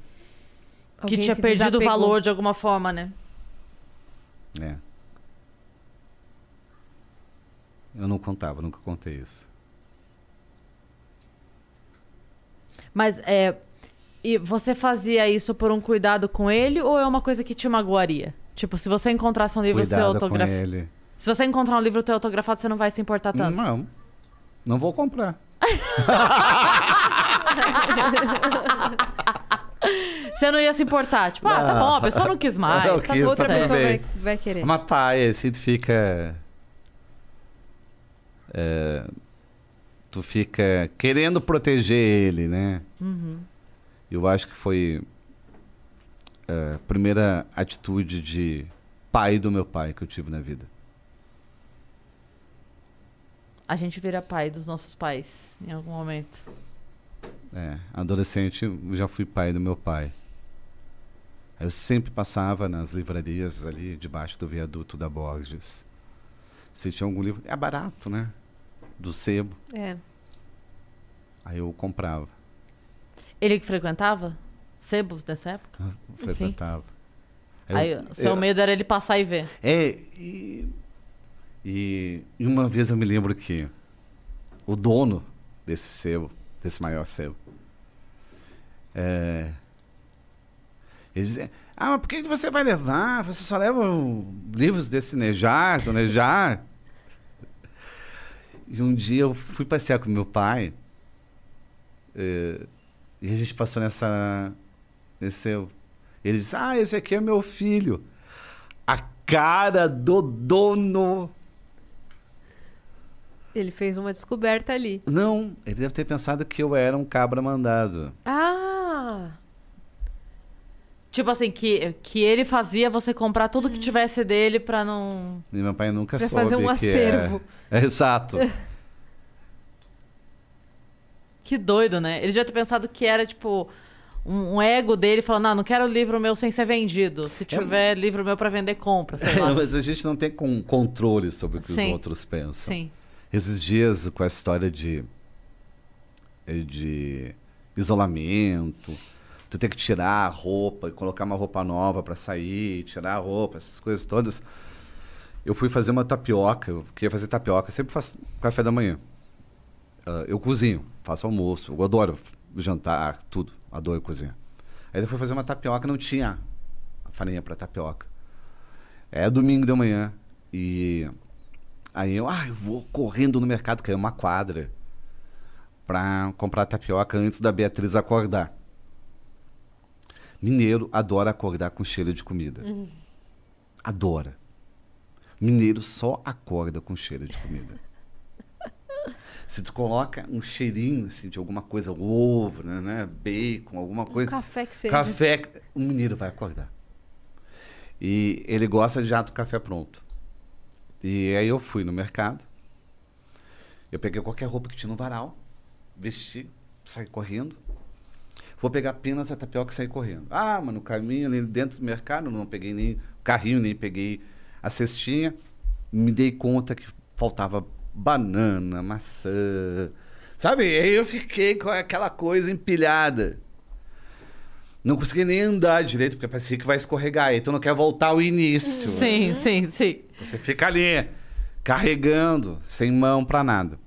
que Alguém tinha perdido o valor de alguma forma, né? É. Eu não contava, nunca contei isso. Mas é. E você fazia isso por um cuidado com ele ou é uma coisa que te magoaria? Tipo, se você encontrasse um livro seu autografado. Se você encontrar um livro teu autografado, você não vai se importar tanto. Não. Não vou comprar. Você não ia se importar. Tipo, ah, tá bom, a pessoa não quis mais. Não tá quis, tudo Outra tá pessoa vai, vai querer. Mas pai, assim, tu fica. É, tu fica querendo proteger ele, né? Uhum. Eu acho que foi é, a primeira atitude de pai do meu pai que eu tive na vida. A gente vira pai dos nossos pais em algum momento. É, adolescente, já fui pai do meu pai. Eu sempre passava nas livrarias ali debaixo do viaduto da Borges. Se tinha algum livro, é barato, né? Do sebo. É. Aí eu comprava, Ele que frequentava? Sebos nessa época? frequentava. Aí eu- o seu eu- medo era ele passar e ver. É, e, e, e uma vez eu me lembro que o dono desse sebo, desse maior sebo, é, ele dizia, ah, mas por que você vai levar? Você só leva livros desse Nejar, do Nejar. E um dia eu fui passear com meu pai é, e a gente passou nessa, nesse. Ele disse, ah, esse aqui é meu filho. A cara do dono. Ele fez uma descoberta ali. Não, ele deve ter pensado que eu era um cabra mandado. Ah! Tipo assim, que, que ele fazia você comprar tudo que tivesse dele pra não. E meu pai nunca Pra soube fazer um que acervo. É... é, exato. Que doido, né? Ele já ter pensado que era, tipo, um, um ego dele falando, não, não quero livro meu sem ser vendido. Se tiver livro meu pra vender, compra. Mas a gente não tem com controle sobre o que Sim. os outros pensam. Sim. Esses dias, com a história de, de isolamento, tu tem que tirar a roupa e colocar uma roupa nova para sair, tirar a roupa, essas coisas todas. Eu fui fazer uma tapioca, eu queria fazer tapioca, sempre faço café da manhã. Ah, eu cozinho, faço almoço, eu adoro jantar, tudo, adoro cozinhar. Aí eu fui fazer uma tapioca, não tinha farinha para tapioca. É domingo de manhã e Aí eu, ah, eu vou correndo no mercado, que é uma quadra, pra comprar tapioca antes da Beatriz acordar. Mineiro adora acordar com cheiro de comida. Adora. Mineiro só acorda com cheiro de comida. Se tu coloca um cheirinho assim, de alguma coisa, ovo, né, né, bacon, alguma coisa. café que seja. Café, o mineiro vai acordar. E ele gosta de já do café pronto. E aí eu fui no mercado. Eu peguei qualquer roupa que tinha no varal, vesti, saí correndo. Vou pegar apenas a tapioca e sair correndo. Ah, mas no caminho, ali dentro do mercado, não peguei nem o carrinho, nem peguei a cestinha. Me dei conta que faltava banana, maçã. Sabe? Aí eu fiquei com aquela coisa empilhada. Não consegui nem andar direito, porque parecia que vai escorregar. Aí tu não quer voltar ao início. Sim, sim, sim. Você fica ali, carregando, sem mão pra nada.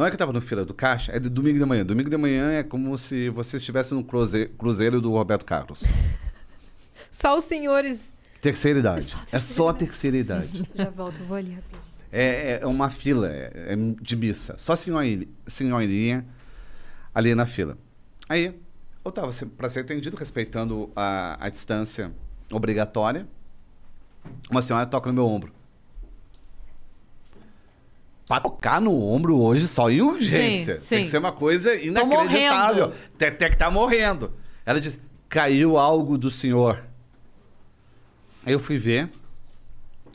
Não é que eu tava no fila do caixa, é de domingo de manhã. Domingo de manhã é como se você estivesse no cruze- cruzeiro do Roberto Carlos. Só os senhores. Terceira idade. É só a terceira idade. Já volto, vou ali rapidinho. É, é uma fila é, é de missa. Só senhorinha, senhorinha ali na fila. Aí, eu tava pra ser atendido, respeitando a, a distância obrigatória. Uma senhora toca no meu ombro. Pra tocar no ombro hoje só em urgência. Sim, Tem sim. que ser uma coisa inacreditável. Tem, tem que estar morrendo. Ela disse: caiu algo do senhor. Aí eu fui ver.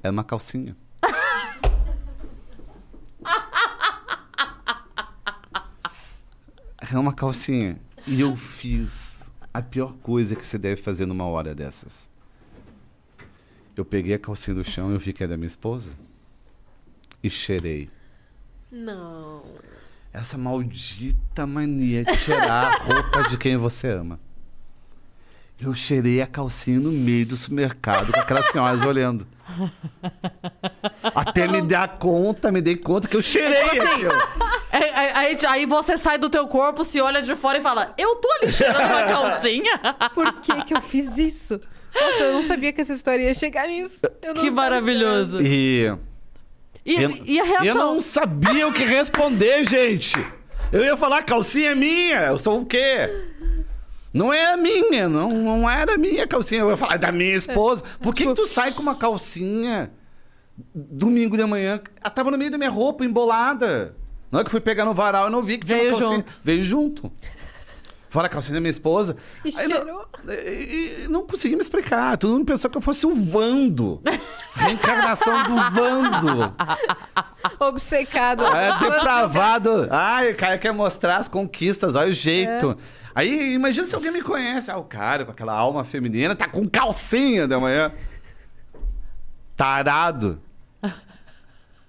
Era uma calcinha. Era uma calcinha. E eu fiz a pior coisa que você deve fazer numa hora dessas. Eu peguei a calcinha do chão e eu vi que era da minha esposa. E cheirei. Não. Essa maldita mania de cheirar a roupa de quem você ama. Eu cheirei a calcinha no meio do supermercado com aquelas senhoras olhando. Até me dar conta, me dei conta que eu cheirei aquilo. É, Aí, aí- aí você sai do teu corpo, se olha de fora e fala: Eu tô ali cheirando uma calcinha? Por que que eu fiz isso? Nossa, eu não sabia que essa história ia chegar nisso. Eu não que maravilhoso. E, E, eu, e a reação? eu não sabia o que responder, gente. Eu ia falar, calcinha é minha. Eu sou o quê? Não é a minha, não, não era a minha calcinha. Eu ia falar, é da minha esposa. Por que, que tu sai com uma calcinha domingo de manhã? Ela tava no meio da minha roupa, embolada. Não é que eu fui pegar no varal e não vi que tinha Veio uma calcinha. junto. Veio junto. Fala, a calcinha da minha esposa. E Aí não- cheirou? e- e não consegui me explicar. Todo mundo pensou que eu fosse o Vando. Reencarnação do Vando. Obcecado. É depravado. Ai, o cara quer mostrar as conquistas, olha o jeito. É. Aí, imagina se alguém me conhece. Ah, o cara com aquela alma feminina tá com calcinha da manhã. Tarado.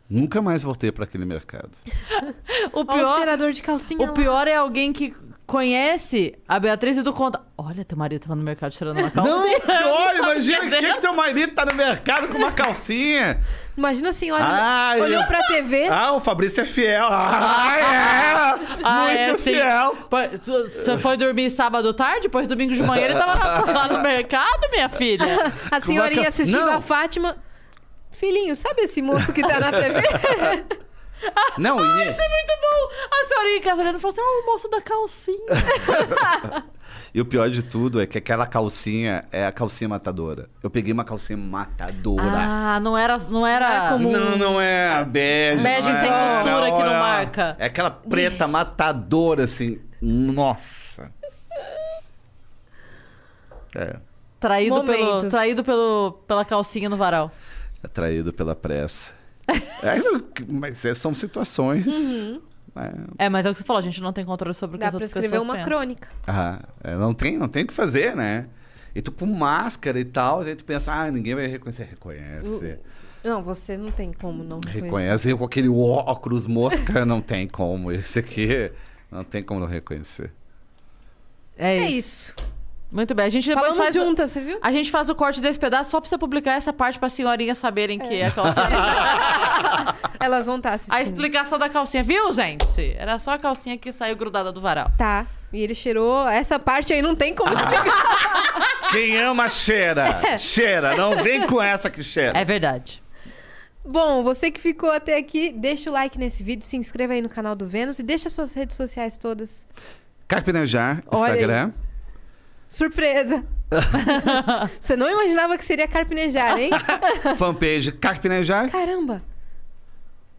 Nunca mais voltei para aquele mercado. O pior, cheirador de calcinha o pior é alguém que conhece a Beatriz e do conta. Olha, teu marido tava no mercado tirando uma calcinha. Não, que olha, imagina que, que teu marido tá no mercado com uma calcinha. Imagina a senhora Ai, olhou pra TV. Ah, o Fabrício é fiel. Ah, é! Ah, Muito é, sim. fiel. Tu- Você foi dormir sábado tarde, depois domingo de manhã ele tava lá, no mercado, minha filha. A senhorinha cal- assistindo Não. a Fátima. Filhinho, sabe esse moço que tá na TV? Não, e- Isso é muito bom. A senhorinha em casa olhando e falou assim: ah, o moço da calcinha. E o pior de tudo é que aquela calcinha é a calcinha matadora. Eu peguei uma calcinha matadora. Ah, não era, não era, Não era comum. Não, não é bege. Bege não sem é, costura que não é. marca. É aquela preta matadora, assim. Nossa. É. traído, pelo, traído pelo, pela calcinha no varal. Atraído pela pressa. É, mas é- são situações. né? É, mas é o que você falou, a gente não tem controle sobre o que Dá as pra outras escrever pessoas uma pensam. crônica. Ah, é, não tem, não tem o que fazer, né? E tu com máscara e tal, aí tu pensa, ah, ninguém vai reconhecer. Reconhece. Não, você não tem como não reconhecer. Reconhece com aquele óculos mosca, não tem como. Esse aqui não tem como não reconhecer. É, É isso. isso. Muito bem. A gente depois Falamos faz. juntas, você viu? A gente faz o corte desse pedaço só pra você publicar essa parte pra senhorinhas saberem que é a calcinha. Elas vão estar assistindo. a explicação da calcinha, viu, gente? Era só a calcinha que saiu grudada do varal. Tá. E ele cheirou. Essa parte aí não tem como explicar. Quem ama, cheira. Cheira. Não vem com essa que cheira. É verdade. Bom, você que ficou até aqui, deixa o like nesse vídeo, se inscreva aí no canal do Vênus e deixa suas redes sociais todas. Carpinejar, Olha aí. Surpresa! você não imaginava que seria carpinejar, hein? Fanpage Carpinejar. Caramba!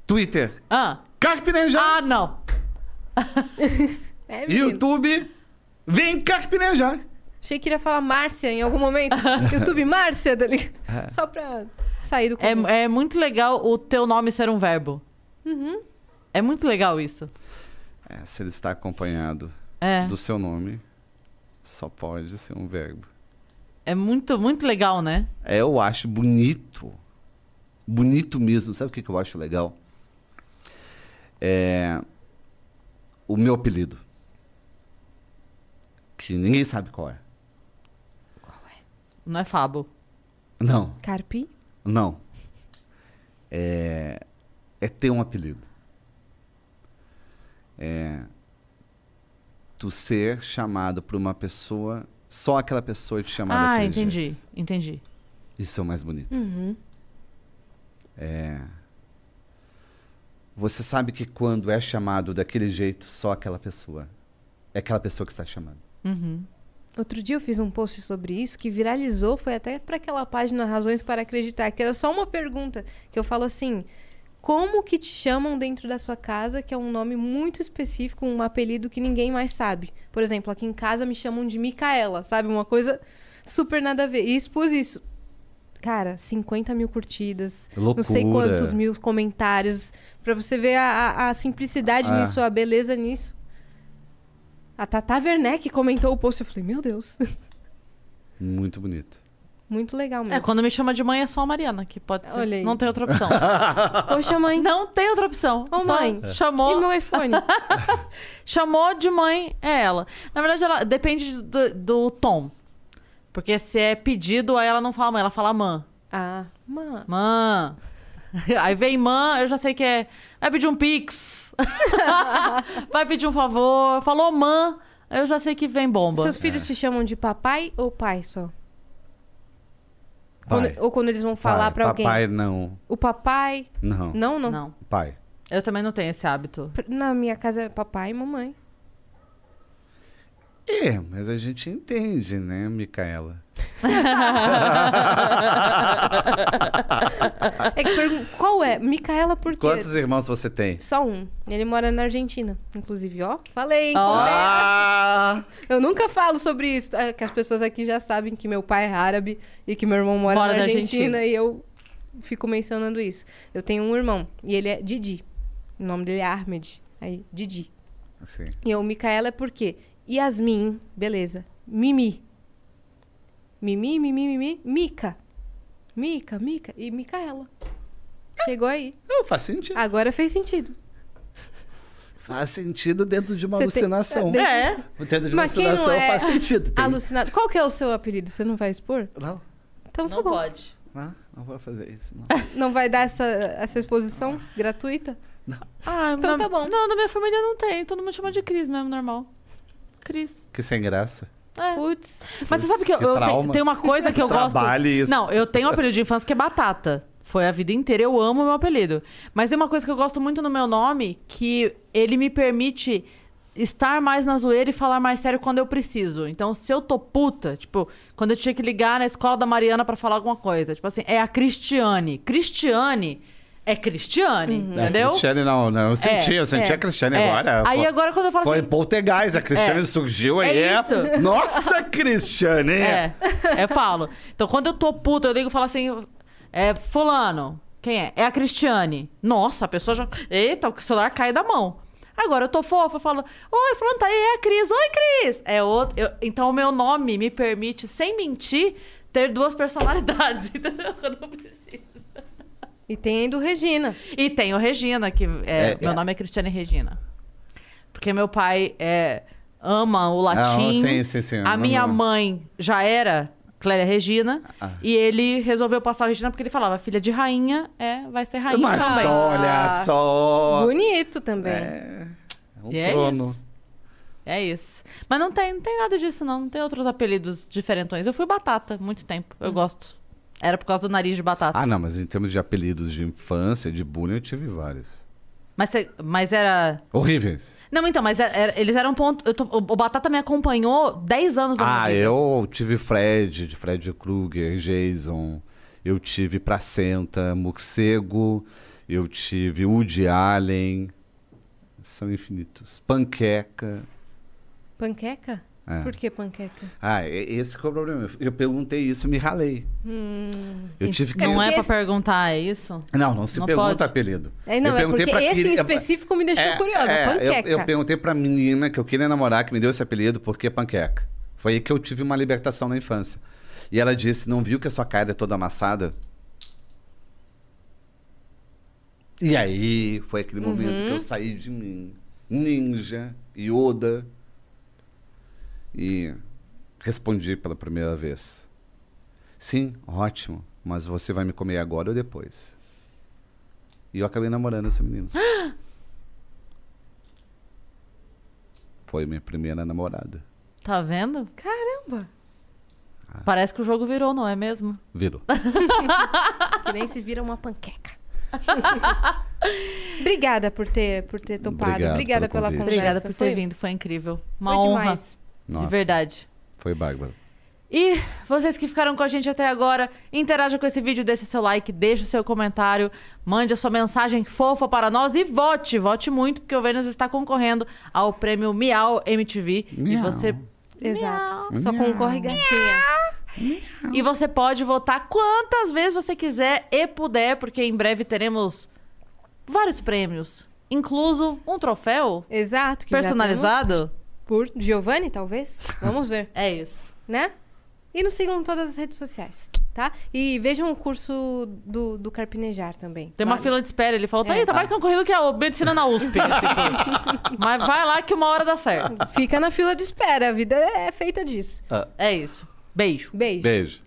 Twitter Ah, Carpinejar. ah não. É, menino. YouTube Vem Carpinejar. Achei que iria falar Márcia em algum momento. YouTube Márcia, dali. Só pra sair do comum. É, é muito legal o teu nome ser um verbo. Uhum. É muito legal isso. É, se ele está acompanhado É. do seu nome, só pode ser um verbo. É muito, muito legal, né? É, eu acho bonito. Bonito mesmo. Sabe o que, que eu acho legal? É. O meu apelido. Que ninguém sabe qual é. Não é Fabo. Não, Carpi? não. É. É ter um apelido. É. Tu ser chamado por uma pessoa. Só aquela pessoa te chamar Ah, daquele entendi. jeito. Entendi. Isso é o mais bonito. Uhum. É. Você sabe que quando é chamado daquele jeito, só aquela pessoa. É aquela pessoa que está chamando. Uhum. Outro dia eu fiz um post sobre isso que viralizou, foi até para aquela página Razões para Acreditar, que era só uma pergunta que eu falo assim: como que te chamam dentro da sua casa, que é um nome muito específico, um apelido que ninguém mais sabe? Por exemplo, aqui em casa me chamam de Micaela, sabe? Uma coisa super nada a ver. E expus isso. Cara, 50 mil curtidas, não sei Loucura. quantos mil comentários, pra você ver a, a- a simplicidade Ah. nisso, a beleza nisso. A Tata Werneck comentou o post, eu falei, meu Deus, Muito bonito. Muito legal É, mesmo. quando me chama de mãe é só a Mariana, que pode ser. Olha aí. Não tem outra opção. Poxa, mãe, Não tem outra opção. Ô, mãe. Chamou. e meu iPhone? Chamou de mãe, é ela. Na verdade, ela depende do, do tom. Porque se é pedido, aí ela não fala mãe, ela fala mãe. ah, mãe. Mãe. Aí vem mãe, eu já sei que é. Vai pedir um pix. Vai pedir um favor. Falou mãe, eu já sei que vem bomba. Seus filhos te chamam de papai ou pai só? Quando- ou quando eles vão falar Pai. pra alguém? Papai, não. O papai? Não. Não, não, Não. Pai. Eu também não tenho esse hábito. Na minha casa é papai e mamãe. É, mas a gente entende, né, Micaela? É que pergun- qual é? Micaela por quê? Quantos irmãos você tem? Só um. Ele mora na Argentina, inclusive, ó. Falei, hein? Ah! Eu nunca falo sobre isso. É que as pessoas aqui já sabem que meu pai é árabe e que meu irmão mora, Mora na na Argentina, Argentina. e eu fico mencionando isso. Eu tenho um irmão e ele é Didi. O nome dele é Ahmed. Aí, Didi. Assim. E eu, Micaela é por quê? Yasmin, beleza. Mimi. Mimi, Mimi, Mimi, Mica. Mica, Mica e Micaela. Chegou aí. Não, faz sentido. Agora fez sentido. Faz sentido dentro de uma tem- alucinação. é, É. Dentro de uma Mas não alucinação é faz sentido. Tem- alucinado. Qual que é o seu apelido? Você não vai expor? Não, Então tá Não bom. pode. não, não vou fazer isso. Não. Não vai dar essa, essa exposição gratuita? Ah, Então na, tá bom. Não, na minha família não tem. Todo mundo chama de Cris mesmo, normal. Cris. Que sem graça. É. Putz. Mas você sabe que eu, que eu trauma. tenho, tem uma coisa que eu gosto. Isso. Não, eu tenho um apelido de infância que é batata. Foi a vida inteira, eu amo o meu apelido. Mas tem uma coisa que eu gosto muito no meu nome, que ele me permite estar mais na zoeira e falar mais sério quando eu preciso. Então, se eu tô puta, tipo, quando eu tinha que ligar na escola da Mariana pra falar alguma coisa, tipo assim, é a Cristiane. Cristiane é Cristiane, entendeu? É, Cristiane não, não. Eu senti, eu senti é, a Cristiane é. agora. Aí Foi- agora quando eu falo Foi assim... poltergeist, a Cristiane É. surgiu É aí. isso. Nossa, Cristiane! É, eu falo. Então, quando eu tô puta, eu ligo e falo assim: é, Fulano, quem é? É a Cristiane. Nossa, a pessoa já. Eita, o celular cai da mão. Agora eu tô fofa, eu falo: Oi, Fulano, tá aí, é a Cris. Oi, Cris. É outro. eu- então, o meu nome me permite, sem mentir, ter duas personalidades, entendeu? Quando eu preciso. E tem ainda o Regina. E tem o Regina, que é, É, meu é. nome é Cristiane Regina. Porque meu pai é, ama o latim. Ah, sim, sim, sim. A minha Uhum. mãe já era Clélia Regina. Ah. E ele resolveu passar o Regina porque ele falava: filha de rainha é, vai ser rainha Mas também. olha só. Bonito também. É, um E é trono. isso. É isso. Mas não tem, não tem nada disso, não. Não tem outros apelidos diferentões. Eu fui batata muito tempo. Eu gosto. Era por causa do nariz de batata. Ah, não, mas em termos de apelidos de infância, de bullying, eu tive vários. Mas, cê- mas era. Horríveis. Não, então, mas era- era- eles eram ponto. eu tô- o o Batata me acompanhou 10 anos da minha Ah, vida. eu tive Fred, de Fred Krueger, Jason. Eu tive Placenta, Morcego. Eu tive Woody Allen. São infinitos. Panqueca. Panqueca? É. Por que panqueca? Ah, esse que é o problema. Eu- Eu perguntei isso e me ralei. Eu tive que. Não é porque pra esse- perguntar, é isso? Não, não se Não pergunta pode. apelido. É, não, eu é perguntei porque pra esse em queria- específico me deixou É, curiosa. é, eu- panqueca. Eu, perguntei pra menina que eu queria namorar, que me deu esse apelido, porque panqueca. Foi aí que eu tive uma libertação na infância. E ela disse: Não viu que a sua cara é toda amassada? E aí foi aquele momento que eu saí de mim, ninja, Yoda, e respondi pela primeira vez: Sim, ótimo, mas você vai me comer agora ou depois? E eu acabei namorando essa menina. Foi minha primeira namorada. Tá vendo? Caramba! Parece que o jogo virou, não é mesmo? Virou. Que nem se vira uma panqueca. Obrigada por ter, por ter topado. Obrigado Obrigada pela convite. conversa. Obrigada por ter Foi- vindo, foi incrível. Uma Foi honra. demais. Nossa, De verdade. Foi bárbaro. E vocês que ficaram com a gente até agora, interaja com esse vídeo, deixe seu like, deixe o seu comentário, mande a sua mensagem fofa para nós e vote, vote muito, porque o Vênus está concorrendo ao prêmio Miau MTV. E Miau. você Exato. Só concorre gatinha. E você pode votar quantas vezes você quiser e puder, porque em breve teremos vários prêmios, incluso um troféu Exato. que já personalizado. Por Giovanni, talvez. Vamos ver, É isso. né? E nos sigam em todas as redes sociais, tá? E vejam o curso do, do Carpinejar também. Tem uma fila de espera. Ele falou: tá É. aí, tá mais concorrido que a medicina na USP, esse curso. Mas vai lá que uma hora dá certo. Fica na fila de espera. A vida é feita disso. É isso. Beijo. Beijo. Beijo.